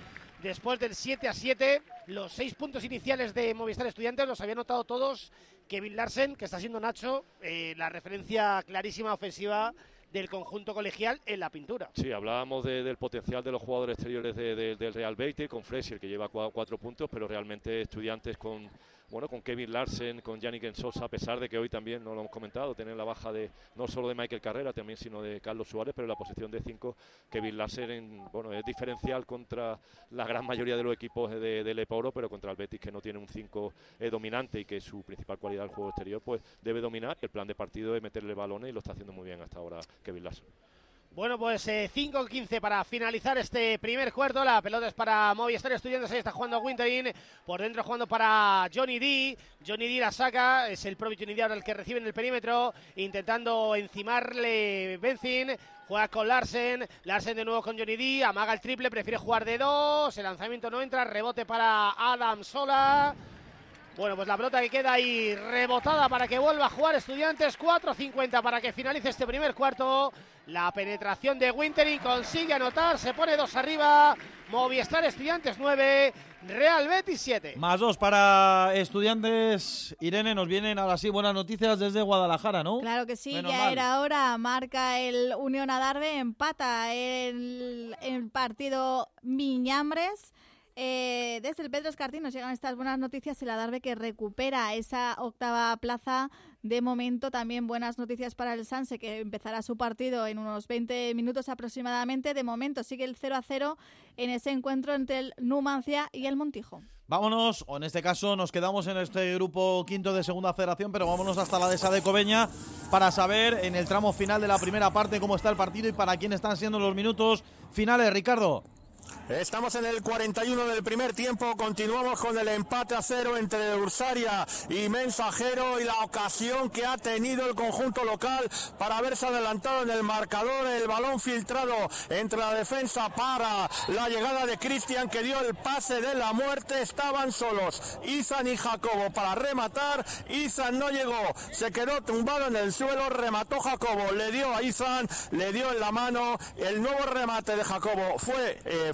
Después del 7 a 7, los seis puntos iniciales de Movistar Estudiantes los había notado todos Kevin Larsen, que está siendo Nacho, eh, la referencia clarísima ofensiva del conjunto colegial en la pintura. Sí, hablábamos del potencial de los jugadores exteriores del Real Betis, con Fresier que lleva cuatro puntos, pero realmente estudiantes con bueno, con Kevin Larsen, con Yannick Ensosa, a pesar de que hoy también, no lo hemos comentado, tener la baja de no solo de Michael Carrera, también sino de Carlos Suárez, pero la posición de 5, Kevin Larsen bueno, es diferencial contra la gran mayoría de los equipos de, de Leporo, pero contra el Betis que no tiene un 5 eh, dominante y que su principal cualidad el juego exterior, pues debe dominar. El plan de partido es meterle balones y lo está haciendo muy bien hasta ahora Kevin Larsen. Bueno, pues 5-15 eh, para finalizar este primer cuarto. La pelota es para Movistar Estudiantes. Ahí está jugando Winterin. Por dentro jugando para Johnny D. Johnny D la saca. Es el propio Johnny D ahora el que recibe en el perímetro. Intentando encimarle Benzin. Juega con Larsen. Larsen de nuevo con Johnny D. Amaga el triple. Prefiere jugar de dos. El lanzamiento no entra. Rebote para Adam Sola. Bueno, pues la pelota que queda ahí rebotada para que vuelva a jugar Estudiantes. 4.50 para que finalice este primer cuarto. La penetración de Wintering consigue anotar, se pone dos arriba. Movistar Estudiantes 9, Real Betis 7. Más dos para Estudiantes. Irene, nos vienen ahora sí buenas noticias desde Guadalajara, ¿no? Claro que sí, ya era hora. Marca el Unión Adarve, empata el, el partido Miñambres. Eh, desde el Pedro Escartín nos llegan estas buenas noticias y la Darbe que recupera esa octava plaza. De momento también buenas noticias para el Sanse que empezará su partido en unos 20 minutos aproximadamente. De momento sigue el 0 a 0 en ese encuentro entre el Numancia y el Montijo. Vámonos, o en este caso nos quedamos en este grupo quinto de segunda federación, pero vámonos hasta la de Cobeña para saber en el tramo final de la primera parte cómo está el partido y para quién están siendo los minutos finales. Ricardo. Estamos en el 41 del primer tiempo, continuamos con el empate a cero entre Ursaria y Mensajero y la ocasión que ha tenido el conjunto local para haberse adelantado en el marcador, el balón filtrado entre la defensa para la llegada de Cristian que dio el pase de la muerte, estaban solos. Izan y Jacobo para rematar, Izan no llegó, se quedó tumbado en el suelo, remató Jacobo, le dio a Izan, le dio en la mano, el nuevo remate de Jacobo fue eh,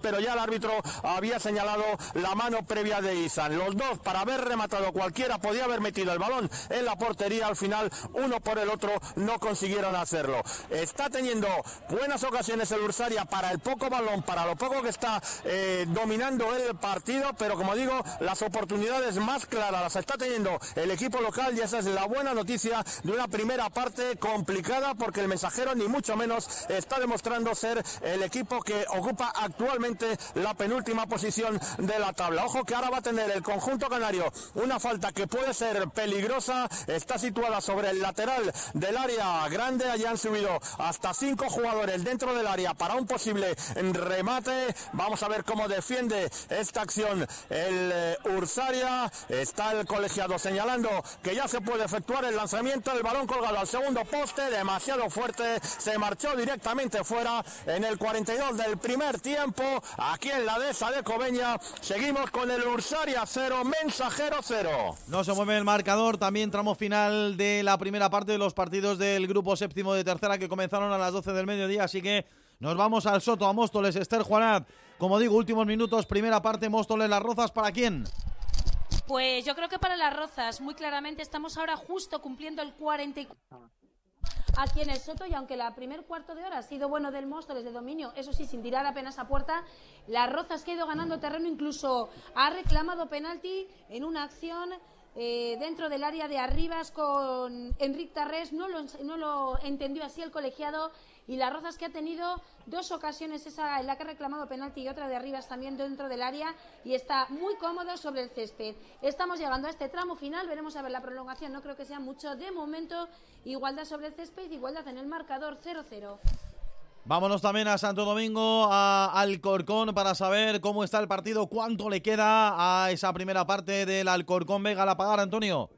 pero ya el árbitro había señalado la mano previa de Izan. Los dos, para haber rematado cualquiera, podía haber metido el balón en la portería. Al final, uno por el otro, no consiguieron hacerlo. Está teniendo buenas ocasiones el Ursaria para el poco balón, para lo poco que está eh, dominando el partido, pero como digo, las oportunidades más claras las está teniendo el equipo local y esa es la buena noticia de una primera parte complicada porque el mensajero ni mucho menos está demostrando ser el equipo que ocupa actualmente la penúltima posición de la tabla. Ojo que ahora va a tener el conjunto canario una falta que puede ser peligrosa. Está situada sobre el lateral del área grande. Allí han subido hasta cinco jugadores dentro del área para un posible remate. Vamos a ver cómo defiende esta acción el eh, Ursaria. Está el colegiado señalando que ya se puede efectuar el lanzamiento. El balón colgado al segundo poste, demasiado fuerte. Se marchó directamente fuera en el 42 del primer tiempo, aquí en la dehesa de Cobeña, seguimos con el Ursaria 0, Mensajero 0. No se mueve el marcador, también tramo final de la primera parte de los partidos del grupo séptimo de tercera que comenzaron a las 12 del mediodía, así que nos vamos al Soto, a Móstoles, Esther Juanat. Como digo, últimos minutos, primera parte, Móstoles, Las Rozas, ¿para quién? Pues yo creo que para Las Rozas, muy claramente, estamos ahora justo cumpliendo el 44 aquí en el Soto y aunque la primer cuarto de hora ha sido bueno del Móstoles de dominio, eso sí, sin tirar apenas a puerta, la Rozas que ha ido ganando terreno, incluso ha reclamado penalti en una acción eh, dentro del área de Arribas con Enrique Tarrés, no lo, no lo entendió así el colegiado y las Rozas que ha tenido dos ocasiones, esa en la que ha reclamado penalti y otra de Arribas también dentro del área y está muy cómodo sobre el césped. Estamos llegando a este tramo final, veremos a ver la prolongación, no creo que sea mucho de momento, igualdad sobre el césped, igualdad en el marcador 0-0. Vámonos también a Santo Domingo, a Alcorcón, para saber cómo está el partido, cuánto le queda a esa primera parte del Alcorcón Vega la pagar, Antonio.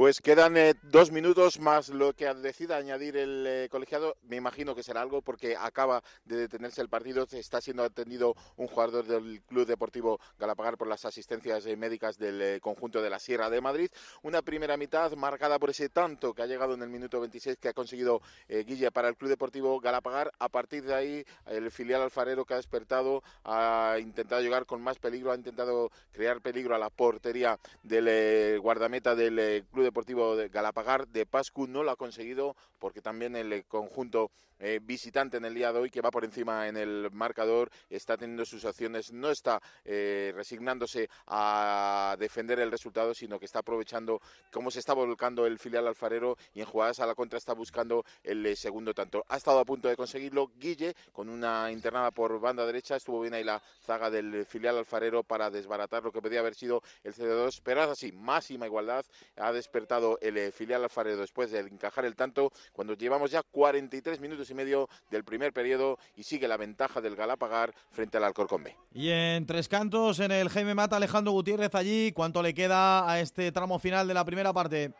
Pues quedan eh, dos minutos más lo que decida añadir el eh, colegiado. Me imagino que será algo porque acaba de detenerse el partido. Está siendo atendido un jugador del Club Deportivo Galapagar por las asistencias eh, médicas del conjunto de la Sierra de Madrid. Una primera mitad marcada por ese tanto que ha llegado en el minuto 26 que ha conseguido Guille para el Club Deportivo Galapagar. A partir de ahí, el filial alfarero que ha despertado ha intentado llegar con más peligro, ha intentado crear peligro a la portería del guardameta del Club Deportivo de Galapagar de Pascu no lo ha conseguido porque también el eh, conjunto eh, visitante en el día de hoy que va por encima en el marcador, está teniendo sus acciones, no está eh, resignándose a defender el resultado, sino que está aprovechando cómo se está volcando el filial alfarero y en jugadas a la contra está buscando el segundo tanto. Ha estado a punto de conseguirlo Guille con una internada por banda derecha, estuvo bien ahí la zaga del filial alfarero para desbaratar lo que podía haber sido el CD2, pero así, máxima igualdad, ha despertado el filial alfarero después de encajar el tanto cuando llevamos ya 43 minutos y medio del primer periodo y sigue la ventaja del Galapagar frente al Alcorcón B. Y en tres cantos, en el Jaime Mata, Alejandro Gutiérrez allí, ¿cuánto le queda a este tramo final de la primera parte?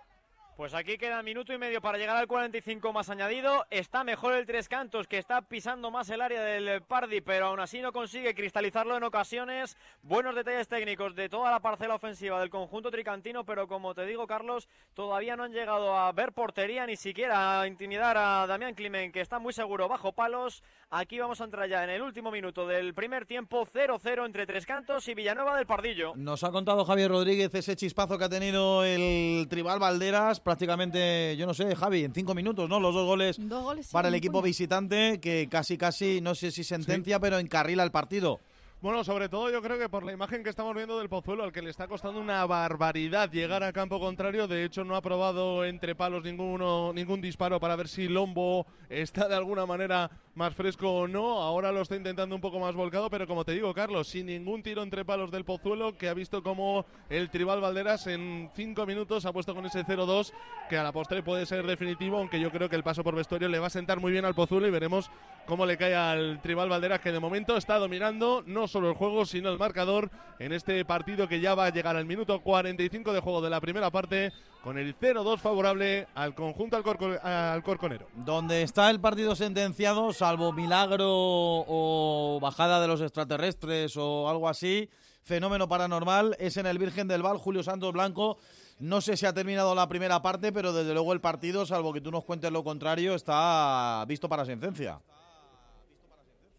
Pues aquí queda minuto y medio para llegar al 45 más añadido. Está mejor el Tres Cantos, que está pisando más el área del Pardi, pero aún así no consigue cristalizarlo en ocasiones. Buenos detalles técnicos de toda la parcela ofensiva del conjunto tricantino, pero como te digo, Carlos, todavía no han llegado a ver portería, ni siquiera a intimidar a Damián Climen, que está muy seguro bajo palos. Aquí vamos a entrar ya en el último minuto del primer tiempo, 0-0 entre Tres Cantos y Villanueva del Pardillo. Nos ha contado Javier Rodríguez ese chispazo que ha tenido el Tribal Valderas prácticamente, yo no sé, Javi, en cinco minutos, ¿no? Los dos goles, para el equipo visitante que casi, casi, no sé si sentencia, pero encarrila el partido. Bueno, sobre todo yo creo que por la imagen que estamos viendo del Pozuelo, al que le está costando una barbaridad llegar a campo contrario, de hecho no ha probado entre palos ninguno, ningún disparo para ver si Lombo está de alguna manera más fresco o no, ahora lo está intentando un poco más volcado, pero como te digo, Carlos, sin ningún tiro entre palos del Pozuelo, que ha visto como el Tribal Valderas en cinco minutos ha puesto con ese 0-2, que a la postre puede ser definitivo, aunque yo creo que el paso por vestuario le va a sentar muy bien al Pozuelo y veremos cómo le cae al Tribal Valderas, que de momento está dominando, no solo el juego, sino el marcador en este partido que ya va a llegar al minuto 45 de juego de la primera parte con el 0-2 favorable al conjunto al corconero. Donde está el partido sentenciado, salvo milagro o bajada de los extraterrestres o algo así, fenómeno paranormal, es en el Virgen del Val, Julio Santos Blanco. No sé si ha terminado la primera parte, pero desde luego el partido, salvo que tú nos cuentes lo contrario, está visto para sentencia.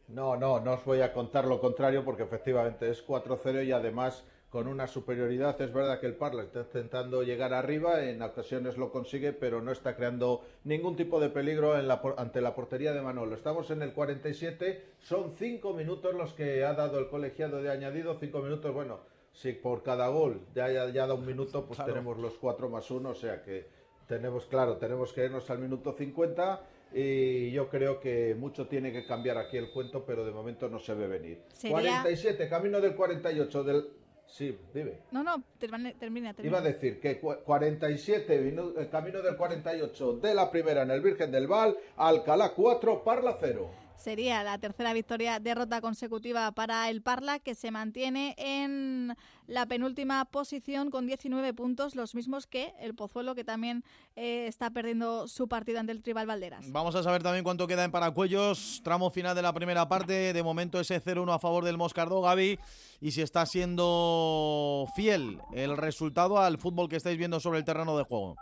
No, no, no os voy a contar lo contrario porque efectivamente es 4-0 y además con una superioridad. Es verdad que el Parla está intentando llegar arriba, en ocasiones lo consigue, pero no está creando ningún tipo de peligro ante la portería de Manolo. Estamos en el 47, son cinco minutos los que ha dado el colegiado de añadido, cinco minutos, bueno, si por cada gol ya, ya, da un minuto, pues tenemos los cuatro más uno, o sea que tenemos, claro, tenemos que irnos al minuto 50 y yo creo que mucho tiene que cambiar aquí el cuento, pero de momento no se ve venir. 47, camino del 48 del... Sí, vive. No, no, termina, termina. Iba a decir que 47, el camino del 48 de la primera en el Virgen del Val, Alcalá 4, Parla 0. Sería la tercera victoria derrota consecutiva para el Parla, que se mantiene en la penúltima posición con 19 puntos, los mismos que el Pozuelo, que también eh, está perdiendo su partido ante el Tribal Valderas. Vamos a saber también cuánto queda en Paracuellos, tramo final de la primera parte. De momento ese 0-1 a favor del Moscardó, Gaby, y si está siendo fiel el resultado al fútbol que estáis viendo sobre el terreno de juego.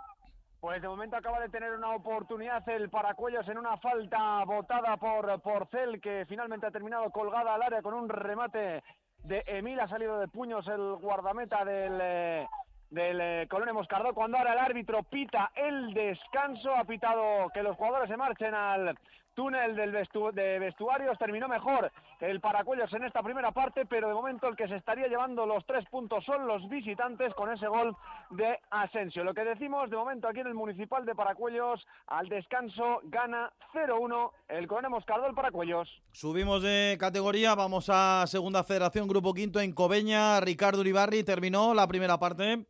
Pues de momento acaba de tener una oportunidad el Paracuellos en una falta botada por Porcel, que finalmente ha terminado colgada al área con un remate de Emil. Ha salido de puños el guardameta del, eh, del eh, Colonia Moscardó. Cuando ahora el árbitro pita el descanso, ha pitado que los jugadores se marchen al túnel del de vestuarios. Terminó mejor el Paracuellos en esta primera parte, pero de momento el que se estaría llevando los tres puntos son los visitantes con ese gol de Asensio. Lo que decimos de momento aquí en el Municipal de Paracuellos, al descanso gana 0-1 el Coronel Moscardo el Paracuellos. Subimos de categoría, vamos a Segunda Federación, Grupo Quinto en Cobeña. Ricardo Uribarri terminó la primera parte.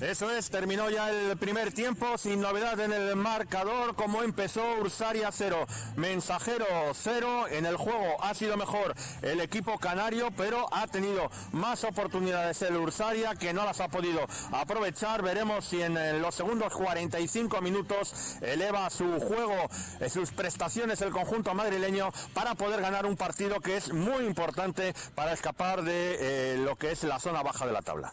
Eso es, terminó ya el primer tiempo sin novedad en el marcador, como empezó Ursaria 0, Mensajero 0, en el juego ha sido mejor el equipo canario, pero ha tenido más oportunidades el Ursaria que no las ha podido aprovechar, veremos si en los segundos 45 minutos eleva su juego, eh, sus prestaciones el conjunto madrileño para poder ganar un partido que es muy importante para escapar de eh, lo que es la zona baja de la tabla.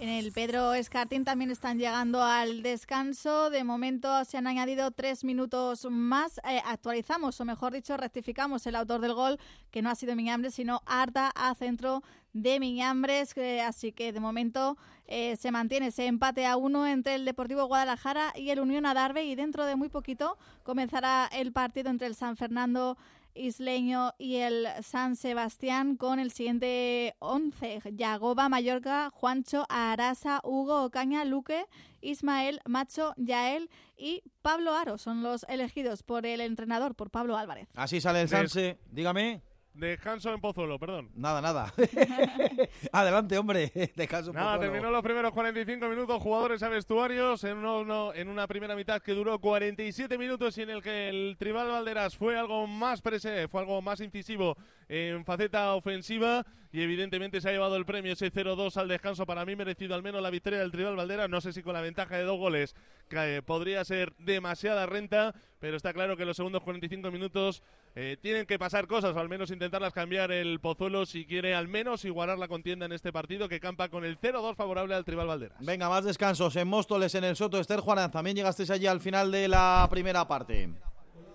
En el Pedro Escartín también están llegando al descanso. De momento se han añadido tres minutos más. Eh, actualizamos, o mejor dicho, rectificamos el autor del gol, que no ha sido Miñambres, sino Arda a centro de Miñambres. así que de momento eh, se mantiene ese empate a uno entre el Deportivo Guadalajara y el Unión Adarve. Y dentro de muy poquito comenzará el partido entre el San Fernando Isleño y el San Sebastián con el siguiente 11. Yagoba, Mallorca, Juancho, Arasa, Hugo, Ocaña, Luque, Ismael, Macho, Yael y Pablo Aro. Son los elegidos por el entrenador, por Pablo Álvarez. Así sale el Sanse. Dígame. Descanso en Pozuelo, perdón. Nada, nada. Adelante, hombre. Descanso en Nada, terminó los primeros 45 minutos, jugadores a vestuarios, en, uno, en una primera mitad que duró 47 minutos y en el que el Tribal Valderas fue algo más prese, fue algo más incisivo en faceta ofensiva y evidentemente se ha llevado el premio ese 0-2 al descanso. Para mí merecido al menos la victoria del Tribal Valderas. No sé si con la ventaja de dos goles que, podría ser demasiada renta, pero está claro que los segundos 45 minutos eh, tienen que pasar cosas, o al menos intentarlas cambiar el Pozuelo si quiere al menos igualar la contienda en este partido que campa con el 0-2 favorable al Tribal Valderas. Venga, más descansos en Móstoles, en el Soto. Esther Juan, también llegasteis allí al final de la primera parte.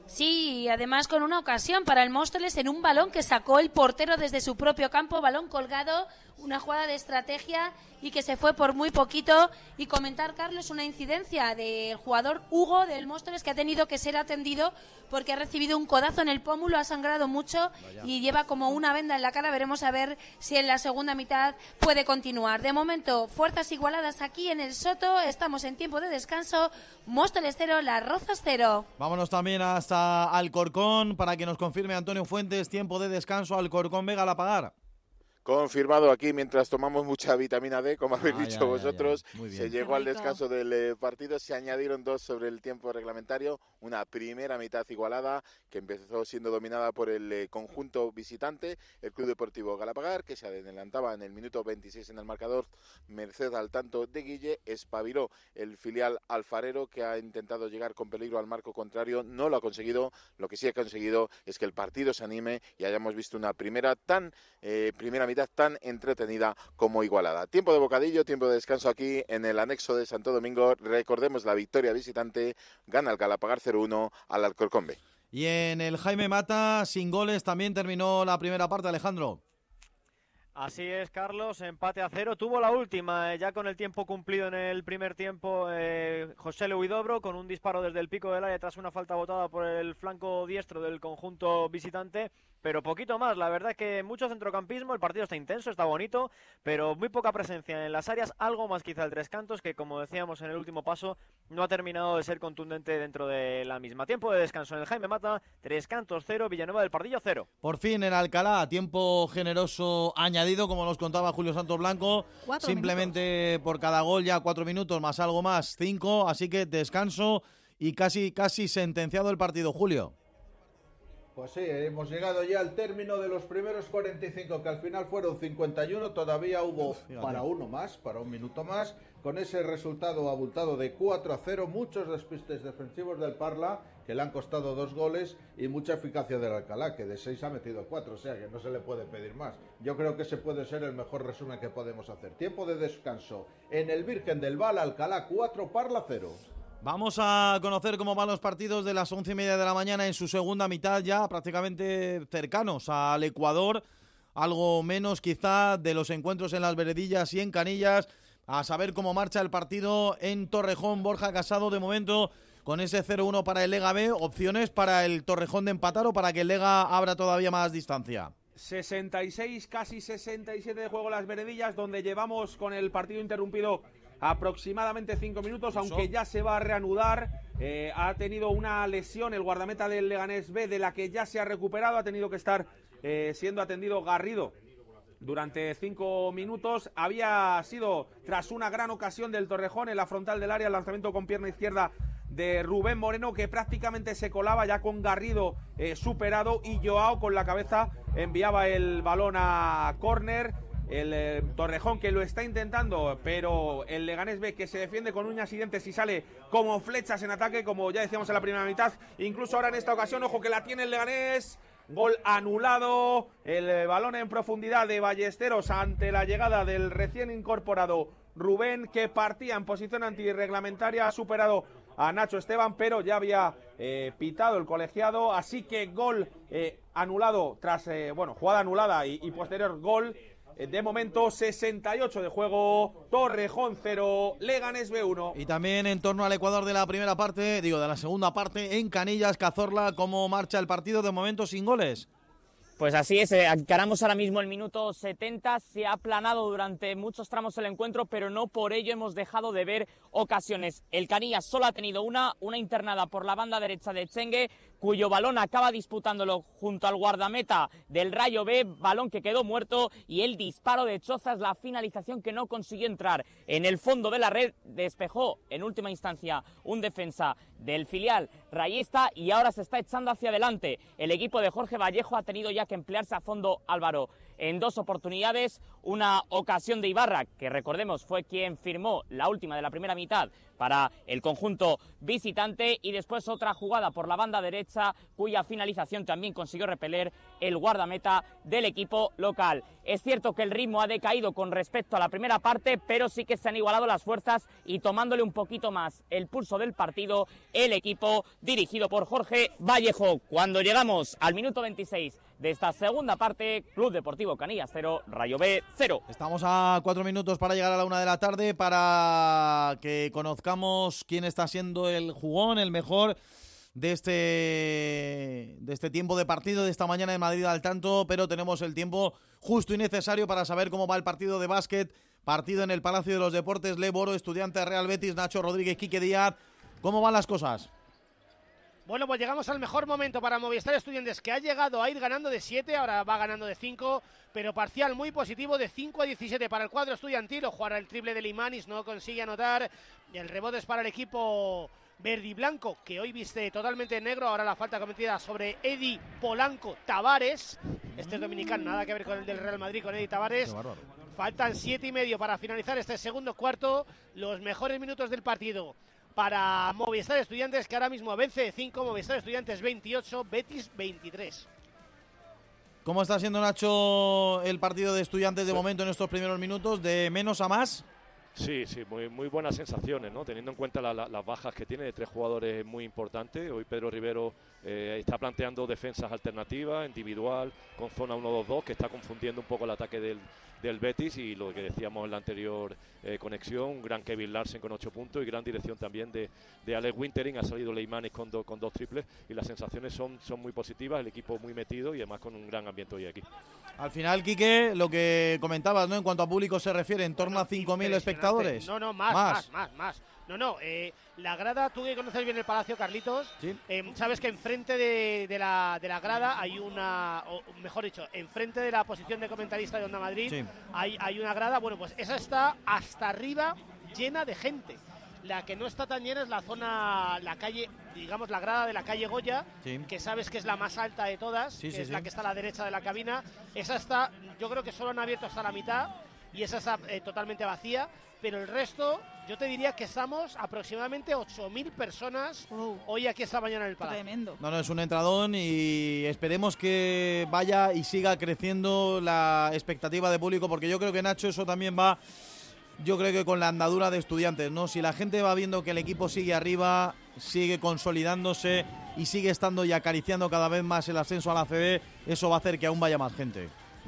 Sí, además con una ocasión para el Móstoles en un balón que sacó el portero desde su propio campo, balón colgado, una jugada de estrategia y que se fue por muy poquito. Y comentar, Carlos, una incidencia del jugador Hugo del Móstoles que ha tenido que ser atendido porque ha recibido un codazo en el pómulo, ha sangrado mucho y lleva como una venda en la cara. Veremos a ver si en la segunda mitad puede continuar. De momento, fuerzas igualadas aquí en el Soto. Estamos en tiempo de descanso. Móstoles cero, Las Rozas cero. Vámonos también hasta Alcorcón para que nos confirme Antonio Fuentes. Tiempo de descanso. Alcorcón Vega a pagar. Confirmado aquí mientras tomamos mucha vitamina D, como habéis dicho vosotros. se llegó al descanso del eh, partido, se añadieron dos sobre el tiempo reglamentario, una primera mitad igualada que empezó siendo dominada por el eh, conjunto visitante, el Club Deportivo Galapagar, que se adelantaba en el minuto 26 en el marcador, merced al tanto de Guille, espabiló el filial alfarero que ha intentado llegar con peligro al marco contrario, no lo ha conseguido, lo que sí ha conseguido es que el partido se anime y hayamos visto una primera tan eh, primera mitad tan entretenida como igualada. Tiempo de bocadillo, tiempo de descanso aquí en el anexo de Santo Domingo. Recordemos la victoria visitante, gana el Galapagar 0-1 al Alcorcón B. Y en el Jaime Mata, sin goles, también terminó la primera parte, Alejandro. Así es, Carlos, empate a cero. Tuvo la última, eh, ya con el tiempo cumplido en el primer tiempo, eh, José Lehuidobro, con un disparo desde el pico del área tras una falta botada por el flanco diestro del conjunto visitante pero poquito más. La verdad es que mucho centrocampismo, el partido está intenso, está bonito, pero muy poca presencia en las áreas, algo más quizá el Tres Cantos, que como decíamos en el último paso, no ha terminado de ser contundente dentro de la misma. Tiempo de descanso en el Jaime Mata, Tres Cantos cero, Villanueva del Pardillo cero. Por fin en Alcalá, tiempo generoso añadido, como nos contaba Julio Santos Blanco, simplemente por cada gol ya cuatro minutos más algo más, cinco, así que descanso y casi, casi sentenciado el partido, Julio. Pues sí, hemos llegado ya al término de los primeros 45, que al final fueron 51, todavía hubo para uno más, para un minuto más, con ese resultado abultado de 4 a 0, muchos despistes defensivos del Parla, que le han costado dos goles, y mucha eficacia del Alcalá, que de 6 ha metido 4, o sea que no se le puede pedir más. Yo creo que ese puede ser el mejor resumen que podemos hacer. Tiempo de descanso. En el Virgen del Val, Alcalá 4, Parla 0. Vamos a conocer cómo van los partidos de las once y media de la mañana en su segunda mitad, ya prácticamente cercanos al Ecuador, algo menos quizá de los encuentros en las veredillas y en Canillas, a saber cómo marcha el partido en Torrejón, Borja Casado, de momento con ese 0-1 para el Lega B, opciones para el Torrejón de empatar o para que el Lega abra todavía más distancia. 66, casi 67 de juego las veredillas, donde llevamos con el partido interrumpido aproximadamente cinco minutos, aunque ya se va a reanudar. Eh, ha tenido una lesión el guardameta del Leganés B, de la que ya se ha recuperado, ha tenido que estar eh, siendo atendido Garrido durante cinco minutos. Había sido tras una gran ocasión del Torrejón en la frontal del área, el lanzamiento con pierna izquierda de Rubén Moreno que prácticamente se colaba ya con Garrido eh, superado y Joao con la cabeza enviaba el balón a córner. El eh, Torrejón que lo está intentando, pero el Leganés B que se defiende con uñas y dientes y sale como flechas en ataque, como ya decíamos en la primera mitad. Incluso ahora en esta ocasión, ojo que la tiene el Leganés. Gol anulado. El eh, balón en profundidad de Ballesteros ante la llegada del recién incorporado Rubén, que partía en posición antirreglamentaria. Ha superado a Nacho Esteban, pero ya había eh, pitado el colegiado. Así que gol anulado tras, bueno, jugada anulada y posterior gol. Eh, De momento, 68 de juego, Torrejón 0, Leganés B1. Y también en torno al Ecuador de la primera parte, digo, de la segunda parte, en Canillas, Cazorla, ¿cómo marcha el partido? De momento sin goles. Pues así es, eh, encaramos ahora mismo el minuto 70, se ha aplanado durante muchos tramos el encuentro, pero no por ello hemos dejado de ver ocasiones. El Canillas solo ha tenido una, una internada por la banda derecha de Chengue, cuyo balón acaba disputándolo junto al guardameta del Rayo B, balón que quedó muerto y el disparo de Chozas, la finalización que no consiguió entrar en el fondo de la red, despejó en última instancia un defensa del filial rayista y ahora se está echando hacia adelante. El equipo de Jorge Vallejo ha tenido ya que emplearse a fondo Álvaro en dos oportunidades, una ocasión de Ibarra, que recordemos fue quien firmó la última de la primera mitad para el conjunto visitante y después otra jugada por la banda derecha cuya finalización también consiguió repeler el guardameta del equipo local. Es cierto que el ritmo ha decaído con respecto a la primera parte, pero sí que se han igualado las fuerzas y tomándole un poquito más el pulso del partido el equipo dirigido por Jorge Vallejo. Cuando llegamos al minuto 26 de esta segunda parte, Club Deportivo Canillas 0, Rayo B 0. Estamos a cuatro minutos para llegar a la una de la tarde para que conozcamos quién está siendo el jugón, el mejor de este, de este tiempo de partido de esta mañana en Madrid al tanto, pero tenemos el tiempo justo y necesario para saber cómo va el partido de básquet, partido en el Palacio de los Deportes, Leboro, Estudiante Real Betis, Nacho Rodríguez, Quique Díaz. ¿Cómo van las cosas? Bueno, pues llegamos al mejor momento para Movistar Estudiantes, que ha llegado a ir ganando de 7, ahora va ganando de 5, pero parcial muy positivo de 5 a 17 para el cuadro estudiantil. O jugar el triple de Limanis, no consigue anotar. El rebote es para el equipo verde y blanco, que hoy viste totalmente negro. Ahora la falta cometida sobre Eddie Polanco Tavares. Este es dominicano, nada que ver con el del Real Madrid, con Eddie Tavares. Faltan siete y medio para finalizar este segundo cuarto. Los mejores minutos del partido para Movistar Estudiantes, que ahora mismo vence de 5, Movistar Estudiantes 28, Betis 23. ¿Cómo está siendo, Nacho, el partido de estudiantes de momento en estos primeros minutos? ¿De menos a más? Sí, sí, muy, muy buenas sensaciones, ¿no? Teniendo en cuenta la- la- las bajas que tiene de tres jugadores muy importantes. Hoy Pedro Rivero eh, está planteando defensas alternativas, individual, con zona 1-2-2, que está confundiendo un poco el ataque del, del Betis y lo que decíamos en la anterior eh, conexión, gran Kevin Larsen con ocho puntos y gran dirección también de, de Alex Wintering. Ha salido Leimanes con, do- con dos triples y las sensaciones son, son muy positivas, el equipo muy metido y además con un gran ambiente hoy aquí. Al final, Quique, lo que comentabas, ¿no? En cuanto a público se refiere, en torno a 5.000 espectadores. No, no, más, más, más, más. No, no, eh, la grada, tú que conoces bien el Palacio Carlitos, eh, sabes que enfrente de, de la, de la grada hay una, o mejor dicho, enfrente de la posición de comentarista de Onda Madrid Sí. hay, hay una grada, bueno, pues esa está hasta arriba llena de gente. La que no está tan llena es la zona, la calle, digamos, la grada de la calle Goya, Sí. que sabes que es la más alta de todas, Sí, que sí, es la que está a la derecha de la cabina. Esa está, yo creo que solo han abierto hasta la mitad y esa está eh, totalmente vacía, pero el resto, yo te diría que estamos aproximadamente 8.000 personas hoy aquí esta mañana en el Palacio. Tremendo. No, no, es un entradón y esperemos que vaya y siga creciendo la expectativa de público, porque yo creo que Nacho eso también va, yo creo que con la andadura de estudiantes, ¿no? Si la gente va viendo que el equipo sigue arriba, sigue consolidándose y sigue estando y acariciando cada vez más el ascenso a la CB, eso va a hacer que aún vaya más gente.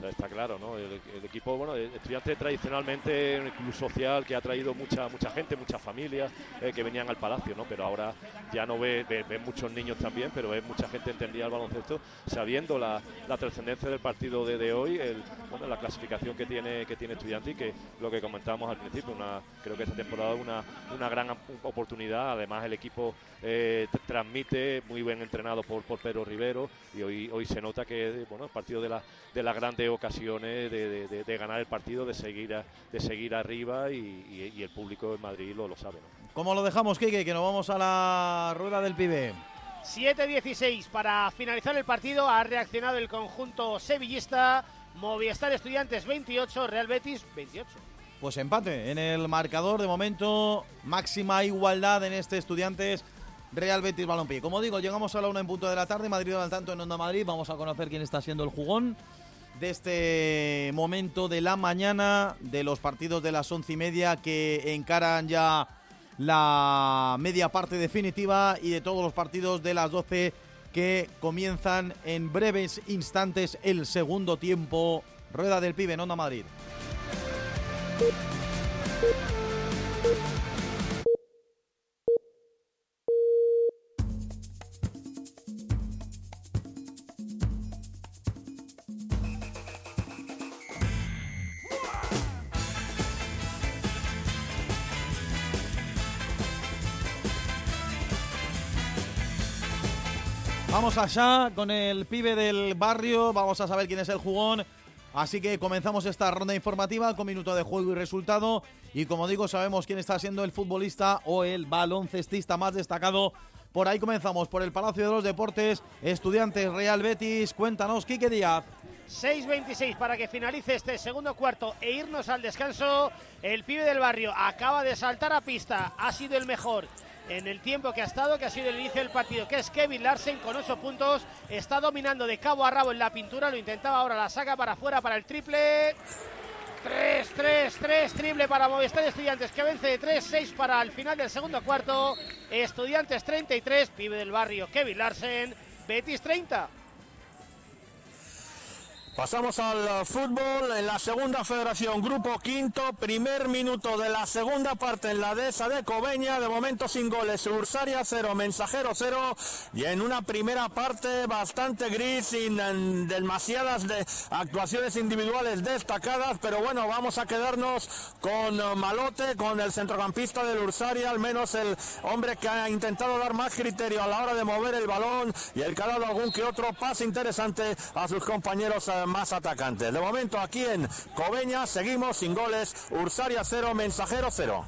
Está claro, ¿no? El, el equipo, bueno, el estudiante tradicionalmente un club social que ha traído mucha mucha gente, muchas familias eh, que venían al palacio, ¿no? Pero ahora ya no ve, ve, muchos niños también, pero ve mucha gente entendida al baloncesto, sabiendo la, la trascendencia del partido de, de hoy, el, bueno, la clasificación que tiene que tiene estudiante y que lo que comentábamos al principio, una, creo que esta temporada una, una gran op- oportunidad. Además el equipo eh, tr- transmite muy bien entrenado por, por Pedro Rivero y hoy, hoy se nota que bueno, el partido de la, de la grande ocasiones de, ganar el partido, de seguir, de seguir arriba y, el público en Madrid lo, lo sabe. ¿no? ¿Cómo lo dejamos, Kike? Que nos vamos a la rueda del pibe. 7-16 para finalizar el partido. Ha reaccionado el conjunto sevillista. Movistar Estudiantes 28, Real Betis 28. Pues empate en el marcador de momento, máxima igualdad en este Estudiantes Real Betis Balompié. Como digo, llegamos a la una en punto de la tarde, Madrid al tanto en Onda Madrid. Vamos a conocer quién está siendo el jugón de este momento de la mañana, de los partidos de las once y media que encaran ya la media parte definitiva y de todos los partidos de las doce que comienzan en breves instantes el segundo tiempo. Rueda del pibe en Onda Madrid. Vamos allá con el pibe del barrio, vamos a saber quién es el jugón. Así que comenzamos esta ronda informativa con minuto de juego y resultado. Y como digo, sabemos quién está siendo el futbolista o el baloncestista más destacado. Por ahí comenzamos, por el Palacio de los Deportes, Estudiantes Real Betis. Cuéntanos, Quique Díaz. 6.26 para que finalice este segundo cuarto e irnos al descanso. El pibe del barrio acaba de saltar a pista, ha sido el mejor en el tiempo que ha estado, que ha sido el inicio del partido, que es Kevin Larsen con 8 puntos. Está dominando de cabo a rabo en la pintura, lo intentaba ahora, la saca para afuera para el triple. 3, 3, 3, triple para Movistar Estudiantes que vence de 3, 6 para el final del segundo cuarto. Estudiantes 33, pibe del barrio Kevin Larsen, Betis 30. Pasamos al fútbol. En la segunda federación, grupo quinto, primer minuto de la segunda parte en la dehesa de Cobeña, de momento sin goles, Ursaria cero, Mensajero cero, y en una primera parte bastante gris, sin demasiadas de actuaciones individuales destacadas, pero bueno, vamos a quedarnos con Malote, con el centrocampista del Ursaria, al menos el hombre que ha intentado dar más criterio a la hora de mover el balón y el que ha algún que otro pase interesante a sus compañeros eh, más atacantes. De momento aquí en Cobeña seguimos sin goles. Ursaria 0, Mensajero 0.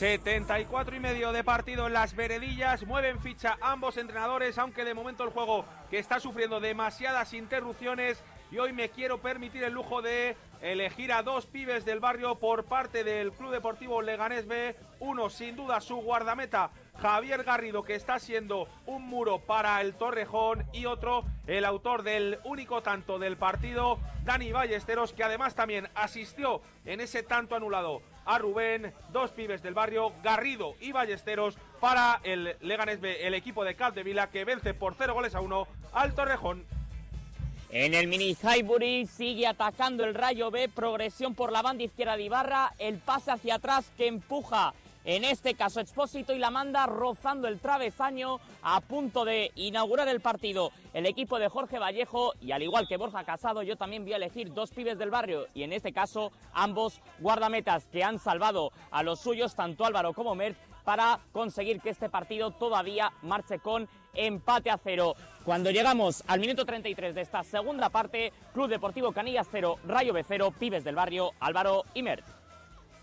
74 y medio de partido en las veredillas, mueven ficha ambos entrenadores, aunque de momento el juego que está sufriendo demasiadas interrupciones y hoy me quiero permitir el lujo de elegir a dos pibes del barrio por parte del Club Deportivo Leganés B, uno sin duda su guardameta Javier Garrido, que está siendo un muro para el Torrejón, y otro, el autor del único tanto del partido, Dani Ballesteros, que además también asistió en ese tanto anulado a Rubén, dos pibes del barrio, Garrido y Ballesteros, para el Leganés B, el equipo de Vila que vence por cero goles a uno al Torrejón. En el mini Highbury sigue atacando el Rayo B, progresión por la banda izquierda de Ibarra, el pase hacia atrás que empuja en este caso Expósito y la manda rozando el travesaño a punto de inaugurar el partido el equipo de Jorge Vallejo y al igual que Borja Casado yo también voy a elegir dos pibes del barrio y en este caso ambos guardametas que han salvado a los suyos tanto Álvaro como Merck para conseguir que este partido todavía marche con empate a cero. Cuando llegamos al minuto 33 de esta segunda parte, Club Deportivo Canillas 0, Rayo B 0, Pibes del Barrio, Álvaro y Mert.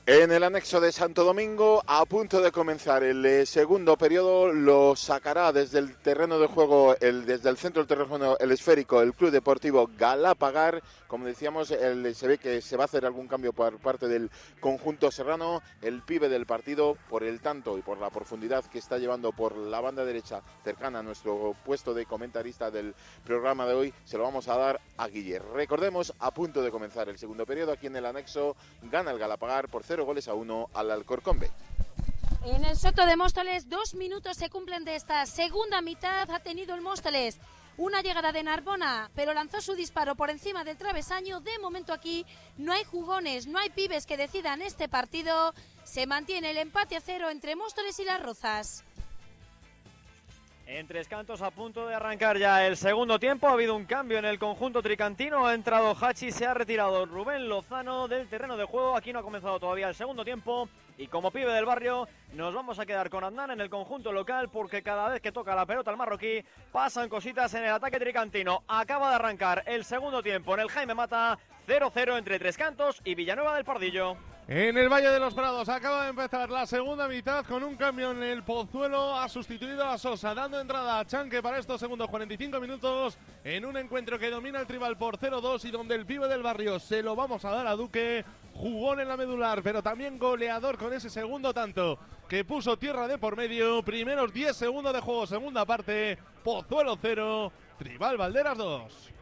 En el anexo de Santo Domingo, a punto de comenzar el eh, segundo periodo, lo sacará desde el terreno de juego, el, desde el centro del terreno, el esférico, el Club Deportivo Galapagar. Como decíamos, se ve que se va a hacer algún cambio por parte del conjunto serrano. El pibe del partido, por el tanto y por la profundidad que está llevando por la banda derecha, cercana a nuestro puesto de comentarista del programa de hoy, se lo vamos a dar a Guiller. Recordemos, a punto de comenzar el segundo periodo, aquí en el anexo, gana el Galapagar por 0 goles a uno al Alcorcón B. En el Soto de Móstoles, dos minutos se cumplen de esta segunda mitad. Ha tenido el Móstoles una llegada de Narbona, pero lanzó su disparo por encima del travesaño. De momento aquí no hay jugones, no hay pibes que decidan este partido. Se mantiene el empate a cero entre Móstoles y las Rozas. En Tres Cantos a punto de arrancar ya el segundo tiempo. Ha habido un cambio en el conjunto tricantino. Ha entrado Hachi, se ha retirado Rubén Lozano del terreno de juego. Aquí no ha comenzado todavía el segundo tiempo. Y como pibe del barrio, nos vamos a quedar con Adnan en el conjunto local porque cada vez que toca la pelota el marroquí pasan cositas en el ataque tricantino. Acaba de arrancar el segundo tiempo en el Jaime Mata 0-0 entre Tres Cantos y Villanueva del Pardillo. En el Valle de los Prados acaba de empezar la segunda mitad con un cambio en el Pozuelo. Ha sustituido a Sosa, dando entrada a Chanque para estos segundos 45 minutos en un encuentro que domina el tribal por 0-2 y donde el pibe del barrio se lo vamos a dar a Duque. Jugón en la medular, pero también goleador con ese segundo tanto que puso tierra de por medio. Primeros 10 segundos de juego, segunda parte. Pozuelo 0, Tribal Valderas 2.